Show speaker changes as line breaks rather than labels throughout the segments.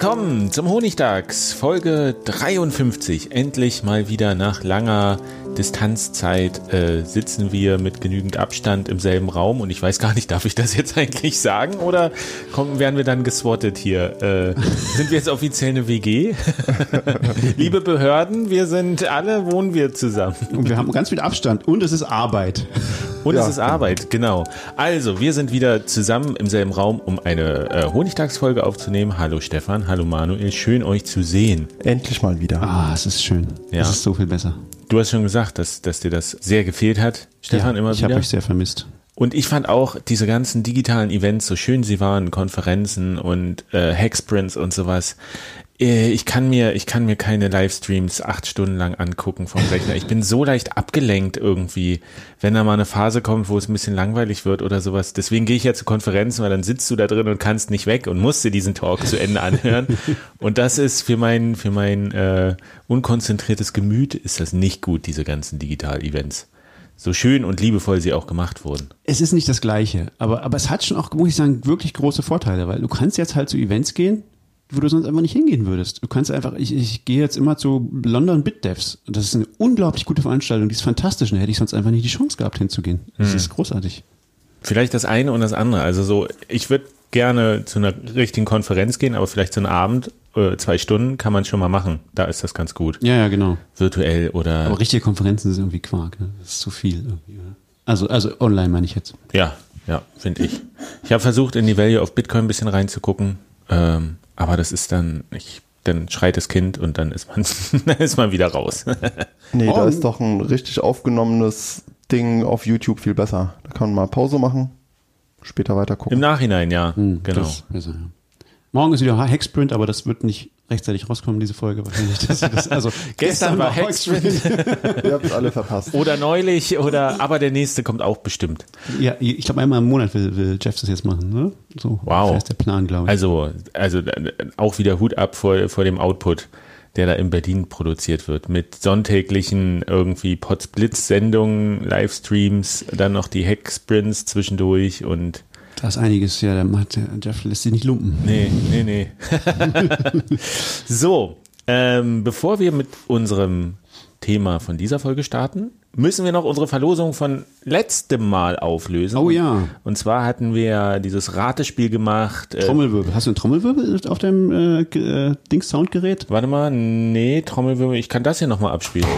Willkommen zum Honigdachs, Folge 53. Endlich mal wieder nach langer Distanzzeit äh, sitzen wir mit genügend Abstand im selben Raum und ich weiß gar nicht, darf ich das jetzt eigentlich sagen oder kommen, werden wir dann geswattet hier? Äh, sind wir jetzt offiziell eine WG? Liebe Behörden, wir sind alle, wohnen wir zusammen.
Und wir haben ganz viel Abstand und es ist Arbeit.
Und ja. es ist Arbeit, genau. Also, wir sind wieder zusammen im selben Raum, um eine äh, Honigtagsfolge aufzunehmen. Hallo Stefan, hallo Manuel, schön euch zu sehen.
Endlich mal wieder.
Ah, es ist schön. Ja. Es ist so viel besser.
Du hast schon gesagt, dass, dass dir das sehr gefehlt hat, Stefan, ja, immer
ich wieder. Ich habe euch sehr vermisst.
Und ich fand auch diese ganzen digitalen Events, so schön sie waren, Konferenzen und äh, Hacksprints und sowas. Äh, ich kann mir, ich kann mir keine Livestreams acht Stunden lang angucken vom Rechner. Ich bin so leicht abgelenkt irgendwie, wenn da mal eine Phase kommt, wo es ein bisschen langweilig wird oder sowas. Deswegen gehe ich ja zu Konferenzen, weil dann sitzt du da drin und kannst nicht weg und musst dir diesen Talk zu Ende anhören. Und das ist für mein, für mein äh, unkonzentriertes Gemüt ist das nicht gut, diese ganzen Digital-Events so schön und liebevoll sie auch gemacht wurden.
Es ist nicht das Gleiche, aber, aber es hat schon auch, muss ich sagen, wirklich große Vorteile, weil du kannst jetzt halt zu Events gehen, wo du sonst einfach nicht hingehen würdest. Du kannst einfach, ich, ich gehe jetzt immer zu London BitDevs. Das ist eine unglaublich gute Veranstaltung, die ist fantastisch. Da hätte ich sonst einfach nicht die Chance gehabt, hinzugehen. Das hm. ist großartig.
Vielleicht das eine und das andere. Also so, ich würde gerne zu einer richtigen Konferenz gehen, aber vielleicht so einen Abend, äh, zwei Stunden kann man schon mal machen. Da ist das ganz gut.
Ja, ja, genau.
Virtuell oder.
Aber richtige Konferenzen sind irgendwie Quark. Ne? Das ist zu viel irgendwie. Also, also online meine ich jetzt.
Ja, ja, finde ich. Ich habe versucht, in die Value of Bitcoin ein bisschen reinzugucken. Ähm, aber das ist dann, ich, dann schreit das Kind und dann ist man, dann ist man wieder raus.
nee, oh. da ist doch ein richtig aufgenommenes Ding auf YouTube viel besser. Da kann man mal Pause machen, später weiter gucken.
Im Nachhinein, ja, hm, genau. Besser, ja.
Morgen ist wieder Hexprint, aber das wird nicht rechtzeitig rauskommen, diese Folge wahrscheinlich. Das, das,
also gestern, war Hexprint.
Ihr habt alle verpasst.
Oder neulich, oder aber der nächste kommt auch bestimmt.
Ja, ich glaube einmal im Monat will, will Jeff das jetzt machen, ne?
So wow.
ist der Plan, glaube ich.
Also, also auch wieder Hut ab vor, vor dem Output der da in Berlin produziert wird, mit sonntäglichen irgendwie Potsblitz-Sendungen, Livestreams, dann noch die Hack-Sprints zwischendurch und
da ist einiges, ja, der macht, Jeff lässt sich nicht lumpen.
Nee, nee, nee. so, ähm, bevor wir mit unserem Thema von dieser Folge starten, müssen wir noch unsere Verlosung von letztem Mal auflösen.
Oh ja.
Und zwar hatten wir dieses Ratespiel gemacht.
Äh, Trommelwirbel. Hast du einen Trommelwirbel auf deinem äh, äh, Dings-Soundgerät?
Warte mal, nee, Trommelwirbel. Ich kann das hier nochmal abspielen.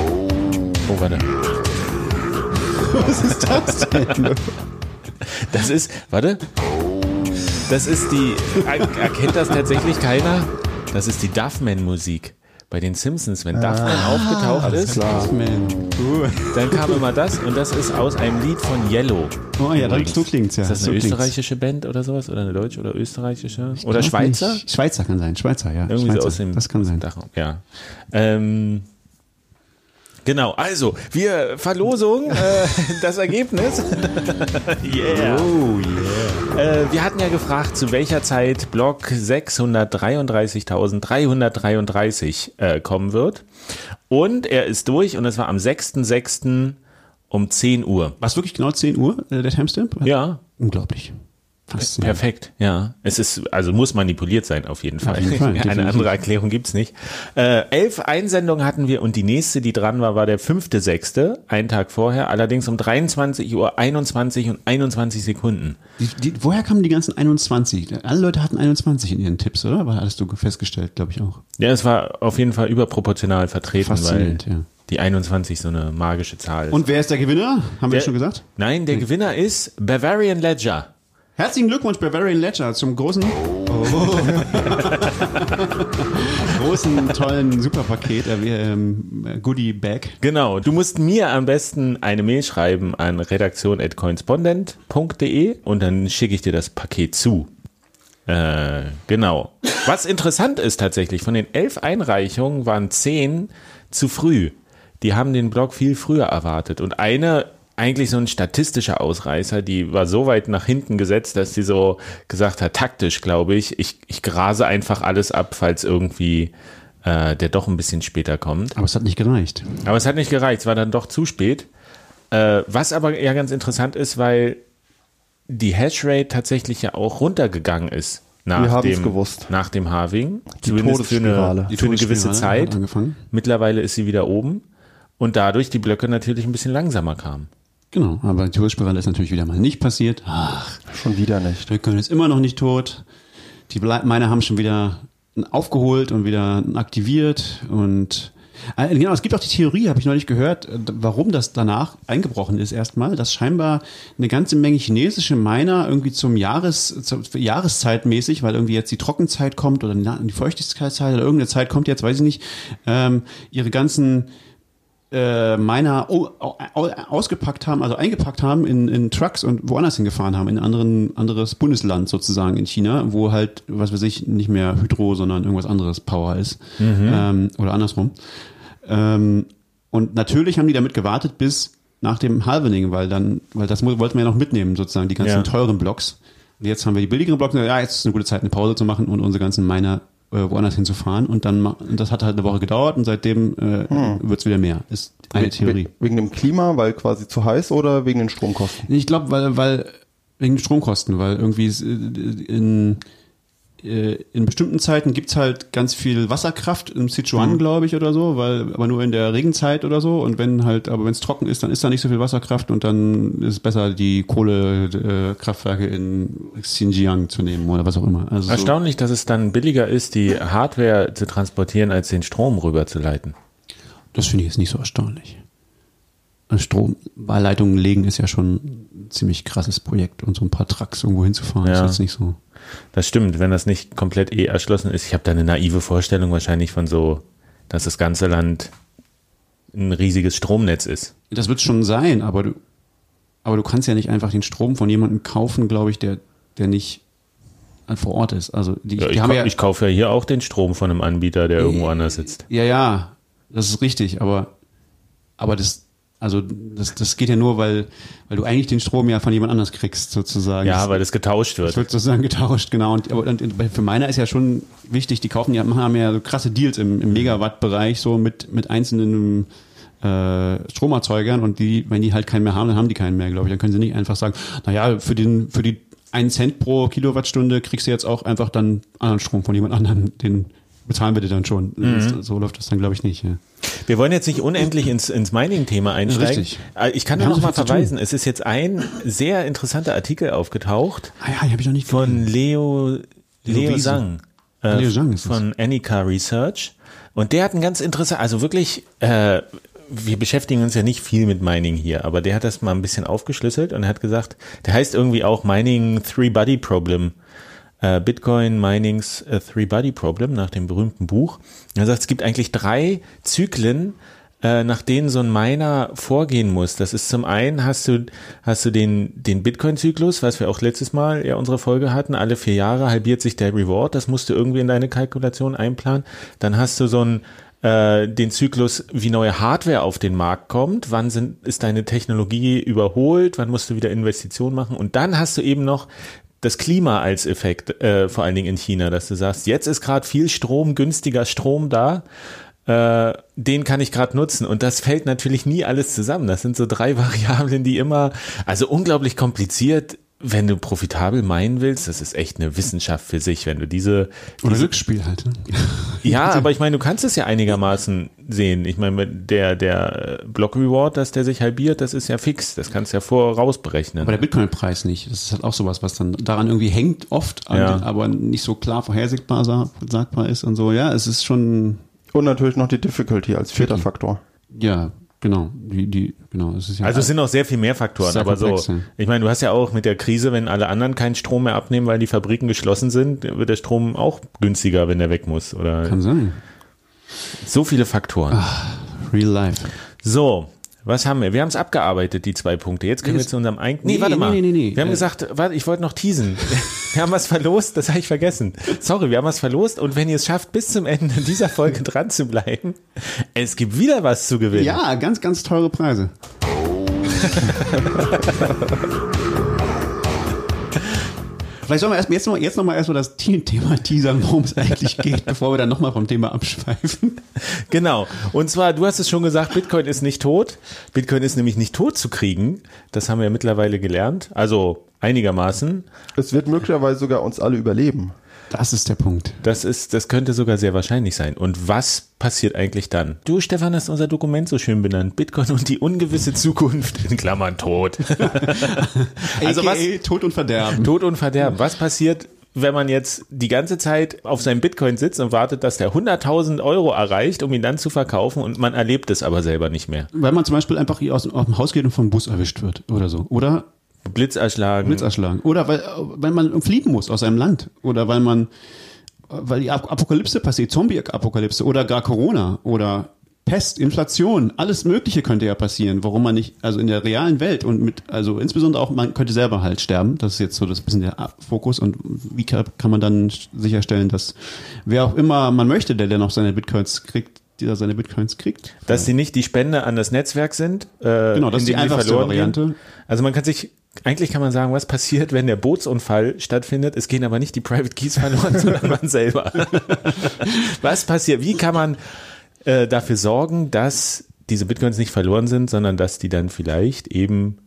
Oh, warte.
Was ist das denn?
Das ist, warte. Das ist die, erkennt das tatsächlich keiner? Das ist die Duffman-Musik. Bei den Simpsons, wenn Duffman ah, aufgetaucht ist,
klar.
dann kam immer das und das ist aus einem Lied von Yellow.
Oh ja, das, so klingt's ja.
Ist das eine
so
österreichische Band oder sowas? Oder eine deutsche oder österreichische? Ich oder Schweizer?
Nicht. Schweizer kann sein, Schweizer, ja.
Irgendwie
Schweizer.
so aus dem
Das kann sein.
Dach, ja. Ähm, Genau, also wir Verlosung, äh, das Ergebnis. yeah. Oh yeah. Äh, wir hatten ja gefragt, zu welcher Zeit Block 633.333 äh, kommen wird. Und er ist durch und es war am 6.6. um 10 Uhr.
War es wirklich genau 10 Uhr, äh, der Timestamp?
Ja.
Unglaublich. Faszinierend.
Perfekt, ja. Es ist, also muss manipuliert sein, auf jeden Fall.
Auf jeden Fall,
Eine andere Erklärung gibt's nicht. Äh, elf Einsendungen hatten wir und die nächste, die dran war, war der fünfte, sechste, einen Tag vorher, allerdings um 23 Uhr 21 und 21 Sekunden.
Die, die, woher kamen die ganzen 21? Alle Leute hatten 21 in ihren Tipps, oder? War hattest du festgestellt, glaube ich auch.
Ja, es war auf jeden Fall überproportional vertreten, weil
Faszinierend, ja.
die 21 so eine magische Zahl ist.
Und wer ist der Gewinner? Haben wir
Der-
schon gesagt?
Nein, der Gewinner ist Bavarian Ledger.
Herzlichen Glückwunsch, Bavarian Ledger, zum großen, oh. großen, tollen Superpaket, äh, ähm, Goodie Bag.
Genau, du musst mir am besten eine Mail schreiben an redaktion.coinspondent.de und dann schicke ich dir das Paket zu. Äh, genau. Was interessant ist tatsächlich, von den elf Einreichungen waren zehn zu früh. Die haben den Blog viel früher erwartet. Und eine, eigentlich so ein statistischer Ausreißer, die war so weit nach hinten gesetzt, dass sie so gesagt hat, taktisch glaube ich, ich, ich grase einfach alles ab, falls irgendwie äh, der doch ein bisschen später kommt.
Aber es hat nicht gereicht.
Aber es hat nicht gereicht, es war dann doch zu spät. Äh, was aber ja ganz interessant ist, weil die Hashrate tatsächlich ja auch runtergegangen ist. Nach dem,
gewusst.
Nach dem Halving.
Die
Zumindest für eine, für eine gewisse Zeit.
angefangen.
Mittlerweile ist sie wieder oben. Und dadurch die Blöcke natürlich ein bisschen langsamer kamen.
Genau, aber die Todesspirale ist natürlich wieder mal nicht passiert. Ach,
Schon wieder nicht.
Bitcoin ist immer noch nicht tot. Die meine haben schon wieder aufgeholt und wieder aktiviert und äh, genau, es gibt auch die Theorie, habe ich neulich gehört, äh, warum das danach eingebrochen ist erstmal, dass scheinbar eine ganze Menge chinesische Miner irgendwie zum Jahres, zur Jahreszeit mäßig, weil irgendwie jetzt die Trockenzeit kommt oder die die Feuchtigkeitszeit oder irgendeine Zeit kommt jetzt, weiß ich nicht, ähm, ihre ganzen äh, au- ausgepackt haben, also eingepackt haben in, in Trucks und woanders hingefahren haben, in ein anderen, anderes Bundesland sozusagen in China, wo halt, was weiß ich, nicht mehr Hydro, sondern irgendwas anderes Power ist. Ähm, oder andersrum. Ähm, und natürlich haben die damit gewartet bis nach dem Halvening, weil dann, weil das wollten wir ja noch mitnehmen, sozusagen, die ganzen
Ja.
teuren Blocks. Und jetzt haben wir die billigeren Blocks, ja, jetzt ist eine gute Zeit, eine Pause zu machen und unsere ganzen Miner woanders hinzufahren. Und dann, und das hat halt eine Woche gedauert und seitdem äh, wird's wieder mehr. Ist eine Theorie.
We- Wegen dem Klima, weil quasi zu heiß oder wegen den Stromkosten?
Ich glaube, weil, weil wegen den Stromkosten, weil irgendwie es, äh, in, äh, in bestimmten Zeiten gibt's halt ganz viel Wasserkraft im Sichuan, glaube ich, oder so, weil aber nur in der Regenzeit oder so. Und wenn halt, aber wenn es trocken ist, dann ist da nicht so viel Wasserkraft und dann ist es besser, die Kohlekraftwerke äh, in Xinjiang zu nehmen oder was auch immer. Also so,
Erstaunlich, dass es dann billiger ist, die Hardware zu transportieren, als den Strom rüberzuleiten.
das finde ich jetzt nicht so erstaunlich. Stromleitungen legen ist ja schon ziemlich krasses Projekt und so ein paar Trucks irgendwo hinzufahren
Ja.
ist jetzt nicht so.
Das stimmt, wenn das nicht komplett eh erschlossen ist. Ich habe da eine naive Vorstellung wahrscheinlich von so, dass das ganze Land ein riesiges Stromnetz ist.
Das wird schon sein, aber du, aber du kannst ja nicht einfach den Strom von jemandem kaufen, glaube ich, der, der nicht äh, vor Ort ist. Also die,
Ja,
die
ich,
haben ja,
ich kaufe ja hier auch den Strom von einem Anbieter, der irgendwo anders sitzt.
ja, ja, das ist richtig, aber, aber das, also das, das geht ja nur, weil, weil du eigentlich den Strom ja von jemand anders kriegst, sozusagen.
Ja, weil das getauscht
das
wird.
wird sozusagen getauscht, genau. Und, aber, und für meiner ist ja schon wichtig, die kaufen ja, haben ja so krasse Deals im, im Megawatt-Bereich, so mit, mit einzelnen äh, Stromerzeugern und die, wenn die halt keinen mehr haben, dann haben die keinen mehr, glaube ich. Dann können sie nicht einfach sagen, naja, für den, für die einen Cent pro Kilowattstunde kriegst du jetzt auch einfach dann anderen Strom von jemand anderem, den bezahlen wir dir dann schon. Das, so läuft das dann, glaube ich, nicht. Ja.
Wir wollen jetzt nicht unendlich ins, ins Mining-Thema einsteigen.
Richtig.
Äh, Ich kann nur noch mal verweisen. Es ist jetzt ein sehr interessanter Artikel aufgetaucht
Ah ja, habe ich noch nicht
von Leo, Leo. Sang. äh,
Leo Sang ist das.
von Annika Research. Und der hat ein ganz interessant, also wirklich, äh, wir beschäftigen uns ja nicht viel mit Mining hier, aber der hat das mal ein bisschen aufgeschlüsselt und er hat gesagt, der heißt irgendwie auch Mining Three Body Problem. Äh, Bitcoin Minings äh, Three Body Problem nach dem berühmten Buch. Er sagt, es gibt eigentlich drei Zyklen, äh, nach denen so ein Miner vorgehen muss. Das ist zum einen hast du hast du den den Bitcoin-Zyklus, was wir auch letztes Mal ja unsere Folge hatten. Alle vier Jahre halbiert sich der Reward. Das musst du irgendwie in deine Kalkulation einplanen. Dann hast du so ein äh, den Zyklus, wie neue Hardware auf den Markt kommt, wann sind, ist deine Technologie überholt, wann musst du wieder Investitionen machen und dann hast du eben noch das Klima als Effekt, äh, vor allen Dingen in China, dass du sagst, jetzt ist gerade viel Strom, günstiger Strom da, äh, den kann ich gerade nutzen. Und das fällt natürlich nie alles zusammen. Das sind so drei Variablen, die immer, also unglaublich kompliziert. Wenn du profitabel meinen willst, das ist echt eine Wissenschaft für sich, wenn du diese,
Oder
diese
Glücksspiel halt. Ne?
ja, aber ich meine, du kannst es ja einigermaßen sehen. Ich meine, der der Block Reward, dass der sich halbiert, das ist ja fix, das kannst du ja vorausberechnen.
Aber der Bitcoin-Preis nicht. Das ist halt auch sowas, was dann daran irgendwie hängt, oft,
Ja.
den, aber nicht so klar vorhersagbar sa- sagbar ist und so. Ja, es ist schon,
Und natürlich noch die Difficulty als vierter. Faktor.
ja, genau. Die, die, genau. Es ist ja
Also es sind noch sehr viel mehr Faktoren, aber
komplex,
so.
ja.
Ich meine, du hast ja auch mit der Krise, wenn alle anderen keinen Strom mehr abnehmen, weil die Fabriken geschlossen sind, wird der Strom auch günstiger, wenn der weg muss. Oder
kann sein.
so viele Faktoren.
Real life.
So, was haben wir? Wir haben es abgearbeitet, die zwei Punkte. Jetzt können wir
Jetzt-
zu unserem Eig Nee,
Nee,
warte
nee,
mal.
nee, nee, nee.
Wir haben
Äh,
gesagt, warte, ich wollte noch teasen. Wir haben was verlost, das habe ich vergessen. Sorry, wir haben was verlost und wenn ihr es schafft, bis zum Ende dieser Folge dran zu bleiben, es gibt wieder was zu gewinnen.
Ja, ganz, ganz teure Preise. Vielleicht sollen wir erst, jetzt noch, jetzt noch mal erstmal das Thema teasern, worum es eigentlich geht, bevor wir dann nochmal vom Thema abschweifen.
Genau. Und zwar, du hast es schon gesagt, Bitcoin ist nicht tot. Bitcoin ist nämlich nicht tot zu kriegen. Das haben wir ja mittlerweile gelernt. Also einigermaßen.
Es wird möglicherweise sogar uns alle überleben.
Das ist der Punkt.
Das ist, das könnte sogar sehr wahrscheinlich sein. Und was passiert eigentlich dann? Du, Stefan, hast unser Dokument so schön benannt. Bitcoin und die ungewisse Zukunft in Klammern tot. also was?
Tod und Verderben.
Tod und Verderben. Was passiert, wenn man jetzt die ganze Zeit auf seinem Bitcoin sitzt und wartet, dass der 100.000 Euro erreicht, um ihn dann zu verkaufen und man erlebt es aber selber nicht mehr?
Weil man zum Beispiel einfach hier aus, aus dem Haus geht und vom Bus erwischt wird oder so. Oder
Blitz erschlagen.
Blitz erschlagen. Oder weil, weil man fliehen muss aus seinem Land. Oder weil man, weil die Ap- Apokalypse passiert, Zombie-Apokalypse oder gar Corona oder Pest, Inflation, alles Mögliche könnte ja passieren, warum man nicht, also in der realen Welt und mit, also insbesondere auch, man könnte selber halt sterben. Das ist jetzt so das bisschen der Fokus und wie kann, kann man dann sicherstellen, dass wer auch immer man möchte, der, der noch seine Bitcoins kriegt, dieser seine Bitcoins kriegt.
Dass sie nicht die Spende an das Netzwerk sind. Äh,
Genau, das ist die einfachste Variante.
Gehen. Also man kann sich, eigentlich kann man sagen, was passiert, wenn der Bootsunfall stattfindet. Es gehen aber nicht die Private Keys verloren, sondern man selber. was passiert? Wie kann man äh, dafür sorgen, dass diese Bitcoins nicht verloren sind, sondern dass die dann vielleicht eben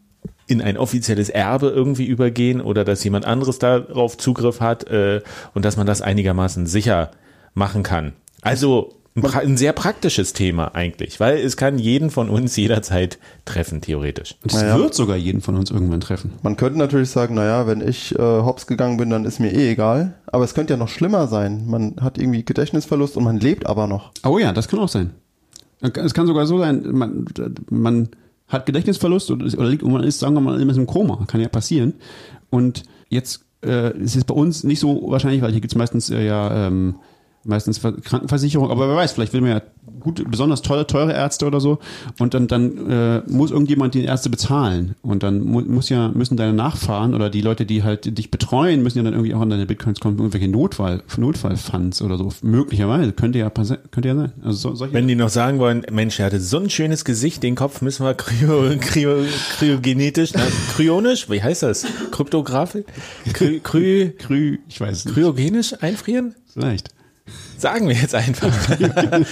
in ein offizielles Erbe irgendwie übergehen oder dass jemand anderes darauf Zugriff hat äh, und dass man das einigermaßen sicher machen kann. Also ein, sehr praktisches Thema eigentlich, weil es kann jeden von uns jederzeit treffen, theoretisch.
Und es
Naja.
wird sogar jeden von uns irgendwann treffen.
Man könnte natürlich sagen, naja, wenn ich äh, hops gegangen bin, dann ist mir eh egal. Aber es könnte ja noch schlimmer sein. Man hat irgendwie Gedächtnisverlust und man lebt aber noch.
Oh ja, das kann auch sein. Es kann sogar so sein, man, man hat Gedächtnisverlust oder, oder liegt, und man ist, sagen wir mal, immer im Koma. Kann ja passieren. Und jetzt äh, ist es bei uns nicht so wahrscheinlich, weil hier gibt's meistens äh, ja ähm, meistens Ver- Krankenversicherung, aber wer weiß, vielleicht will man ja gut, besonders teure, teure Ärzte oder so und dann, dann äh, muss irgendjemand die Ärzte bezahlen und dann mu muss ja, müssen deine Nachfahren oder die Leute, die halt dich betreuen, müssen ja dann irgendwie auch an deine Bitcoins kommen, irgendwelche Notfall, Notfallfunds oder so, möglicherweise, könnte ja, könnte ja sein. Also so,
Wenn die noch sagen wollen, Mensch, er hatte so ein schönes Gesicht, den Kopf müssen wir kryo, kryo, kryogenetisch, na, kryonisch, wie heißt das? Kryptografisch? Kry, kry,
Krü, ich weiß nicht.
kryogenisch einfrieren?
Vielleicht.
Sagen wir jetzt einfach.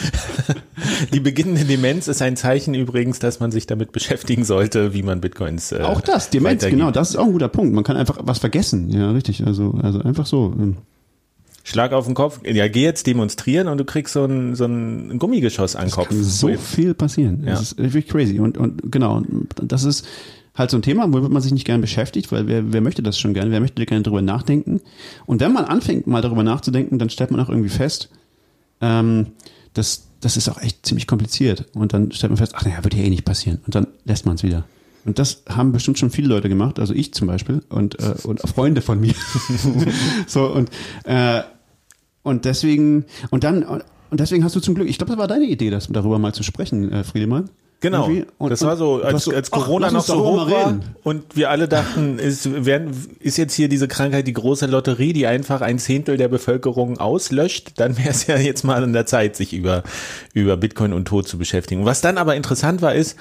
Die beginnende Demenz ist ein Zeichen übrigens, dass man sich damit beschäftigen sollte, wie man Bitcoins äh,
Auch das, Demenz, genau, das ist auch ein guter Punkt. Man kann einfach was vergessen. Ja, richtig. Also, also einfach so. ähm,
Schlag auf den Kopf. Ja, geh jetzt demonstrieren und du kriegst so ein, so ein Gummigeschoss an den Kopf.
So viel passieren.
Ja.
Das ist wirklich crazy. Und, und genau, das ist halt so ein Thema, womit man sich nicht gerne beschäftigt, weil wer, wer möchte das schon gerne? Wer möchte gerne drüber nachdenken? Und wenn man anfängt, mal darüber nachzudenken, dann stellt man auch irgendwie fest, ähm, das, das ist auch echt ziemlich kompliziert. Und dann stellt man fest, ach naja, wird ja eh nicht passieren. Und dann lässt man es wieder. Und das haben bestimmt schon viele Leute gemacht, also ich zum Beispiel und, äh, und Freunde von mir. so und äh, und deswegen und dann und deswegen hast du zum Glück, ich glaube, das war deine Idee, das darüber mal zu sprechen, äh, Friedemann.
Genau.
Und-
das war so, als,
so,
als
ach,
Corona
lass
noch so hoch war und wir alle dachten, ist, werden, ist jetzt hier diese Krankheit die große Lotterie, die einfach ein Zehntel der Bevölkerung auslöscht, dann wäre es ja jetzt mal an der Zeit, sich über, über Bitcoin und Tod zu beschäftigen. Was dann aber interessant war, ist,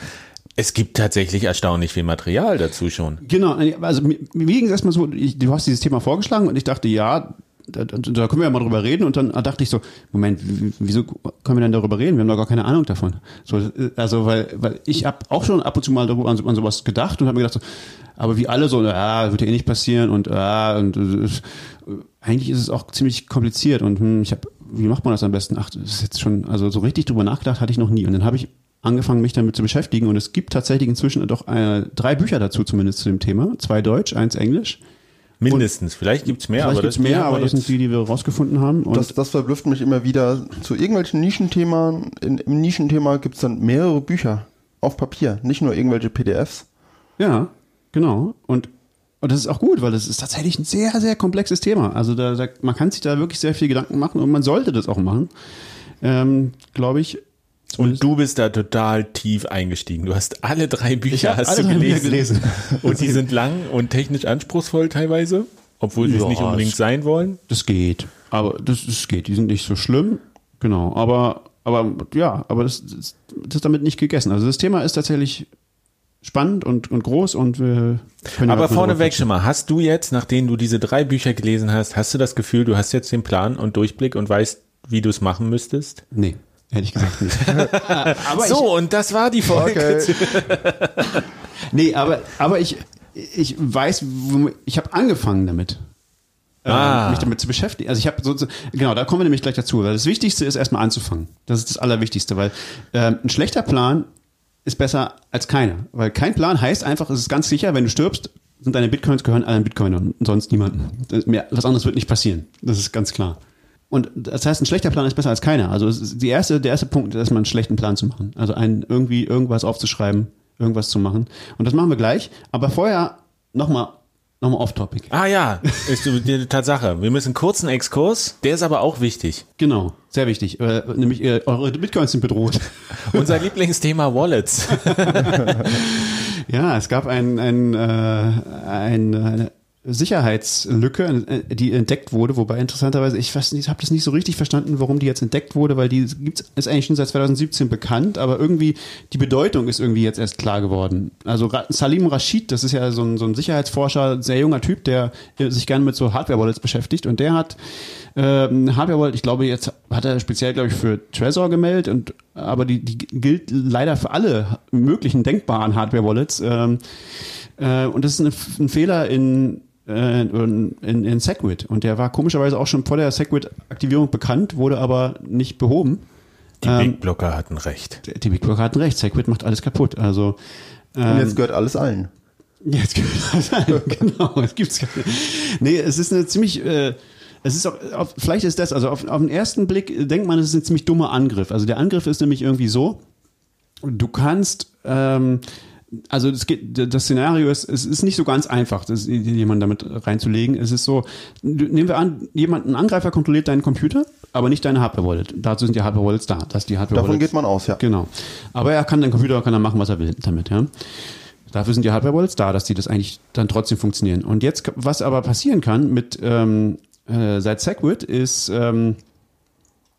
es gibt tatsächlich erstaunlich viel Material dazu schon.
Genau, also mir mir ging es erstmal so, ich, du hast dieses Thema vorgeschlagen und ich dachte, ja, da, da können wir ja mal drüber reden. Und dann dachte ich so, Moment, wieso können wir denn darüber reden? Wir haben doch gar keine Ahnung davon. So, also, weil, weil ich habe auch schon ab und zu mal darüber an, an sowas gedacht und habe mir gedacht, so, aber wie alle so, ja, wird ja eh nicht passieren und, ja, und äh, eigentlich ist es auch ziemlich kompliziert und hm, ich habe, wie macht man das am besten? Ach, das ist jetzt schon, also so richtig drüber nachgedacht hatte ich noch nie. Und dann habe ich angefangen, mich damit zu beschäftigen und es gibt tatsächlich inzwischen doch äh, drei Bücher dazu zumindest zu dem Thema. Zwei Deutsch, eins Englisch.
Mindestens. Vielleicht gibt's mehr,
Vielleicht
aber
gibt's
das
mehr, aber das sind die, die wir rausgefunden haben. Und
Das, das verblüfft mich immer wieder. Zu irgendwelchen Nischenthemen, in, im Nischenthema gibt's dann mehrere Bücher auf Papier, nicht nur irgendwelche PDFs.
Ja, genau. Und, und das ist auch gut, weil das ist tatsächlich ein sehr, sehr komplexes Thema. Also da, da, man kann sich da wirklich sehr viel Gedanken machen und man sollte das auch machen. Ähm, Glaube ich.
Und du bist da total tief eingestiegen. Du hast alle drei Bücher hast du gelesen.
gelesen.
Und die sind lang und technisch anspruchsvoll teilweise, obwohl sie es
Ja,
nicht unbedingt
es-
sein wollen.
Das geht. Aber das, das geht. Die sind nicht so schlimm. Genau. Aber, aber ja, aber das, das, das ist damit nicht gegessen. Also das Thema ist tatsächlich spannend und, und groß und wir können
Aber vorneweg schon mal, hast du jetzt, nachdem du diese drei Bücher gelesen hast, hast du das Gefühl, du hast jetzt den Plan und Durchblick und weißt, wie du es machen müsstest?
Nee, ehrlich gesagt nicht. aber
so, und das war die Folge.
Okay.
Nee, aber, aber ich, ich weiß, ich habe angefangen damit. äh,
Ah.
mich damit zu beschäftigen. Also ich habe so, genau, da kommen wir nämlich gleich dazu, weil das Wichtigste ist erstmal anzufangen. Das ist das Allerwichtigste, weil ähm, ein schlechter Plan ist besser als keiner. Weil kein Plan heißt einfach, es ist ganz sicher, wenn du stirbst, sind deine Bitcoins gehören allen Bitcoinern und sonst niemanden. Das, mehr, was anderes wird nicht passieren. Das ist ganz klar. Und das heißt, ein schlechter Plan ist besser als keiner. Also die erste, der erste Punkt ist erstmal einen schlechten Plan zu machen. Also einen irgendwie irgendwas aufzuschreiben, irgendwas zu machen. Und das machen wir gleich. Aber vorher nochmal noch mal off-topic.
Ah ja, ist die Tatsache. Wir müssen einen kurzen Exkurs, der ist aber auch wichtig.
Genau, sehr wichtig. Äh, nämlich äh, eure Bitcoins sind bedroht.
Unser Lieblingsthema Wallets.
ja, es gab ein, ein, äh, ein, eine Sicherheitslücke, äh, die entdeckt wurde, wobei interessanterweise, ich weiß nicht, habe das nicht so richtig verstanden, warum die jetzt entdeckt wurde, weil die gibt's, ist eigentlich schon seit 2017 bekannt, aber irgendwie die Bedeutung ist irgendwie jetzt erst klar geworden. Also Salim Rashid, das ist ja so ein, so ein Sicherheitsforscher, sehr junger Typ, der sich gerne mit so Hardware-Wallets beschäftigt und der hat ähm, Hardware-Wallet, ich glaube, jetzt hat er speziell, glaube ich, für Trezor gemeldet und aber die, die gilt leider für alle möglichen denkbaren Hardware-Wallets. Ähm, äh, und das ist eine, ein Fehler in, äh, in, in, Segwit. Und der war komischerweise auch schon vor der Segwit-Aktivierung bekannt, wurde aber nicht behoben.
Die
Ähm,
Big Blocker hatten recht.
Die Big Blocker hatten recht, Segwit macht alles kaputt. Also ähm,
Und jetzt gehört alles allen.
Jetzt gibt es genau, es gibt's. Nee, es ist eine ziemlich äh, es ist auch, auf, vielleicht ist das, also auf, auf den ersten Blick denkt man, es ist ein ziemlich dummer Angriff. Also der Angriff ist nämlich irgendwie so, du kannst, ähm, also es geht, das Szenario ist, es ist nicht so ganz einfach, das, jemanden damit reinzulegen. Es ist so, nehmen wir an, jemand, ein Angreifer kontrolliert deinen Computer, aber nicht deine Hardware-Wallet. Dazu sind die Hardware-Wallets da. Das ist die Hardware
Davon geht man aus, ja.
Genau. Aber er kann, dein Computer kann er machen, was er will damit, ja. Dafür sind die Hardware-Wallets da, dass die das eigentlich dann trotzdem funktionieren. Und jetzt, was aber passieren kann mit, ähm, äh, seit Segwit ist, ähm,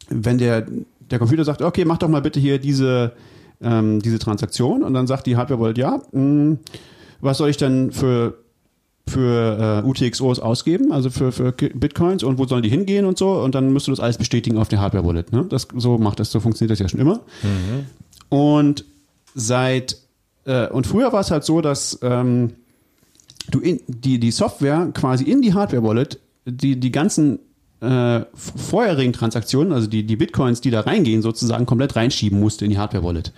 wenn der, der Computer sagt, okay, mach doch mal bitte hier diese, ähm, diese Transaktion und dann sagt die Hardware-Wallet, ja, mh, was soll ich denn für für äh, UTXOs ausgeben, also für, für Bitcoins und wo sollen die hingehen und so und dann müsst du das alles bestätigen auf der Hardware-Wallet. Ne? Das, so macht das, so funktioniert das ja schon immer. Und seit äh, und früher war es halt so, dass ähm, du in, die, die Software quasi in die Hardware-Wallet die, die ganzen äh, vorherigen Transaktionen, also die, die Bitcoins, die da reingehen, sozusagen komplett reinschieben musste in die Hardware-Wallet.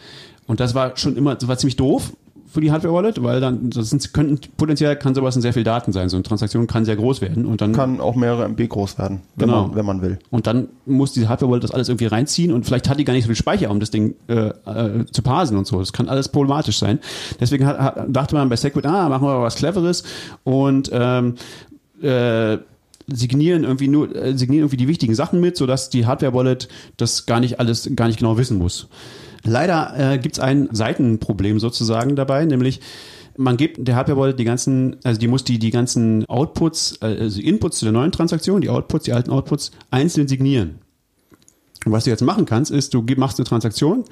Und das war schon immer, das war ziemlich doof für die Hardware-Wallet, weil dann, das sind, könnten, potenziell kann sowas in sehr viel Daten sein. So eine Transaktion kann sehr groß werden und dann
Kann auch mehrere MB groß werden, wenn,
Genau.
man, wenn man will.
und dann muss diese Hardware-Wallet das alles irgendwie reinziehen und vielleicht hat die gar nicht so viel Speicher, um das Ding äh, äh, zu parsen und so. Das kann alles problematisch sein. Deswegen hat, hat, dachte man bei Segwit, ah, machen wir mal was Cleveres und ähm, äh, signieren irgendwie nur äh, signieren irgendwie die wichtigen Sachen mit, sodass die Hardware-Wallet das gar nicht alles gar nicht genau wissen muss. Leider äh, gibt es ein Seitenproblem sozusagen dabei, nämlich man gibt der Hardware-Wallet die ganzen, also die muss die, die ganzen Outputs, äh, also die Inputs zu der neuen Transaktion, die Outputs, die alten Outputs, einzeln signieren. Und was du jetzt machen kannst, ist, du machst eine Transaktion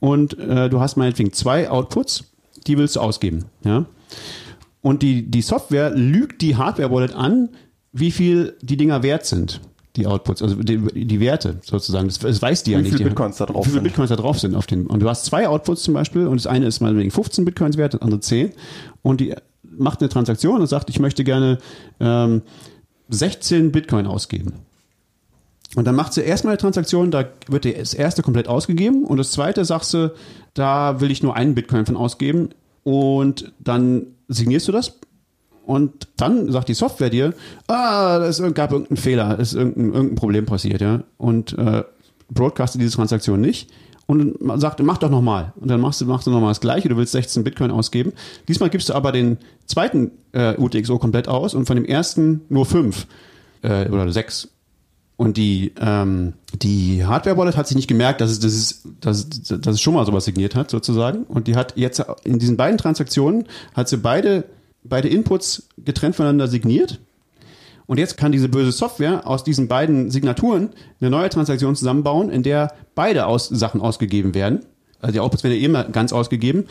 und äh, du hast meinetwegen zwei Outputs, die willst du ausgeben. Ja? Und die, die Software lügt die Hardware-Wallet an, wie viel die Dinger wert sind, die Outputs, also die, die Werte sozusagen. Das, das weiß die ja
Wie
nicht.
viele
Die-
Bitcoins da drauf
Wie viele
sind.
Bitcoins da drauf sind auf den. Und du hast zwei Outputs zum Beispiel und das eine ist mal wegen 15 Bitcoins wert, das andere 10. Und die macht eine Transaktion und sagt, ich möchte gerne ähm, 16 Bitcoin ausgeben. Und dann macht sie erstmal eine Transaktion, da wird dir das erste komplett ausgegeben und das zweite sagst du, da will ich nur einen Bitcoin von ausgeben und dann signierst du das und dann sagt die Software dir, ah, es gab irgendeinen Fehler, es ist irgendein, irgendein Problem passiert, ja, und äh, broadcastet diese Transaktion nicht und man sagt, mach doch nochmal. Und dann machst du, machst du nochmal das gleiche, du willst 16 Bitcoin ausgeben. Diesmal gibst du aber den zweiten äh, UTXO komplett aus und von dem ersten nur fünf äh, oder sechs. Und die, ähm, die Hardware-Wallet hat sich nicht gemerkt, dass es, dass, es, dass, dass es schon mal sowas signiert hat, sozusagen. Und die hat jetzt in diesen beiden Transaktionen, hat sie beide, beide Inputs getrennt voneinander signiert. Und jetzt kann diese böse Software aus diesen beiden Signaturen eine neue Transaktion zusammenbauen, in der beide aus Sachen ausgegeben werden. Also die Outputs werden ja immer ganz ausgegeben.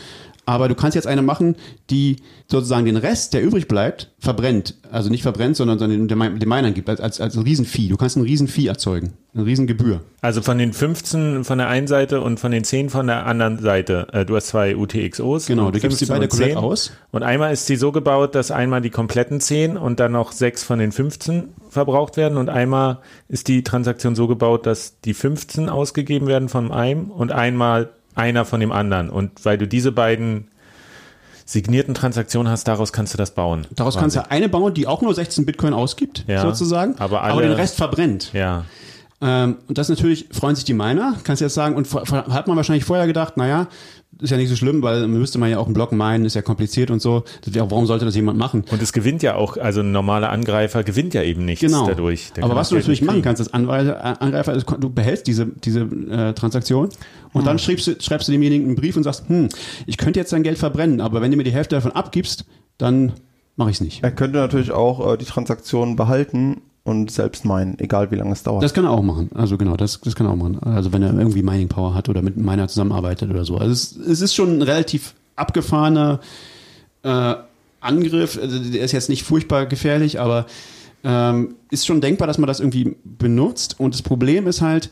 Aber du kannst jetzt eine machen, die sozusagen den Rest, der übrig bleibt, verbrennt. Also nicht verbrennt, sondern, sondern den, den Minern gibt, als, als, als ein Riesenvieh. Du kannst ein Riesenvieh erzeugen. Eine Riesengebühr.
Also von den 15 von der einen Seite und von den 10 von der anderen Seite. Äh, Du hast zwei UTXOs.
Genau, du gibst die
15
beide komplett
10.
aus.
Und einmal ist sie so gebaut, dass einmal die kompletten 10 und dann noch 6 von den 15 verbraucht werden. Und einmal ist die Transaktion so gebaut, dass die 15 ausgegeben werden von einem und einmal einer von dem anderen. Und weil du diese beiden signierten Transaktionen hast, daraus kannst du das bauen.
Daraus kannst du eine bauen, die auch nur 16 Bitcoin ausgibt,
Ja,
sozusagen,
aber alle-
den Rest verbrennt.
Ja.
Ähm, und das natürlich freuen sich die Miner, kannst du jetzt sagen, und hat man wahrscheinlich vorher gedacht, naja, ist ja nicht so schlimm, weil müsste man ja auch einen Block meinen, ist ja kompliziert und so. Das wär- Warum sollte das jemand machen?
Und es gewinnt ja auch, also ein normaler Angreifer gewinnt ja eben nichts
Genau.
dadurch. Der
Aber was
auch
du natürlich
nicht
machen kannst als Anweise- äh, Angreifer, ist, du behältst diese, diese äh, Transaktion und
Hm.
dann schreibst du, schreibst du demjenigen einen Brief und sagst, hm, ich könnte jetzt dein Geld verbrennen, aber wenn du mir die Hälfte davon abgibst, dann mache ich es nicht.
Er könnte natürlich auch äh, die Transaktion behalten und selbst meinen, egal wie lange es dauert.
Das kann er auch machen. Also genau, das, das kann er auch machen. Also wenn er irgendwie Mining Power hat oder mit Miner zusammenarbeitet oder so. Also es, es ist schon ein relativ abgefahrener äh, Angriff. Also der ist jetzt nicht furchtbar gefährlich, aber ähm, ist schon denkbar, dass man das irgendwie benutzt. Und das Problem ist halt,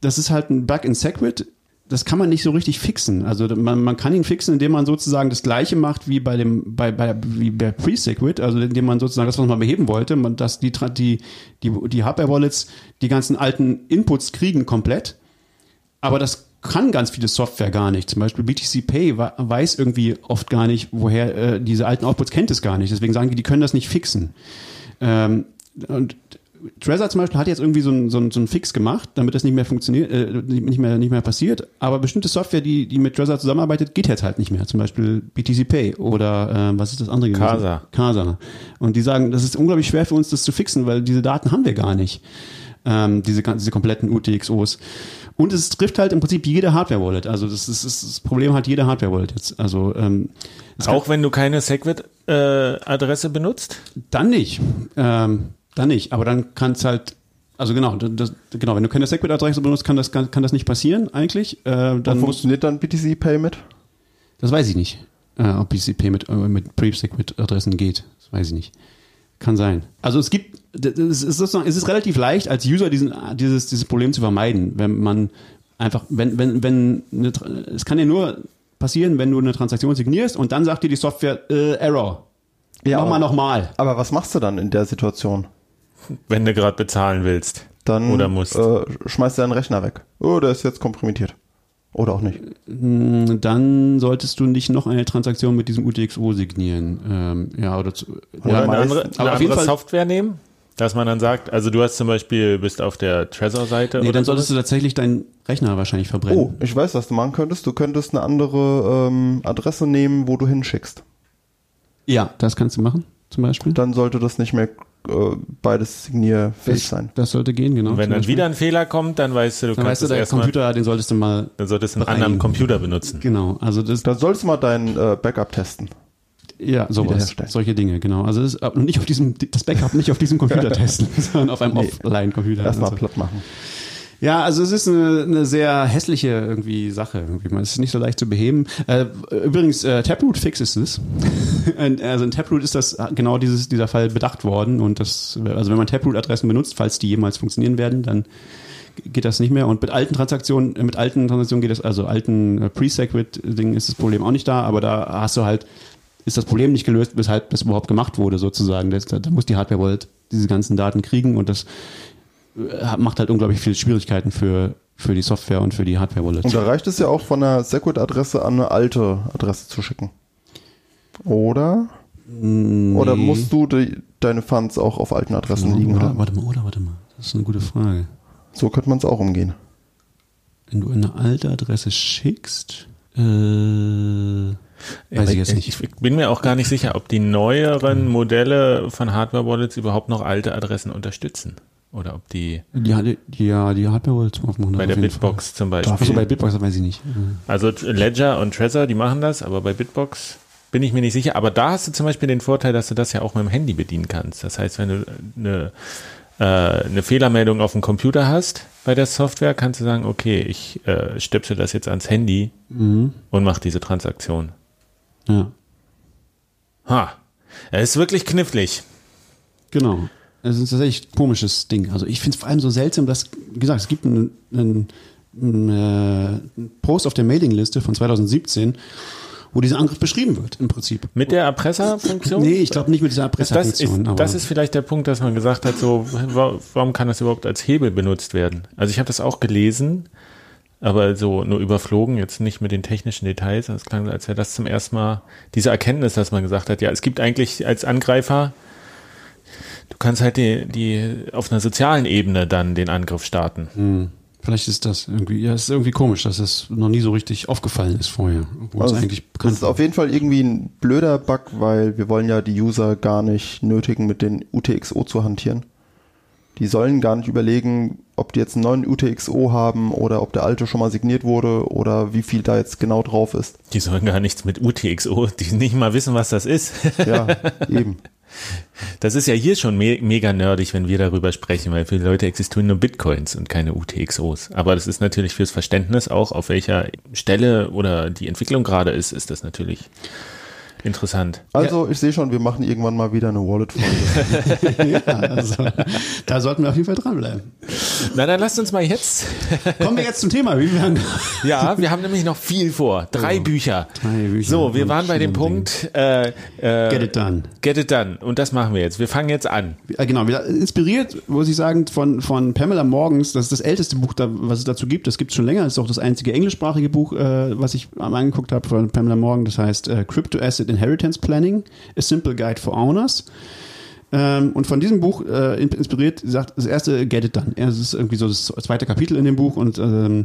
das ist halt ein Bug in Segwit. Das kann man nicht so richtig fixen. Also man, man kann ihn fixen, indem man sozusagen das gleiche macht wie bei dem bei, bei wie bei Pre-Segwit, also indem man sozusagen das, was man beheben wollte, man, dass die die die die Hardware-Wallets die ganzen alten Inputs kriegen komplett. Aber das kann ganz viele Software gar nicht. Zum Beispiel BTC Pay weiß irgendwie oft gar nicht, woher äh, diese alten Outputs kennt es gar nicht. Deswegen sagen die, die können das nicht fixen. Ähm, und Trezor zum Beispiel hat jetzt irgendwie so einen so einen- so einen Fix gemacht, damit das nicht mehr funktioniert, äh, nicht mehr nicht mehr passiert. Aber bestimmte Software, die die mit Trezor zusammenarbeitet, geht jetzt halt nicht mehr. Zum Beispiel BTC Pay oder äh, was ist das andere? gewesen?
Casa.
Casa. Und die sagen, das ist unglaublich schwer für uns, das zu fixen, weil diese Daten haben wir gar nicht. Ähm, diese, diese kompletten UTXOs. Und es trifft halt im Prinzip jede Hardware-Wallet. Also das ist, ist das Problem hat jede Hardware-Wallet jetzt. Also ähm,
Auch wenn du keine Segwit-Adresse benutzt?
dann nicht. Ähm, dann nicht. Aber dann kann es halt, also genau, das, genau, wenn du keine Segwit-Adresse benutzt, kann das, kann, kann das nicht passieren eigentlich. Äh, dann muss,
funktioniert dann BTC Pay mit?
das weiß ich nicht, äh, ob BCP mit, äh, mit Pre-Segwit-Adressen geht. Das weiß ich nicht. Kann sein. Also es gibt, es ist, es ist relativ leicht als User diesen, dieses, dieses Problem zu vermeiden, wenn man einfach, wenn, wenn, wenn, eine, es kann ja nur passieren, wenn du eine Transaktion signierst und dann sagt dir die Software, äh, Error.
Ja,
Mach mal nochmal.
Aber was machst du dann in der Situation?
Wenn du gerade bezahlen willst.
Dann
Oder musst.
Äh, schmeißt du deinen Rechner weg. Oh, der ist jetzt komprimiert. Oder auch nicht.
dann solltest du nicht noch eine Transaktion mit diesem UTXO signieren. Ähm, ja, oder zu,
Oder
ja,
eine andere,
aber
eine
auf jeden
andere
Fall-
Software nehmen? Dass man dann sagt, also du hast zum Beispiel, bist auf der Trezor-Seite.
nee,
oder
dann solltest du tatsächlich deinen Rechner wahrscheinlich verbrennen.
Oh, ich weiß, was du machen könntest. Du könntest eine andere ähm, Adresse nehmen, wo du hinschickst.
Ja, das kannst du machen, zum Beispiel.
Dann sollte das nicht mehr äh, beides signierfähig sein.
das sollte gehen, genau.
Und wenn dann
Beispiel.
wieder ein Fehler kommt, dann weißt du, du
dann
kannst
weißt du,
es
der Computer, den solltest du mal,
dann solltest du einen anderen Computer benutzen.
genau, also das,
Dann solltest du mal dein äh, Backup testen.
ja, sowas, solche Dinge, genau. Also das, und nicht auf diesem, das Backup nicht auf diesem Computer testen, sondern auf einem
Nee.
Offline-Computer.
Erstmal
Also.
platt machen.
Ja, also es ist eine, eine sehr hässliche irgendwie Sache. Irgendwie. Es ist nicht so leicht zu beheben. Äh, übrigens, äh, Taproot fixes es. also in Taproot ist das genau dieses, dieser Fall bedacht worden. Und das, also wenn man Taproot-Adressen benutzt, falls die jemals funktionieren werden, dann geht das nicht mehr. Und mit alten Transaktionen, mit alten Transaktionen geht das, also alten äh, Pre-Segwit-Dingen ist das Problem auch nicht da, aber da hast du halt, ist das Problem nicht gelöst, weshalb das überhaupt gemacht wurde, sozusagen. Das, da, da muss die Hardware-Wallet diese ganzen Daten kriegen und das äh, macht halt unglaublich viele Schwierigkeiten für, für die Software und für die Hardware-Wallet.
Und da reicht es ja auch von einer Segwit-Adresse an eine alte Adresse zu schicken. Oder?
Nee.
Oder musst du die, deine Funds auch auf alten Adressen liegen
oder,
haben?
Warte mal, oder, warte mal. Das ist eine gute Frage.
So könnte man es auch umgehen.
Wenn du eine alte Adresse schickst, äh, weiß
Aber
ich jetzt nicht.
Ich bin mir auch gar nicht sicher, ob die neueren Modelle von Hardware-Wallets überhaupt noch alte Adressen unterstützen. Oder ob die
Die, hat- die, ja, die Hardware-Wallet aufmachen.
bei
auf
der
jeden
Bitbox zum
Fall. Achso,
Beispiel.
bei Bitbox weiß ich nicht.
Also Ledger und Trezor, die machen das, aber bei Bitbox bin ich mir nicht sicher. Aber da hast du zum Beispiel den Vorteil, dass du das ja auch mit dem Handy bedienen kannst. Das heißt, wenn du eine, äh, eine Fehlermeldung auf dem Computer hast bei der Software, kannst du sagen, okay, ich äh, stöpsel das jetzt ans Handy
Mhm.
und mache diese Transaktion.
Ja,
Ha, es ist wirklich knifflig.
genau. Es ist tatsächlich ein komisches Ding. Also ich finde es vor allem so seltsam, dass, wie gesagt, es gibt einen, einen, einen, äh, Post auf der Mailingliste von 2017, wo dieser Angriff beschrieben wird, im Prinzip.
Mit der Erpresserfunktion?
Nee, ich glaube nicht mit dieser
das ist,
Erpresserfunktion.
das ist vielleicht der Punkt, dass man gesagt hat, so, wa- warum kann das überhaupt als Hebel benutzt werden? Also ich habe das auch gelesen, aber so nur überflogen, jetzt nicht mit den technischen Details. Es klang, als wäre das zum ersten Mal diese Erkenntnis, dass man gesagt hat, ja, es gibt eigentlich als Angreifer, kannst halt die, die auf einer sozialen Ebene dann den Angriff starten.
Hm, Vielleicht ist das irgendwie, ja, es ist irgendwie komisch, dass es noch nie so richtig aufgefallen ist vorher.
Also
es eigentlich
das ist auf jeden Fall irgendwie ein blöder Bug, weil wir wollen ja die User gar nicht nötigen, mit den UTXO zu hantieren. Die sollen gar nicht überlegen, ob die jetzt einen neuen UTXO haben oder ob der alte schon mal signiert wurde oder wie viel da jetzt genau drauf ist.
Die sollen gar nichts mit UTXO, die nicht mal wissen, was das ist.
Ja, eben.
Das ist ja hier schon me mega nerdig, wenn wir darüber sprechen, weil für die Leute existieren nur Bitcoins und keine UTXOs. Aber das ist natürlich fürs Verständnis auch, auf welcher Stelle oder die Entwicklung gerade ist, ist das natürlich interessant.
Also ich sehe schon, wir machen irgendwann mal wieder eine Wallet-Folge.
ja, also, da sollten wir auf jeden Fall dranbleiben.
Na, dann lasst uns mal jetzt.
Kommen wir jetzt zum Thema. Wie wir
Ja, wir haben nämlich noch viel vor. Drei Bücher.
Oh. Drei Bücher
So, wir waren bei dem Punkt äh, äh,
Get it done.
Get it done. Und das machen wir jetzt. Wir fangen jetzt an.
Äh, Genau, inspiriert, muss ich sagen, von, von Pamela Morgens. Das ist das älteste Buch, da, was es dazu gibt. Das gibt es schon länger. Das ist auch das einzige englischsprachige Buch, äh, was ich mal angeguckt habe von Pamela Morgan. Das heißt äh, Crypto Asset Inheritance Planning, A Simple Guide for Owners. Ähm, und von diesem Buch äh, in- inspiriert, sagt das erste Get It Done. Das ist irgendwie so das zweite Kapitel in dem Buch und ähm,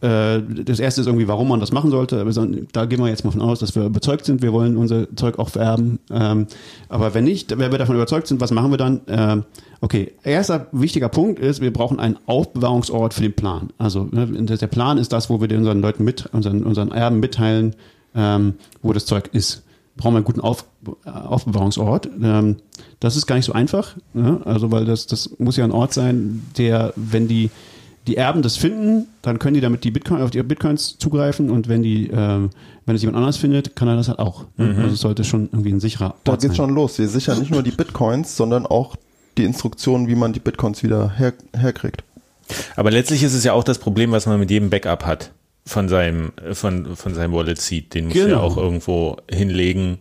äh, das erste ist irgendwie, warum man das machen sollte. Da gehen wir jetzt mal von aus, dass wir überzeugt sind, wir wollen unser Zeug auch vererben. Ähm, aber wenn nicht, wenn wir davon überzeugt sind, was machen wir dann? Ähm, okay, erster wichtiger Punkt ist, wir brauchen einen Aufbewahrungsort für den Plan. Also ne, der Plan ist das, wo wir unseren Leuten mit, unseren, unseren Erben mitteilen, ähm, wo das Zeug ist. Brauchen wir einen guten Auf, äh, Aufbewahrungsort. Ähm, das ist gar nicht so einfach. Ne? Also weil das, das muss ja ein Ort sein, der, wenn die die Erben das finden, dann können die damit die Bitcoin auf die Bitcoins zugreifen und wenn die, ähm, wenn es jemand anders findet, kann er das halt auch. ne? Also es sollte schon irgendwie ein sicherer
Da
Ort
geht's
sein.
schon los. Wir sichern nicht nur die Bitcoins, sondern auch die Instruktionen, wie man die Bitcoins wieder her herkriegt.
Aber letztlich ist es ja auch das Problem, was man mit jedem Backup hat von seinem, von, von seinem Wallet Seed. Den ja
Genau.
auch irgendwo hinlegen,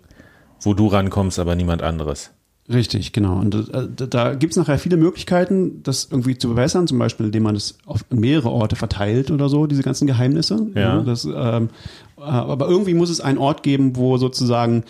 wo du rankommst, aber niemand anderes.
Richtig, genau. Und äh, da, gibt es nachher viele Möglichkeiten, das irgendwie zu verbessern, zum Beispiel, indem man das auf mehrere Orte verteilt oder so, diese ganzen Geheimnisse.
Ja.
das, ähm, äh, aber irgendwie muss es einen Ort geben, wo sozusagen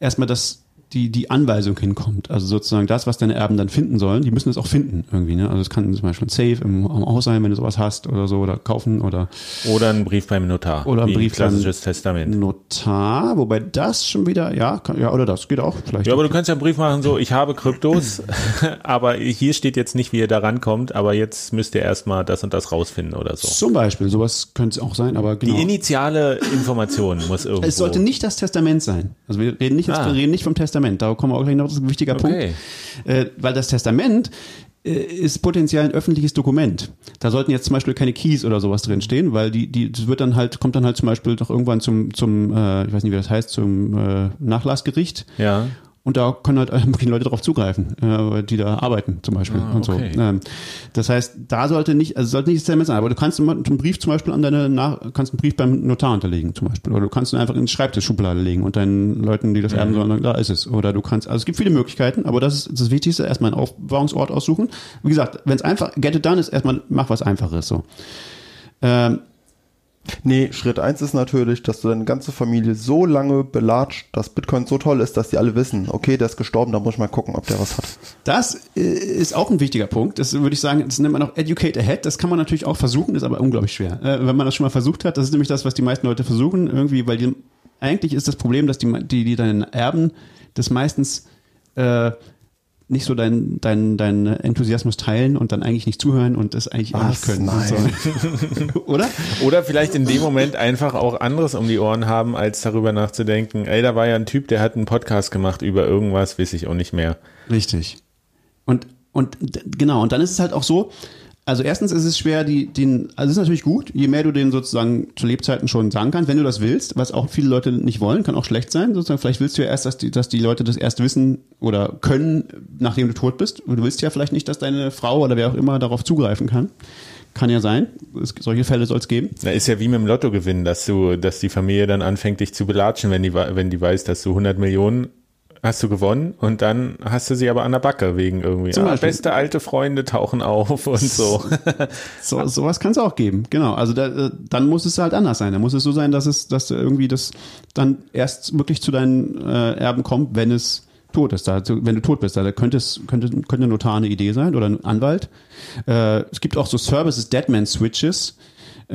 erstmal das die, die Anweisung hinkommt. Also sozusagen das, was deine Erben dann finden sollen, die müssen es auch finden irgendwie. Ne? Also es kann zum Beispiel ein Safe im, im Haus sein, wenn du sowas hast oder so, oder kaufen oder
Oder ein Brief beim Notar.
Oder ein Brief
klassisches Testament.
Notar, wobei das schon wieder, ja, kann, ja, oder das geht auch vielleicht.
Ja, aber du kannst ja einen Brief machen, so, ich habe Kryptos, aber hier steht jetzt nicht, wie ihr da rankommt, aber jetzt müsst ihr erstmal das und das rausfinden oder so.
Zum Beispiel, sowas könnte es auch sein, aber genau.
Die initiale Information muss irgendwo.
Es sollte nicht das Testament sein. Also wir reden nicht,
Ah.
wir reden nicht vom Testament. Da kommen wir auch gleich noch, das ist ein wichtiger
Okay.
Punkt. Äh, weil das Testament äh, ist potenziell ein öffentliches Dokument. Da sollten jetzt zum Beispiel keine Keys oder sowas drinstehen, weil die, die, das wird dann halt, kommt dann halt zum Beispiel doch irgendwann zum, zum, äh, ich weiß nicht, wie das heißt, zum äh, Nachlassgericht.
Ja.
Und da können halt die Leute darauf zugreifen, äh, die da arbeiten zum Beispiel
Ah,
und so. Ähm, das heißt, da sollte nicht, also sollte nicht das Element sein, aber du kannst einen Brief zum Beispiel an deine, Nach kannst einen Brief beim Notar unterlegen zum Beispiel, oder du kannst ihn einfach in die Schreibtischschublade legen und deinen Leuten, die das erben sollen, sagen, da ist es. Oder du kannst, also es gibt viele Möglichkeiten, aber das ist das Wichtigste, erstmal einen Aufbewahrungsort aussuchen. Wie gesagt, wenn es einfach, get it done ist, erstmal mach was Einfaches so. Ähm,
Nee, Schritt eins ist natürlich, dass du deine ganze Familie so lange belatscht, dass Bitcoin so toll ist, dass die alle wissen, okay, der ist gestorben, da muss ich mal gucken, ob der was hat.
Das äh, ist auch ein wichtiger Punkt. Das würde ich sagen, das nennt man auch Educate Ahead. Das kann man natürlich auch versuchen, ist aber unglaublich schwer. Äh, wenn man das schon mal versucht hat, das ist nämlich das, was die meisten Leute versuchen, irgendwie, weil die, eigentlich ist das Problem, dass die, die, die deinen Erben das meistens äh, nicht so deinen dein, dein Enthusiasmus teilen und dann eigentlich nicht zuhören und das eigentlich auch nicht können. So. Oder?
Oder vielleicht in dem Moment einfach auch anderes um die Ohren haben, als darüber nachzudenken, ey, da war ja ein Typ, der hat einen Podcast gemacht über irgendwas, weiß ich auch nicht mehr.
Richtig. Und, und genau, und dann ist es halt auch so, also erstens ist es schwer, die, den, also es ist natürlich gut, je mehr du den sozusagen zu Lebzeiten schon sagen kannst, wenn du das willst, was auch viele Leute nicht wollen, kann auch schlecht sein, sozusagen, vielleicht willst du ja erst, dass die, dass die Leute das erst wissen oder können, nachdem du tot bist. Du willst ja vielleicht nicht, dass deine Frau oder wer auch immer darauf zugreifen kann. Kann ja sein. Es, solche Fälle soll es geben.
Na, ist ja wie mit dem Lottogewinn, dass du, dass die Familie dann anfängt, dich zu belatschen, wenn die, wenn die weiß, dass du 100 Millionen hast du gewonnen und dann hast du sie aber an der Backe wegen irgendwie.
Zum
Ah, beste alte Freunde tauchen auf und so.
So, sowas kann es auch geben, genau. Also da, äh, dann muss es halt anders sein. Dann muss es so sein, dass es, dass du irgendwie das dann erst wirklich zu deinen äh, Erben kommt, wenn es tot ist. Da, wenn du tot bist, da könnte es könnte, könnte ein Notar eine Idee sein oder ein Anwalt. Äh, es gibt auch so Services, Deadman Switches.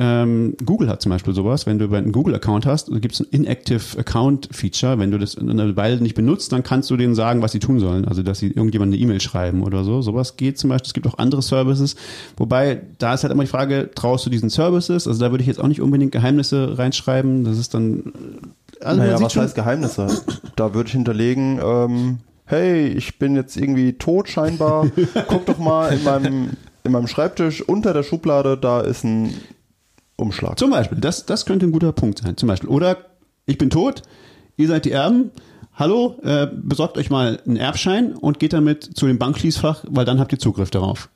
Ähm, Google hat zum Beispiel sowas, wenn du einen Google-Account hast, gibt es ein Inactive Account-Feature. Wenn du das eine Weile nicht benutzt, dann kannst du denen sagen, was sie tun sollen. Also, dass sie irgendjemand eine E-Mail schreiben oder so. Sowas geht zum Beispiel. Es gibt auch andere Services. Wobei, da ist halt immer die Frage, traust du diesen Services? Also, da würde ich jetzt auch nicht unbedingt Geheimnisse reinschreiben. Das ist dann, also,
naja, was heißt Geheimnisse? Da würde ich hinterlegen, ähm, hey, ich bin jetzt irgendwie tot scheinbar. Guck doch mal in meinem, in meinem Schreibtisch unter der Schublade, da ist ein Umschlag.
Zum Beispiel, das, das könnte ein guter Punkt sein. Zum Beispiel. Oder ich bin tot, ihr seid die Erben. Hallo, äh, besorgt euch mal einen Erbschein und geht damit zu dem Bankschließfach, weil dann habt ihr Zugriff darauf.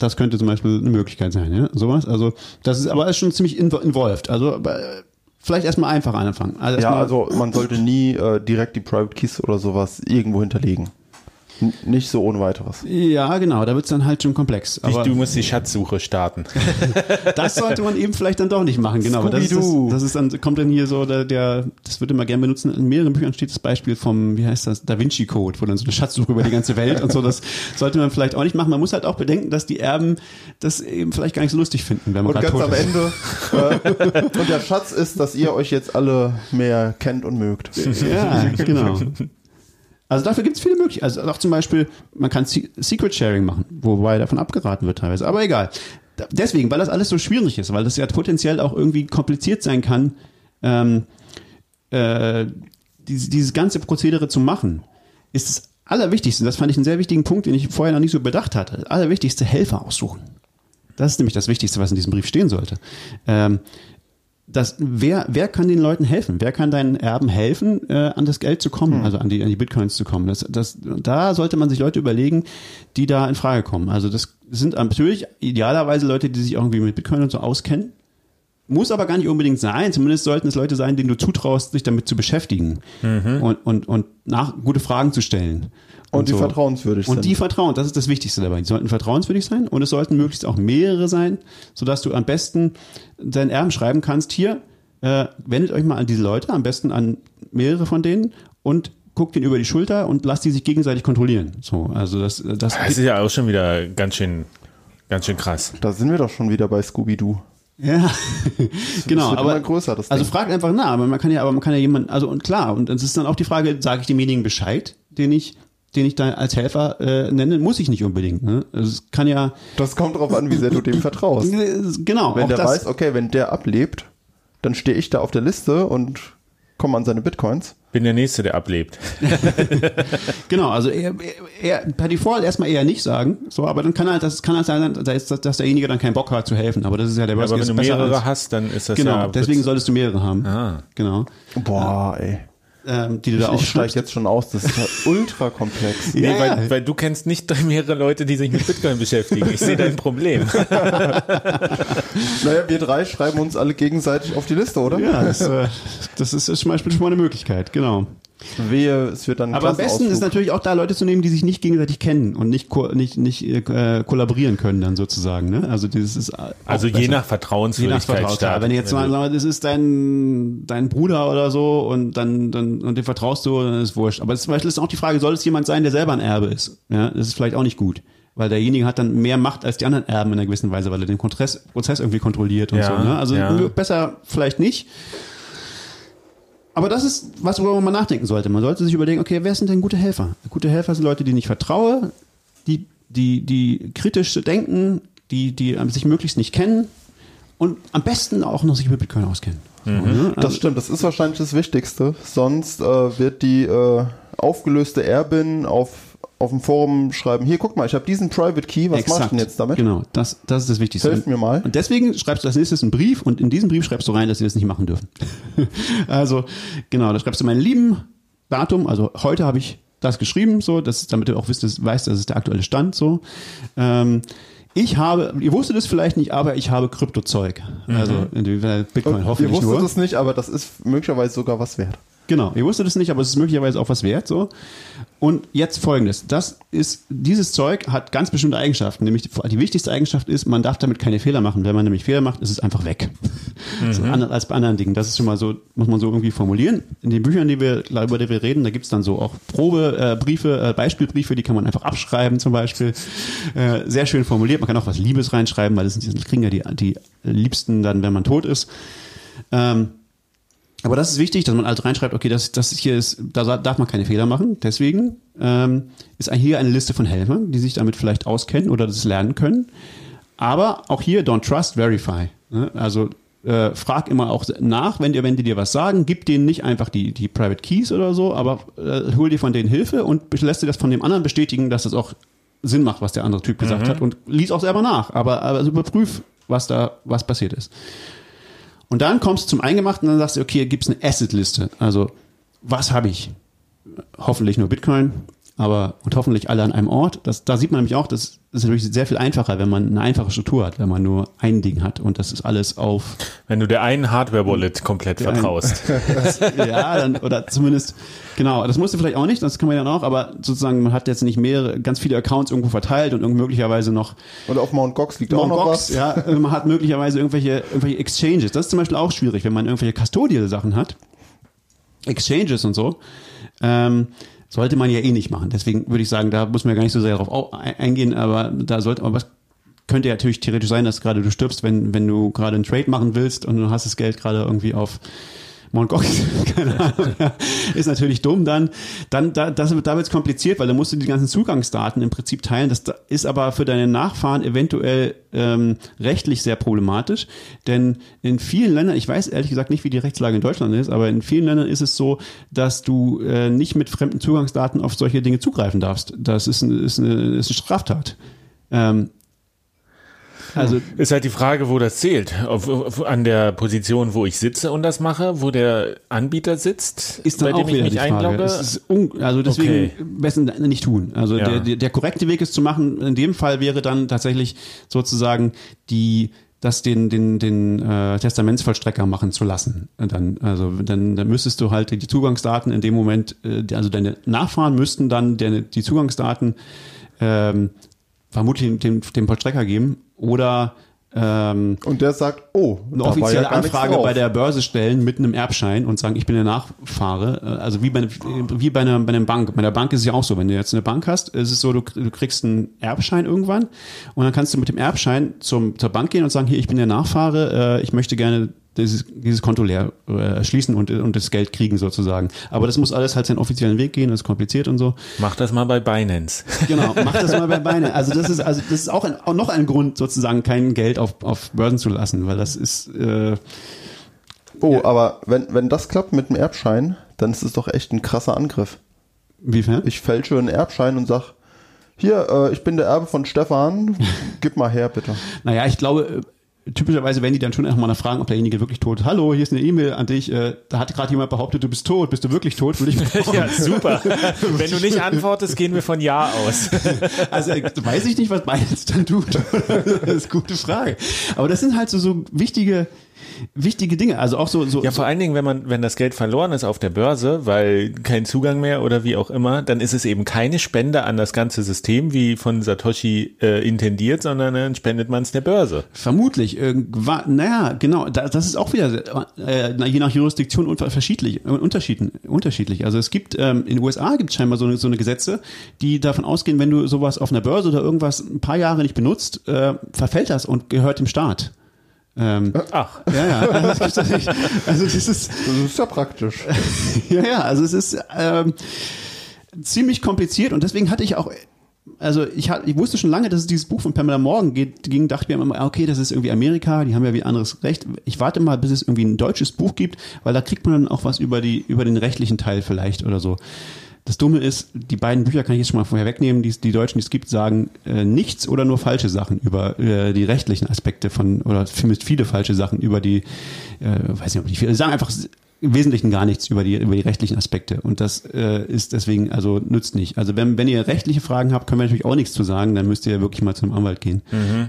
Das könnte zum Beispiel eine Möglichkeit sein, ja, sowas. Also das ist aber ist schon ziemlich invo- involved. Also äh, vielleicht erstmal einfach anfangen. Also
Ja,
erstmal-
also man sollte nie äh, direkt die Private Keys oder sowas irgendwo hinterlegen. N nicht so ohne weiteres.
ja, genau, da wird's dann halt schon komplex. Aber
du musst die Schatzsuche starten.
das sollte man eben vielleicht dann doch nicht machen, genau. Das ist, das, das ist dann, kommt dann hier so der, der, das wird immer gern benutzen. In mehreren Büchern steht das Beispiel vom, wie heißt das, Da Vinci Code, wo dann so eine Schatzsuche über die ganze Welt und so, das sollte man vielleicht auch nicht machen. Man muss halt auch bedenken, dass die Erben das eben vielleicht gar nicht so lustig finden, wenn man
Und ganz
tot
am
ist.
Ende, äh, und der Schatz ist, dass ihr euch jetzt alle mehr kennt und mögt.
Ja, genau. Also dafür gibt es viele Möglichkeiten. Also auch zum Beispiel, man kann Se- Secret Sharing machen, wobei davon abgeraten wird teilweise. Aber egal. Deswegen, weil das alles so schwierig ist, weil das ja potenziell auch irgendwie kompliziert sein kann, ähm, äh, dieses, dieses ganze Prozedere zu machen, ist das Allerwichtigste, das fand ich einen sehr wichtigen Punkt, den ich vorher noch nicht so bedacht hatte, das Allerwichtigste, Helfer aussuchen. Das ist nämlich das Wichtigste, was in diesem Brief stehen sollte. Ähm, das, wer, wer kann den Leuten helfen? Wer kann deinen Erben helfen, äh, an das Geld zu kommen, also an die, an die Bitcoins zu kommen? Das, das, da sollte man sich Leute überlegen, die da in Frage kommen. Also das sind natürlich idealerweise Leute, die sich irgendwie mit Bitcoin und so auskennen. Muss aber gar nicht unbedingt sein. Zumindest sollten es Leute sein, denen du zutraust, sich damit zu beschäftigen und, und, und nach gute Fragen zu stellen.
Und die vertrauenswürdig
Und
sind.
die vertrauen, das ist das Wichtigste dabei. Die sollten vertrauenswürdig sein und es sollten möglichst auch mehrere sein, sodass du am besten deinen Erben schreiben kannst, hier, äh, wendet euch mal an diese Leute, am besten an mehrere von denen und guckt ihnen über die Schulter und lasst die sich gegenseitig kontrollieren. So, also das, das,
Das ist ja auch schon wieder ganz schön, ganz schön krass.
Da sind wir doch schon wieder bei Scooby-Doo.
Ja, genau.
wird
aber
immer größer, das
also fragt einfach nach, aber man kann ja, aber man kann ja jemanden, also und klar, und es ist dann auch die Frage, sage ich demjenigen Bescheid, den ich, den ich da als Helfer äh, nenne, muss ich nicht unbedingt. Ne? Also es kann ja,
Das kommt drauf an, wie sehr du dem vertraust.
genau,
Wenn der
das,
weiß, okay, wenn der ablebt, dann stehe ich da auf der Liste und kommen an seine Bitcoins.
Bin der Nächste, der ablebt.
Genau, also er, er, er per Default erstmal eher nicht sagen, so, aber dann kann halt, das kann halt sein, dass, dass derjenige dann keinen Bock hat zu helfen, aber das ist ja der
Aber
Worst
wenn
Case
du
besser
mehrere
als-
hast, dann ist das
Genau,
ja.
deswegen solltest du mehrere haben.
Ah.
Genau.
Boah, ey.
Ähm, die du da
Ich steige jetzt schon aus, das ist ja ultra komplex.
Nee,
Ja,
weil,
ja.
weil du kennst nicht mehrere Leute, die sich mit Bitcoin beschäftigen. Ich sehe dein Problem.
Naja, wir drei schreiben uns alle gegenseitig auf die Liste, oder?
Ja, das, äh, das ist zum Beispiel schon mal eine Möglichkeit, genau.
Wehe, es wird dann
Aber am besten ist natürlich auch da Leute zu nehmen, die sich nicht gegenseitig kennen und nicht ko nicht nicht äh, kollaborieren können dann sozusagen. Ne? Also dieses ist auch
Also je
besser.
nach
Je nach
Vertrauenswürdigkeit.
Wenn du jetzt mal sagst, das ist dein, dein Bruder oder so und dann, dann, und dem vertraust du, dann ist es wurscht. Aber zum Beispiel ist auch die Frage, soll es jemand sein, der selber ein Erbe ist? Ja, das ist vielleicht auch nicht gut. Weil derjenige hat dann mehr Macht als die anderen Erben in einer gewissen Weise, weil er den Prozess, Prozess irgendwie kontrolliert und
Ja,
so. Ne? Also
ja.
besser vielleicht nicht. Aber das ist was, worüber man nachdenken sollte. Man sollte sich überlegen, okay, wer sind denn gute Helfer? Gute Helfer sind Leute, denen ich vertraue, die, die, die kritisch denken, die, die sich möglichst nicht kennen und am besten auch noch sich mit Bitcoin auskennen. So, ne?
Das stimmt, das ist wahrscheinlich das Wichtigste. Sonst äh, wird die äh, aufgelöste Erbin auf, auf dem Forum schreiben, hier, guck mal, ich habe diesen Private Key, was mach ich denn jetzt damit?
Genau, das, das ist das Wichtigste.
Helft mir mal.
Und deswegen schreibst du als nächstes einen Brief und in diesem Brief schreibst du rein, dass sie das nicht machen dürfen. also, genau, da schreibst du mein lieben Datum, also heute habe ich das geschrieben, so, dass, damit du auch wisst, dass, weißt, das ist der aktuelle Stand, so. Ähm, ich habe, ihr wusstet es vielleicht nicht, aber ich habe Kryptozeug. Also, in Bitcoin
Ihr
hoffentlich
wusstet
nur.
es nicht, aber das ist möglicherweise sogar was wert.
Genau, ihr wusstet es nicht, aber es ist möglicherweise auch was wert. So. Und jetzt folgendes: Das ist, dieses Zeug hat ganz bestimmte Eigenschaften. Nämlich die, wichtigste Eigenschaft ist, man darf damit keine Fehler machen. Wenn man nämlich Fehler macht, ist es einfach weg. So anders als bei anderen Dingen. Das ist schon mal so, muss man so irgendwie formulieren. In den Büchern, die wir, über die wir reden, da gibt's dann so auch Probebriefe, äh, äh, Beispielbriefe, die kann man einfach abschreiben zum Beispiel. Äh, sehr schön formuliert. Man kann auch was Liebes reinschreiben, weil das, sind, das kriegen ja die, die Liebsten dann, wenn man tot ist. Ähm, aber das ist wichtig, dass man also reinschreibt, okay, das, das hier ist, da darf man keine Fehler machen. Deswegen ähm, ist hier eine Liste von Helfern, die sich damit vielleicht auskennen oder das lernen können. Aber auch hier, don't trust, verify. Ne? Also äh, frag immer auch nach, wenn dir, wenn die dir was sagen, gib denen nicht einfach die, die Private Keys oder so, aber äh, hol dir von denen Hilfe und lässt dir das von dem anderen bestätigen, dass das auch Sinn macht, was der andere Typ gesagt hat und lies auch selber nach. Aber, aber also überprüf, was da, was passiert ist. Und dann kommst du zum Eingemachten und dann sagst du, okay, gibt's eine Asset-Liste. Also, was habe ich? Hoffentlich nur Bitcoin, aber und hoffentlich alle an einem Ort. Das, da sieht man nämlich auch, das ist natürlich sehr viel einfacher, wenn man eine einfache Struktur hat, wenn man nur ein Ding hat und das ist alles auf
Wenn du der einen Hardware-Wallet komplett
Der einen-
vertraust.
ja, dann, oder zumindest, genau, das musste vielleicht auch nicht, das kann man ja auch, aber sozusagen, man hat jetzt nicht mehrere, ganz viele Accounts irgendwo verteilt und irgend möglicherweise noch
Und auf Mount Gox liegt auch
Mount
noch
Gox,
was.
ja, äh, man hat möglicherweise irgendwelche, irgendwelche Exchanges. Das ist zum Beispiel auch schwierig, wenn man irgendwelche Custodial-Sachen hat. Exchanges und so. Ähm, sollte man ja eh nicht machen. Deswegen würde ich sagen, da muss man ja gar nicht so sehr darauf au- ein- eingehen, aber da sollte, aber was könnte ja natürlich theoretisch sein, dass gerade du stirbst, wenn, wenn du gerade einen Trade machen willst und du hast das Geld gerade irgendwie auf Mount Gox, keine Ahnung, ist natürlich dumm dann. Dann, da, das, da wird es kompliziert, weil dann musst du die ganzen Zugangsdaten im Prinzip teilen. Das da- ist aber für deine Nachfahren eventuell ähm, rechtlich sehr problematisch, denn in vielen Ländern, ich weiß ehrlich gesagt nicht, wie die Rechtslage in Deutschland ist, aber in vielen Ländern ist es so, dass du äh, nicht mit fremden Zugangsdaten auf solche Dinge zugreifen darfst. Das ist, eine, ist, eine, ist eine Straftat. Ähm, also
Ist halt die Frage, wo das zählt. Auf, auf, an der Position, wo ich sitze und das mache, wo der Anbieter sitzt,
ist dann
bei dem
auch
ich
wieder
mich einlogge.
Also deswegen
Okay.
besser nicht tun. Also
Ja.
der, der, der korrekte Weg ist zu machen. In dem Fall wäre dann tatsächlich sozusagen die das den den den äh, Testamentsvollstrecker machen zu lassen. Dann also dann, dann müsstest du halt die Zugangsdaten in dem Moment, äh, also deine Nachfahren müssten dann deine, die Zugangsdaten ähm, vermutlich dem, dem Vollstrecker geben oder ähm,
Und der sagt, oh,
eine offizielle
ja
Anfrage bei der Börse stellen mit einem Erbschein und sagen, ich bin der Nachfahre. Äh, Also wie bei, wie bei einer, bei einer Bank. Bei der Bank ist es ja auch so. Wenn du jetzt eine Bank hast, ist es so, du, du kriegst einen Erbschein irgendwann und dann kannst du mit dem Erbschein zum, zur Bank gehen und sagen, hier, ich bin der Nachfahre, äh, ich möchte gerne dieses, dieses Konto leer äh, schließen und, und das Geld kriegen sozusagen. Aber das muss alles halt seinen offiziellen Weg gehen, das ist kompliziert und so.
Mach das mal bei Binance.
Genau, mach das mal bei Beine. Also das ist also das ist auch, ein, auch noch ein Grund sozusagen kein Geld auf, auf Börsen zu lassen, weil das ist äh,
Oh, aber wenn, wenn das klappt mit dem Erbschein, dann ist es doch echt ein krasser Angriff.
Inwiefern?
Ich fälsche einen Erbschein und sag, hier, äh, ich bin der Erbe von Stefan, gib mal her, bitte.
Naja, ich glaube, typischerweise werden die dann schon erstmal mal fragen, ob derjenige wirklich tot ist. Hallo, hier ist eine E-Mail an dich. Äh, da hat gerade jemand behauptet, du bist tot. Bist du wirklich tot? Würde ich
Ja, super. Wenn du nicht antwortest, gehen wir von Ja aus.
Also äh, weiß ich nicht, was Binance dann tut. das ist eine gute Frage. Aber das sind halt so, so wichtige, wichtige Dinge. Also auch so, so
Ja, vor allen Dingen, wenn man, wenn das Geld verloren ist auf der Börse, weil kein Zugang mehr oder wie auch immer, dann ist es eben keine Spende an das ganze System, wie von Satoshi äh, intendiert, sondern dann spendet man es der Börse.
Vermutlich. Irgendwann, naja, genau, da, das ist auch wieder äh, je nach Jurisdiktion unter- verschiedlich, äh, unterschieden, unterschiedlich. Also es gibt, ähm, in den USA gibt es scheinbar so eine, so eine Gesetze, die davon ausgehen, wenn du sowas auf einer Börse oder irgendwas ein paar Jahre nicht benutzt, äh, verfällt das und gehört dem Staat. Ähm,
Ach.
ja, ja, also, das also das ist,
Das ist ja praktisch.
ja, ja, also es ist ähm, ziemlich kompliziert und deswegen hatte ich auch, also ich, hat, ich wusste schon lange, dass es dieses Buch von Pamela Morgan geht, ging, dachte mir immer, okay, das ist irgendwie Amerika, die haben ja wie anderes Recht. Ich warte mal, bis es irgendwie ein deutsches Buch gibt, weil da kriegt man dann auch was über die über den rechtlichen Teil vielleicht oder so. Das Dumme ist, die beiden Bücher kann ich jetzt schon mal vorher wegnehmen, die, die Deutschen, die es gibt, sagen äh, nichts oder nur falsche Sachen über äh, die rechtlichen Aspekte von, oder zumindest viele falsche Sachen über die, äh, weiß nicht, ob die viele, sagen einfach im Wesentlichen gar nichts über die, über die rechtlichen Aspekte. Und das äh, ist deswegen, also nützt nicht. Also wenn, wenn ihr rechtliche Fragen habt, können wir natürlich auch nichts zu sagen, dann müsst ihr wirklich mal zum Anwalt gehen.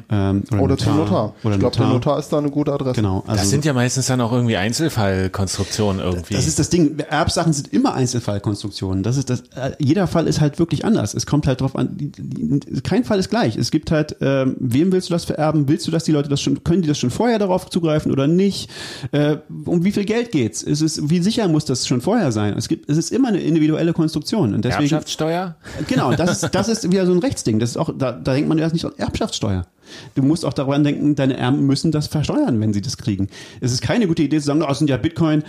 Ähm,
Oder zum Notar.
Oder
ich glaube, der Notar ist da eine gute Adresse.
Genau. Also
Das sind ja meistens dann auch irgendwie Einzelfallkonstruktionen irgendwie.
Das ist das Ding. Erbsachen sind immer Einzelfallkonstruktionen. Das ist das. Äh, jeder Fall ist halt wirklich anders. Es kommt halt drauf an. Die, die, kein Fall ist gleich. Es gibt halt, ähm, wem willst du das vererben? Willst du, dass die Leute das schon, können die das schon vorher darauf zugreifen oder nicht? Äh, um wie viel Geld geht's? Ist es, wie sicher muss das schon vorher sein? Es gibt, es ist immer eine individuelle Konstruktion und deswegen.
Erbschaftssteuer?
Genau, das ist, das ist wieder so ein Rechtsding. Das ist auch, da, da denkt man erst nicht an Erbschaftssteuer. Du musst auch daran denken, deine Erben müssen das versteuern, wenn sie das kriegen. Es ist keine gute Idee zu sagen, oh, das sind ja Bitcoin,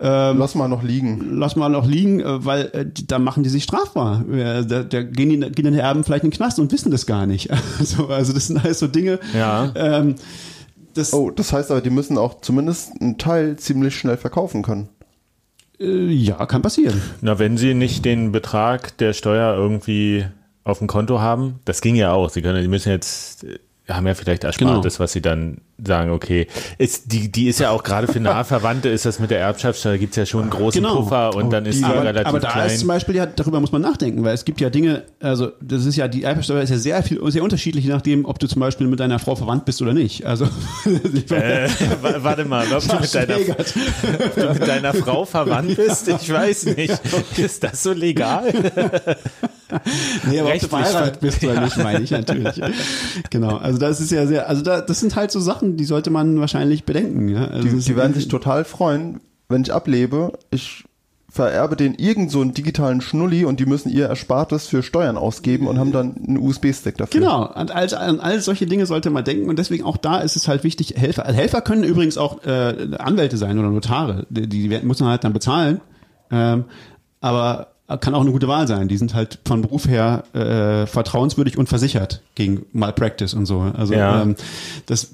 ähm,
Lass mal noch liegen.
lass mal noch liegen, äh, weil äh, da machen die sich strafbar. Äh, Da, da gehen, die, gehen deine Erben vielleicht in den Knast und wissen das gar nicht. Also, also das sind alles so Dinge.
Ja.
Ähm, das,
Oh, das heißt aber, die müssen auch zumindest einen Teil ziemlich schnell verkaufen können.
äh, ja, kann passieren.
Na, wenn sie nicht den Betrag der Steuer irgendwie auf dem Konto haben, das ging ja auch. Sie können, die müssen jetzt, äh, haben ja vielleicht Erspartes, was sie dann sagen, okay. Ist, die, die ist ja auch gerade für nahe Verwandte ist das mit der Erbschaftssteuer, gibt's ja schon einen großen
Genau.
Puffer und dann ist die
aber,
relativ
aber da
klein.
ist zum Beispiel ja, darüber muss man nachdenken, weil es gibt ja Dinge, also das ist ja, die Erbschaftssteuer ist ja sehr viel, sehr unterschiedlich, je nachdem, ob du zum Beispiel mit deiner Frau verwandt bist oder nicht. Also,
äh, wa- warte mal, ob du, mit deiner, ob du mit deiner Frau verwandt bist, ich weiß nicht. Ist das so legal?
Nee, aber ob du verheiratet
ver-
bist oder nicht, meine ich natürlich. Genau, also das ist ja sehr, also da, das sind halt so Sachen, die sollte man wahrscheinlich bedenken. Ja? Also
Die, die werden sich total freuen, wenn ich ablebe. Ich vererbe denen irgend so einen digitalen Schnulli und die müssen ihr Erspartes für Steuern ausgeben und haben dann einen USB-Stick dafür.
Genau, an all, an all solche Dinge sollte man denken und deswegen auch da ist es halt wichtig, Helfer. Also Helfer können übrigens auch äh, Anwälte sein oder Notare, die, die werden- muss man halt dann bezahlen, ähm, aber kann auch eine gute Wahl sein. Die sind halt von Beruf her äh, vertrauenswürdig und versichert gegen Malpractice und so. Also
Ja.
ähm, das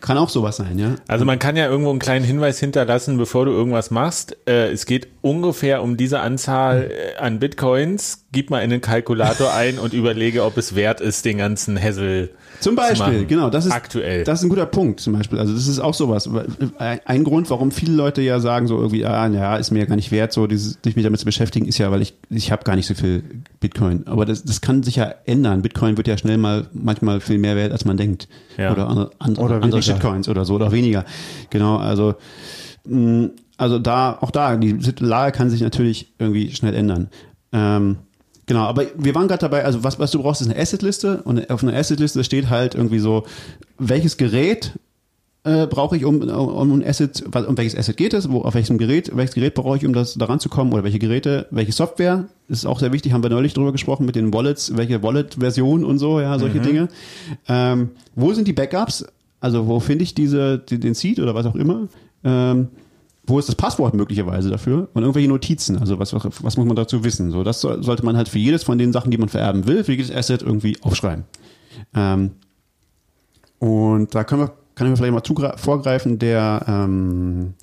kann auch sowas sein, ja.
Also man kann ja irgendwo einen kleinen Hinweis hinterlassen, bevor du irgendwas machst. Äh, es geht ungefähr um diese Anzahl äh, an Bitcoins. Gib mal in den Kalkulator ein und überlege, ob es wert ist, den ganzen Hassel
Zum
zu
Beispiel, genau, das ist
aktuell.
Das ist ein guter Punkt, zum Beispiel. Also das ist auch sowas. Ein ein Grund, warum viele Leute ja sagen so irgendwie, ah, ja, ist mir ja gar nicht wert, so dieses, sich mit damit zu beschäftigen, ist ja, weil ich ich habe gar nicht so viel Bitcoin. Aber das, das kann sich ja ändern. Bitcoin wird ja schnell mal manchmal viel mehr wert, als man denkt.
Ja.
Oder andere, andere,
Oder
andere
weniger.
Shitcoins oder so oder weniger. Genau. Also mh, also da auch da die Lage kann sich natürlich irgendwie schnell ändern. Ähm, Genau, aber wir waren gerade dabei, also was, was du brauchst, ist eine Assetliste und auf einer Assetliste steht halt irgendwie so, welches Gerät äh, brauche ich, um, um ein Asset, um welches Asset geht es, wo, auf welchem Gerät, welches Gerät brauche ich, um das daran zu kommen oder welche Geräte, welche Software, das ist auch sehr wichtig, haben wir neulich drüber gesprochen mit den Wallets, welche Wallet-Version und so, ja, solche Dinge. Ähm, wo sind die Backups? Also wo finde ich diese, die, den Seed oder was auch immer? Ähm, wo ist das Passwort möglicherweise dafür und irgendwelche Notizen, also was, was, was muss man dazu wissen? So, das soll, sollte man halt für jedes von den Sachen, die man vererben will, für jedes Asset irgendwie aufschreiben. Ähm, und da können wir, können wir vielleicht mal vorgreifen, der, ähm,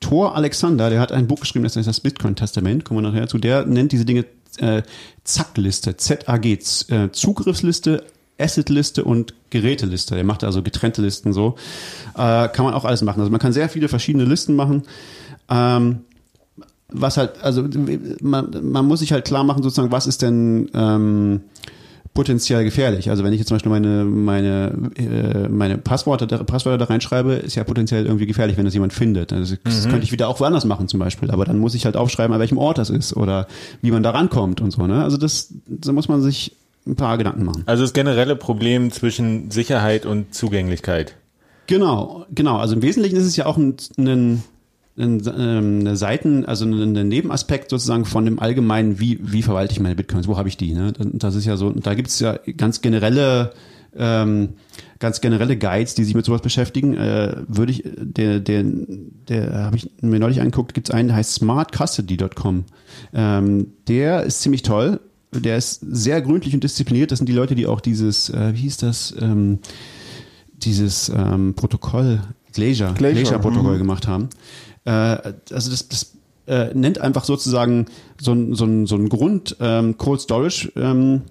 Thor Alexander, der hat ein Buch geschrieben, das heißt das Bitcoin-Testament, kommen wir nachher zu, der nennt diese Dinge äh, Z-A-G, Z äh, Zugriffsliste, Asset-Liste und Geräteliste. Der macht also getrennte Listen so. Äh, kann man auch alles machen. Also man kann sehr viele verschiedene Listen machen. Ähm, was halt, also man, man muss sich halt klar machen, sozusagen, was ist denn ähm, potenziell gefährlich. Also wenn ich jetzt zum Beispiel meine, meine, äh, meine Passworte, Passwörter da reinschreibe, ist ja potenziell irgendwie gefährlich, wenn das jemand findet. Also das
Mhm.
könnte ich wieder auch woanders machen zum Beispiel. Aber dann muss ich halt aufschreiben, an welchem Ort das ist oder wie man da rankommt und so. Ne? Also das, da muss man sich ein paar Gedanken machen.
Also das generelle Problem zwischen Sicherheit und Zugänglichkeit.
Genau, genau. Also im Wesentlichen ist es ja auch ein, ein, ein, ähm, eine Seiten, also ein ein Nebenaspekt sozusagen von dem allgemeinen, wie, wie verwalte ich meine Bitcoins, wo habe ich die? Ne? Das ist ja so, da gibt es ja ganz generelle ähm, ganz generelle Guides, die sich mit sowas beschäftigen, äh, würde ich, der, der, der habe ich mir neulich angeguckt, gibt es einen, der heißt smartcustody.com. Ähm, der ist ziemlich toll. Der ist sehr gründlich und diszipliniert. Das sind die Leute, die auch dieses, äh, wie hieß das, ähm, dieses ähm, Protokoll, Glacier,
Glacier,
Glacier-Protokoll
mhm.
gemacht haben. Äh, also das, das äh, nennt einfach sozusagen so ein, so ein, so ein Grund ähm, Cold Storage ähm,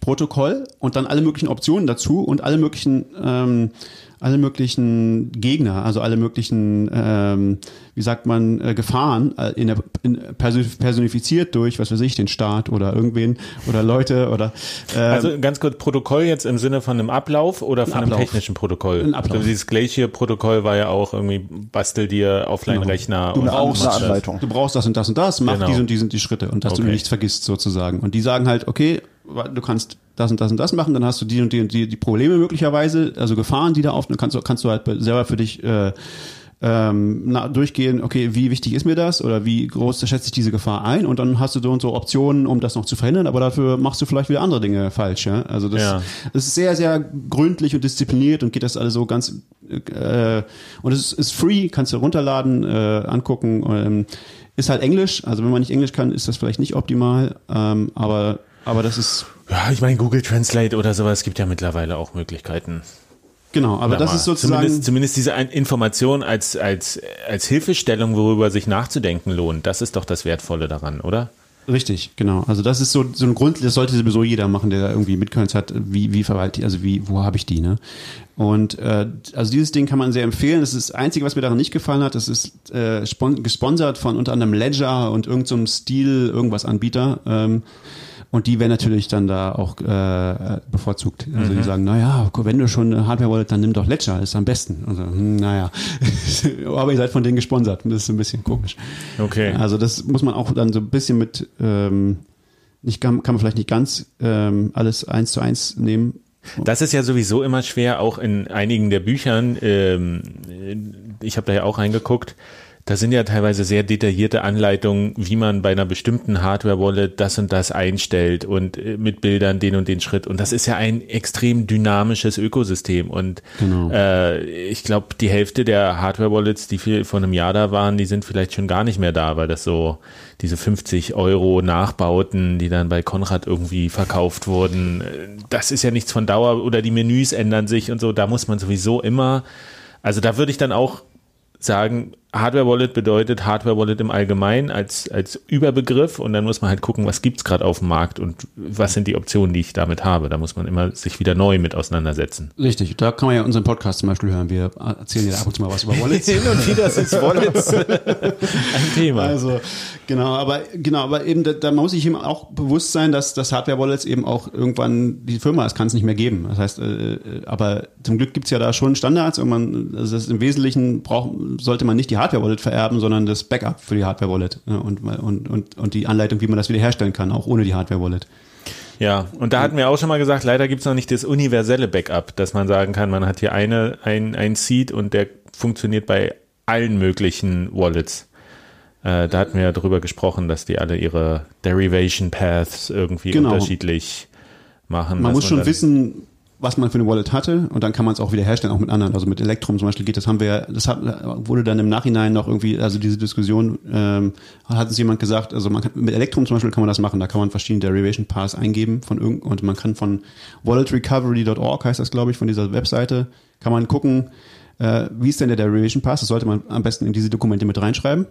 Protokoll und dann alle möglichen Optionen dazu und alle möglichen ähm, alle möglichen Gegner, also alle möglichen, ähm, wie sagt man, äh, Gefahren äh, in der, in, perso- personifiziert durch, was weiß ich, den Staat oder irgendwen oder Leute oder ähm,
Also ganz kurz, Protokoll jetzt im Sinne von einem Ablauf oder von einem
Ablauf.
technischen Protokoll?
Ein Ablauf.
So dieses Glacier-Protokoll war ja auch irgendwie, bastel dir Offline-Rechner.
Du
und
brauchst eine. Anleitung.
du brauchst das und das und das, mach
Genau.
diese und diese und die Schritte und dass du
Okay.
nichts vergisst sozusagen. Und die sagen halt, okay, du kannst das und das und das machen, dann hast du die und die und die, die Probleme möglicherweise, also Gefahren, die da auf, dann kannst du, kannst du halt selber für dich äh, ähm, na, durchgehen, okay, wie wichtig ist mir das oder wie groß schätze ich diese Gefahr ein und dann hast du so und so Optionen, um das noch zu verhindern, aber dafür machst du vielleicht wieder andere Dinge falsch. Ja? Also das,
Ja.
das ist sehr, sehr gründlich und diszipliniert und geht das alles so ganz äh, und es ist, ist free, kannst du runterladen, äh, angucken. Ähm, ist halt Englisch, also wenn man nicht Englisch kann, ist das vielleicht nicht optimal, ähm, aber aber das ist
Ja, ich meine, Google Translate oder sowas gibt ja mittlerweile auch Möglichkeiten.
genau, aber das ist sozusagen
Zumindest, zumindest diese Information als, als, als Hilfestellung, worüber sich nachzudenken lohnt, das ist doch das Wertvolle daran, oder?
Richtig, genau. Also das ist so, so ein Grund, das sollte sowieso jeder machen, der irgendwie Bitcoins hat. Wie, wie verwalte ich, also wie, wo habe ich die, ne? Und äh, also dieses Ding kann man sehr empfehlen. Das ist das Einzige, was mir daran nicht gefallen hat. Das ist äh, spon gesponsert von unter anderem Ledger und irgendeinem Stil, irgendwas Anbieter. Ähm, und die werden natürlich dann da auch äh, bevorzugt. Also die sagen, naja, wenn du schon eine Hardware-Wallet, dann nimm doch Ledger, ist am besten. Also, hm, naja, aber ihr seid von denen gesponsert. Das ist ein bisschen komisch.
Okay.
Also das muss man auch dann so ein bisschen mit, ähm, nicht kann, kann man vielleicht nicht ganz ähm, alles eins zu eins nehmen.
Das ist ja sowieso immer schwer, auch in einigen der Büchern. Ähm, ich habe da ja auch reingeguckt. Da sind ja teilweise sehr detaillierte Anleitungen, wie man bei einer bestimmten Hardware-Wallet das und das einstellt und äh, mit Bildern den und den Schritt. Und das ist ja ein extrem dynamisches Ökosystem. Und
Genau.
äh, ich glaube, die Hälfte der Hardware-Wallets, die viel, vor einem Jahr da waren, die sind vielleicht schon gar nicht mehr da, weil das so diese 50 Euro Nachbauten, die dann bei Konrad irgendwie verkauft wurden, äh, das ist ja nichts von Dauer oder die Menüs ändern sich und so. Da muss man sowieso immer, also da würde ich dann auch sagen, Hardware Wallet bedeutet Hardware Wallet im Allgemeinen als, als Überbegriff und dann muss man halt gucken, was gibt's gerade auf dem Markt und was sind die Optionen, die ich damit habe. Da muss man immer sich wieder neu mit auseinandersetzen.
Richtig, da kann man ja unseren Podcast zum Beispiel hören. Wir erzählen ja ab und zu mal was über Wallets.
Hin und wieder sind Wallets ein Thema.
Also genau, aber genau, aber eben da, da muss ich ihm auch bewusst sein, dass das Hardware-Wallets eben auch irgendwann die Firma, das kann es nicht mehr geben. Das heißt, äh, äh, aber zum Glück gibt's ja da schon Standards und man, also im Wesentlichen braucht, sollte man nicht die Hardware-Wallet vererben, sondern das Backup für die Hardware-Wallet ja, und, und, und, und die Anleitung, wie man das wiederherstellen kann, auch ohne die Hardware-Wallet.
Ja, und da hatten wir auch schon mal gesagt, leider gibt's noch nicht das universelle Backup, dass man sagen kann, man hat hier eine, ein, ein Seed und der funktioniert bei allen möglichen Wallets. Äh, da hatten wir ja drüber gesprochen, dass die alle ihre Derivation Paths irgendwie
Genau.
unterschiedlich machen.
Man muss schon wissen, was man für eine Wallet hatte und dann kann man es auch wieder herstellen, auch mit anderen. Also mit Electrum zum Beispiel geht das, haben wir, ja- das hat, wurde dann im Nachhinein noch irgendwie, also diese Diskussion, ähm, hat uns jemand gesagt, also man kann, mit Electrum zum Beispiel kann man das machen, da kann man verschiedene Derivation Paths eingeben von irgend, und man kann von walletrecovery.org heißt das, glaube ich, von dieser Webseite, kann man gucken, äh, wie ist denn der Derivation Pass? Das sollte man am besten in diese Dokumente mit reinschreiben.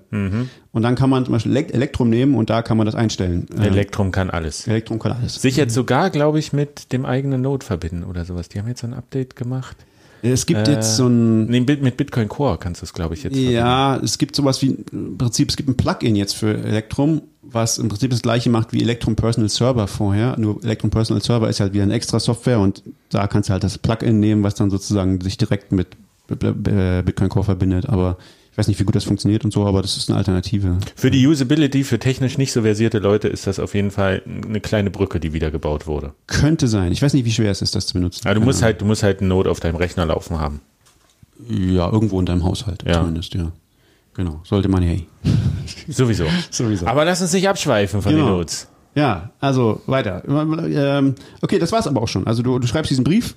Und dann kann man zum Beispiel Elekt- Elektrum nehmen und da kann man das einstellen. Äh,
Elektrum kann alles.
Elektrum kann alles.
Sich jetzt sogar, glaube ich, mit dem eigenen Node verbinden oder sowas. Die haben jetzt so ein Update gemacht.
Es gibt
Äh,
jetzt so ein
Nee, mit Bitcoin Core kannst du es, glaube ich, jetzt
Ja, es gibt sowas wie im Prinzip, es gibt ein Plugin jetzt für Electrum, was im Prinzip das gleiche macht wie Electrum Personal Server vorher. Nur Electrum Personal Server ist halt wieder eine extra Software und da kannst du halt das Plugin nehmen, was dann sozusagen sich direkt mit Bitcoin Core verbindet. Aber ich weiß nicht, wie gut das funktioniert und so, aber das ist eine Alternative.
Für die Usability, für technisch nicht so versierte Leute ist das auf jeden Fall eine kleine Brücke, die wieder gebaut wurde.
Könnte sein. Ich weiß nicht, wie schwer es ist, das zu benutzen.
Aber du musst halt, du musst halt einen Node auf deinem Rechner laufen haben.
Ja, irgendwo in deinem Haushalt
Ja.
zumindest, ja. Genau. Sollte man, hey.
Sowieso.
Sowieso.
Aber lass uns nicht abschweifen von den
Genau.
Nodes.
Ja, also weiter. Ähm, Okay, das war's aber auch schon. Also du, du schreibst diesen Brief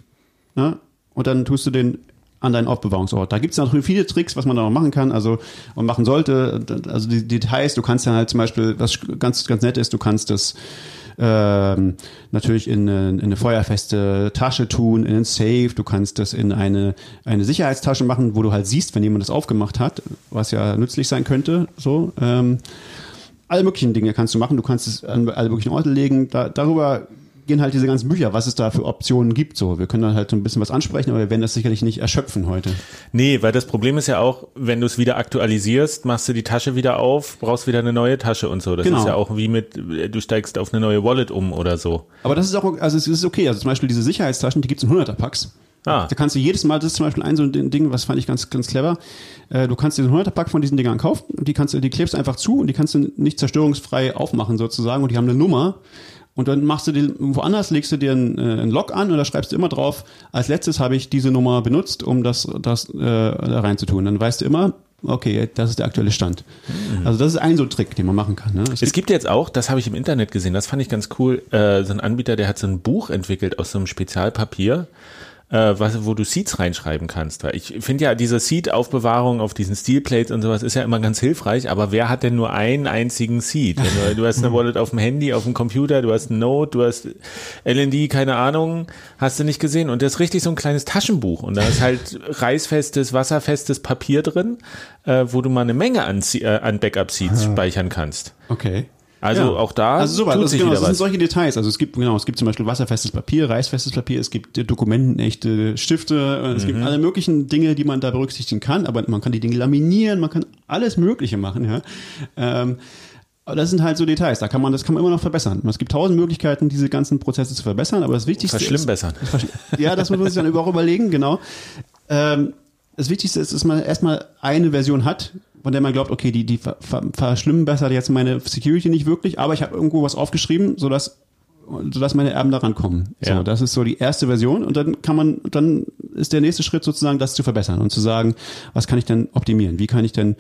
ne, und dann tust du den an deinen Aufbewahrungsort. Da gibt's natürlich viele Tricks, was man da noch machen kann, also und machen sollte. Also die Details, du kannst dann halt zum Beispiel, was ganz, ganz nett ist, du kannst das ähm, natürlich in eine, in eine feuerfeste Tasche tun, in einen Safe, du kannst das in eine, eine Sicherheitstasche machen, wo du halt siehst, wenn jemand das aufgemacht hat, was ja nützlich sein könnte. So. Ähm, alle möglichen Dinge kannst du machen. Du kannst es an alle möglichen Orte legen. Da, darüber gehen halt diese ganzen Bücher, was es da für Optionen gibt. So, wir können dann halt so ein bisschen was ansprechen, aber wir werden das sicherlich nicht erschöpfen heute.
Nee, weil das Problem ist ja auch, wenn du es wieder aktualisierst, machst du die Tasche wieder auf, brauchst wieder eine neue Tasche und so. Das
Genau.
ist ja auch wie mit, du steigst auf eine neue Wallet um oder so.
Aber das ist auch, also es ist okay. Also zum Beispiel diese Sicherheitstaschen, die gibt's in 100er Packs.
Ah.
Da kannst du jedes Mal, das ist zum Beispiel ein so ein Ding, was fand ich ganz, ganz clever. Äh, du kannst diesen 100er Pack von diesen Dingern kaufen und die kannst du, die klebst einfach zu und die kannst du nicht zerstörungsfrei aufmachen sozusagen und die haben eine Nummer. Und dann machst du den, woanders legst du dir einen, äh, einen Log an und da schreibst du immer drauf, als letztes habe ich diese Nummer benutzt, um das, das äh, da reinzutun. Dann weißt du immer, okay, das ist der aktuelle Stand. Also das ist ein so Trick, den man machen kann. Ne?
Es gibt jetzt auch, das habe ich im Internet gesehen, das fand ich ganz cool, äh, so ein Anbieter, der hat so ein Buch entwickelt aus so einem Spezialpapier, äh, was, wo du Seeds reinschreiben kannst. Weil ich finde ja, diese Seed-Aufbewahrung auf diesen Steelplates und sowas ist ja immer ganz hilfreich, aber wer hat denn nur einen einzigen Seed? Du, du hast eine Wallet auf dem Handy, auf dem Computer, du hast ein Node, du hast LND, keine Ahnung, hast du nicht gesehen. Und das ist richtig so ein kleines Taschenbuch und da ist halt reißfestes, wasserfestes Papier drin, äh, wo du mal eine Menge an, äh, an Backup-Seeds speichern kannst.
Okay.
Also auch da
also sowas,
tut
das,
sich
genau,
wieder
das sind
was.
solche Details. Also es gibt genau, es gibt zum Beispiel wasserfestes Papier, reißfestes Papier, es gibt äh, dokumentenechte Stifte, äh, es
Mhm.
gibt alle möglichen Dinge, die man da berücksichtigen kann. Aber man kann die Dinge laminieren, man kann alles Mögliche machen. Ja. Ähm, aber das sind halt so Details. Da kann man, das kann man immer noch verbessern. Es gibt tausend Möglichkeiten, diese ganzen Prozesse zu verbessern. Aber das Wichtigste ist,
Verschlimmbessern.
ja, das muss man sich dann auch überlegen, genau. Ähm, das Wichtigste ist, dass man erstmal eine Version hat, von der man glaubt, okay, die, die ver ver verschlimmbessert jetzt meine Security nicht wirklich, aber ich habe irgendwo was aufgeschrieben, sodass sodass meine Erben daran kommen. So,
Ja.
das ist so die erste Version und dann kann man, dann ist der nächste Schritt sozusagen, das zu verbessern und zu sagen, was kann ich denn optimieren? Wie kann ich denn,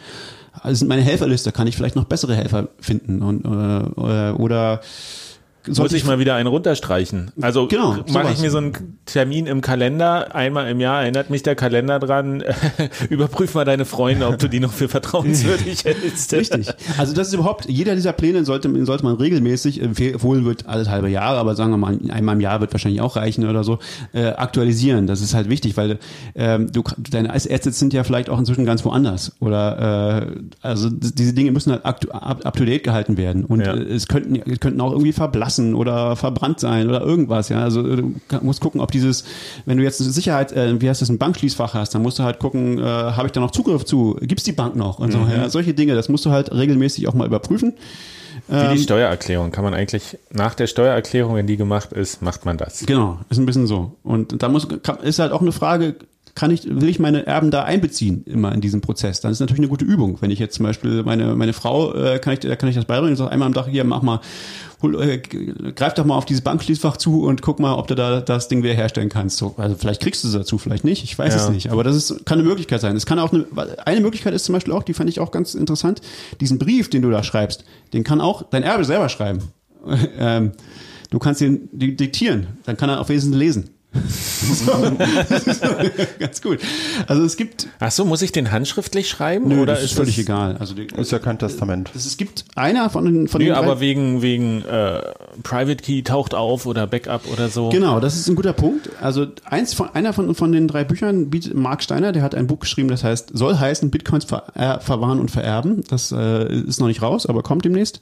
also sind meine Helferliste, kann ich vielleicht noch bessere Helfer finden und äh, oder sollte
ich mal wieder einen runterstreichen. Also
Genau,
mache ich mir so einen Termin im Kalender, einmal im Jahr erinnert mich der Kalender dran, überprüf mal deine Freunde, ob du die noch für vertrauenswürdig hältst.
Richtig. Also das ist überhaupt, jeder dieser Pläne sollte, sollte man regelmäßig, empfohlen wird alles halbe Jahre, aber sagen wir mal, einmal im Jahr wird wahrscheinlich auch reichen oder so, äh, aktualisieren. Das ist halt wichtig, weil ähm, du, deine Assets sind ja vielleicht auch inzwischen ganz woanders. Oder äh, also diese Dinge müssen halt up, up, up to date gehalten werden. Und
Ja.
äh, es könnten, es könnten auch irgendwie verblassen oder verbrannt sein oder irgendwas, ja. Also äh, du musst gucken, ob dieses, wenn du jetzt eine Sicherheit, äh, wie heißt das, ein Bankschließfach hast, dann musst du halt gucken, äh, habe ich da noch Zugriff zu? Gibt's die Bank noch? Und so, ja. Solche Dinge, das musst du halt regelmäßig auch mal überprüfen.
Wie
Ähm,
die Steuererklärung. Kann man eigentlich nach der Steuererklärung, wenn die gemacht ist, macht man das.
Genau, ist ein bisschen so. Und da muss, ist halt auch eine Frage, kann ich, will ich meine Erben da einbeziehen immer in diesen Prozess? Dann ist natürlich eine gute Übung. Wenn ich jetzt zum Beispiel meine, meine Frau, äh, kann ich, da kann ich das beibringen und sage einmal am Tag, hier, mach mal, hol, äh, greif doch mal auf dieses Bankschließfach zu und guck mal, ob du da das Ding wieder herstellen kannst. So, also vielleicht kriegst du es dazu, vielleicht nicht, ich weiß
Ja.
es nicht. Aber das ist, kann eine Möglichkeit sein. Es kann auch eine, eine Möglichkeit ist zum Beispiel auch, die fand ich auch ganz interessant, diesen Brief, den du da schreibst, den kann auch dein Erbe selber schreiben. ähm, du kannst ihn di- diktieren, dann kann er auf Wesen lesen. Ganz gut. Also es gibt.
Ach so, muss ich den handschriftlich schreiben?
Nö,
oder
das ist völlig egal. Also die,
Ist ja kein Testament.
es, es gibt einer von den von
Nö,
den drei-
aber wegen, wegen äh, Private Key taucht auf oder Backup oder so.
Genau, das ist ein guter Punkt. Also eins von, einer von, von den drei Büchern bietet Mark Steiner, der hat ein Buch geschrieben, das heißt, soll heißen Bitcoins ver, äh, verwahren und vererben. Das äh, ist noch nicht raus, aber kommt demnächst.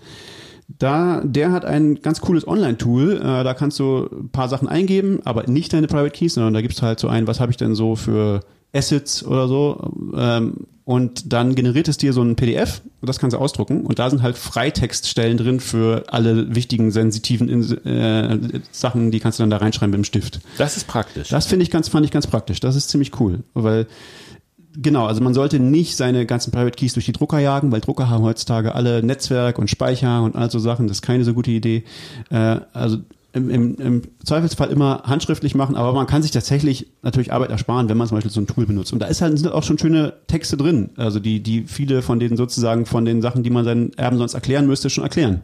Da, der hat ein ganz cooles Online-Tool, äh, da kannst du ein paar Sachen eingeben, aber nicht deine Private Keys, sondern da gibst du halt so ein, was habe ich denn so für Assets oder so ähm, und dann generiert es dir so ein PDF und das kannst du ausdrucken und da sind halt Freitextstellen drin für alle wichtigen sensitiven äh, Sachen, die kannst du dann da reinschreiben mit dem Stift.
Das ist praktisch.
Das finde ich ganz, fand ich ganz praktisch. Das ist ziemlich cool, weil genau, also man sollte nicht seine ganzen Private Keys durch die Drucker jagen, weil Drucker haben heutzutage alle Netzwerk und Speicher und all so Sachen. Das ist keine so gute Idee. Äh, also im, im, im Zweifelsfall immer handschriftlich machen, aber man kann sich tatsächlich natürlich Arbeit ersparen, wenn man zum Beispiel so ein Tool benutzt. Und da ist halt, sind auch schon schöne Texte drin, also die, die viele von denen sozusagen von den Sachen, die man seinen Erben sonst erklären müsste, schon erklären.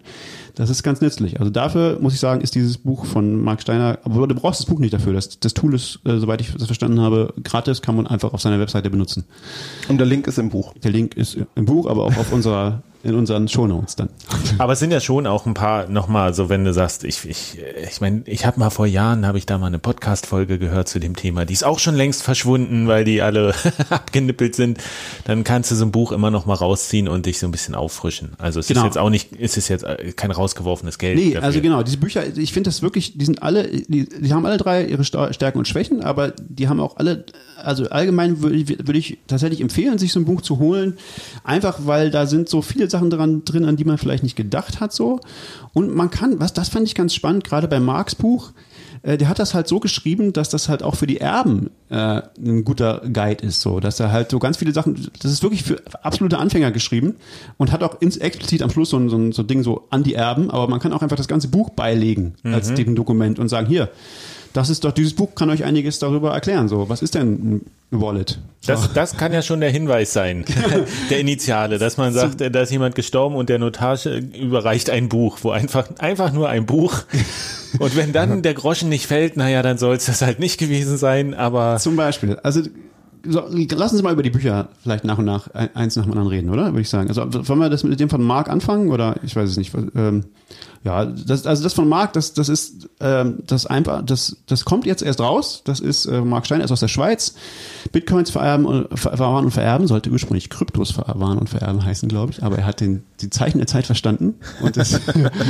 Das ist ganz nützlich. Also dafür muss ich sagen, ist dieses Buch von Mark Steiner, aber du brauchst das Buch nicht dafür. Das, das Tool ist, äh, soweit ich das verstanden habe, gratis, kann man einfach auf seiner Webseite benutzen.
Und der Link ist im Buch.
Der Link ist im Buch, aber auch auf unserer, in unseren Shownotes dann.
Aber es sind ja schon auch ein paar, nochmal, so wenn du sagst, ich, ich, ich meine, ich habe mal vor Jahren, habe ich da mal eine Podcast-Folge gehört zu dem Thema, die ist auch schon längst verschwunden, weil die alle abgenippelt sind. Dann kannst du so ein Buch immer noch mal rausziehen und dich so ein bisschen auffrischen. Also es
Genau.
ist jetzt auch nicht, es ist jetzt äh, kein rausgeworfenes Geld.
Nee,
dafür.
also genau, diese Bücher, ich finde das wirklich, die sind alle, die, die haben alle drei ihre Stärken und Schwächen, aber die haben auch alle, also allgemein würde ich, würde ich tatsächlich empfehlen, sich so ein Buch zu holen, einfach weil da sind so viele Sachen dran drin, an die man vielleicht nicht gedacht hat so. Und man kann, was das fand ich ganz spannend, gerade bei Marx Buch, äh, der hat das halt so geschrieben, dass das halt auch für die Erben äh, ein guter Guide ist, so, dass er halt so ganz viele Sachen, das ist wirklich für absolute Anfänger geschrieben und hat auch ins, explizit am Schluss so ein, so ein so ein Ding so an die Erben, aber man kann auch einfach das ganze Buch beilegen als dem Dokument und sagen, hier, das ist doch, dieses Buch kann euch einiges darüber erklären, so, was ist denn ein Wallet?
Das, das kann ja schon der Hinweis sein, der Initiale, dass man sagt, da ist jemand gestorben und der Notar überreicht ein Buch, wo einfach, einfach nur ein Buch. Und wenn dann der Groschen nicht fällt, naja, dann soll es das halt nicht gewesen sein, aber
Zum Beispiel. Also so, lassen Sie mal über die Bücher vielleicht nach und nach ein- eins nach dem anderen reden, oder? Würde ich sagen. Also wollen wir das mit dem von Marc anfangen oder ich weiß es nicht. Ähm, ja, das, also das von Marc, das, das ist ähm, das einfach, das, das kommt jetzt erst raus. Das ist äh, Marc Stein, er ist aus der Schweiz. Bitcoins vererben und ver- verwahren und vererben sollte ursprünglich Kryptos verwahren und vererben heißen, glaube ich. Aber er hat den die Zeichen der Zeit verstanden und das,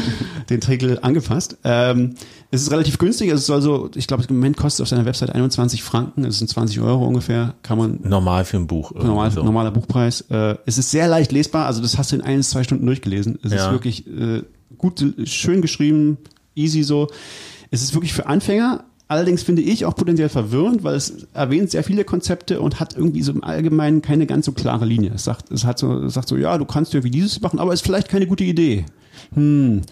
den Titel angepasst. Ähm, es ist relativ günstig. Es soll so, ich glaube, im Moment kostet es auf seiner Website 21 Franken. Es sind 20 Euro ungefähr. Kann man
normal für ein Buch.
normal,
so.
normaler Buchpreis. Äh, es ist sehr leicht lesbar, also das hast du in ein, zwei Stunden durchgelesen. Es
Ja.
ist wirklich äh, gut, schön geschrieben, easy so. Es ist wirklich für Anfänger, allerdings finde ich auch potenziell verwirrend, weil es erwähnt sehr viele Konzepte und hat irgendwie so im Allgemeinen keine ganz so klare Linie. Es sagt, es hat so, es sagt so, ja, du kannst irgendwie dieses machen, aber ist vielleicht keine gute Idee. Hm.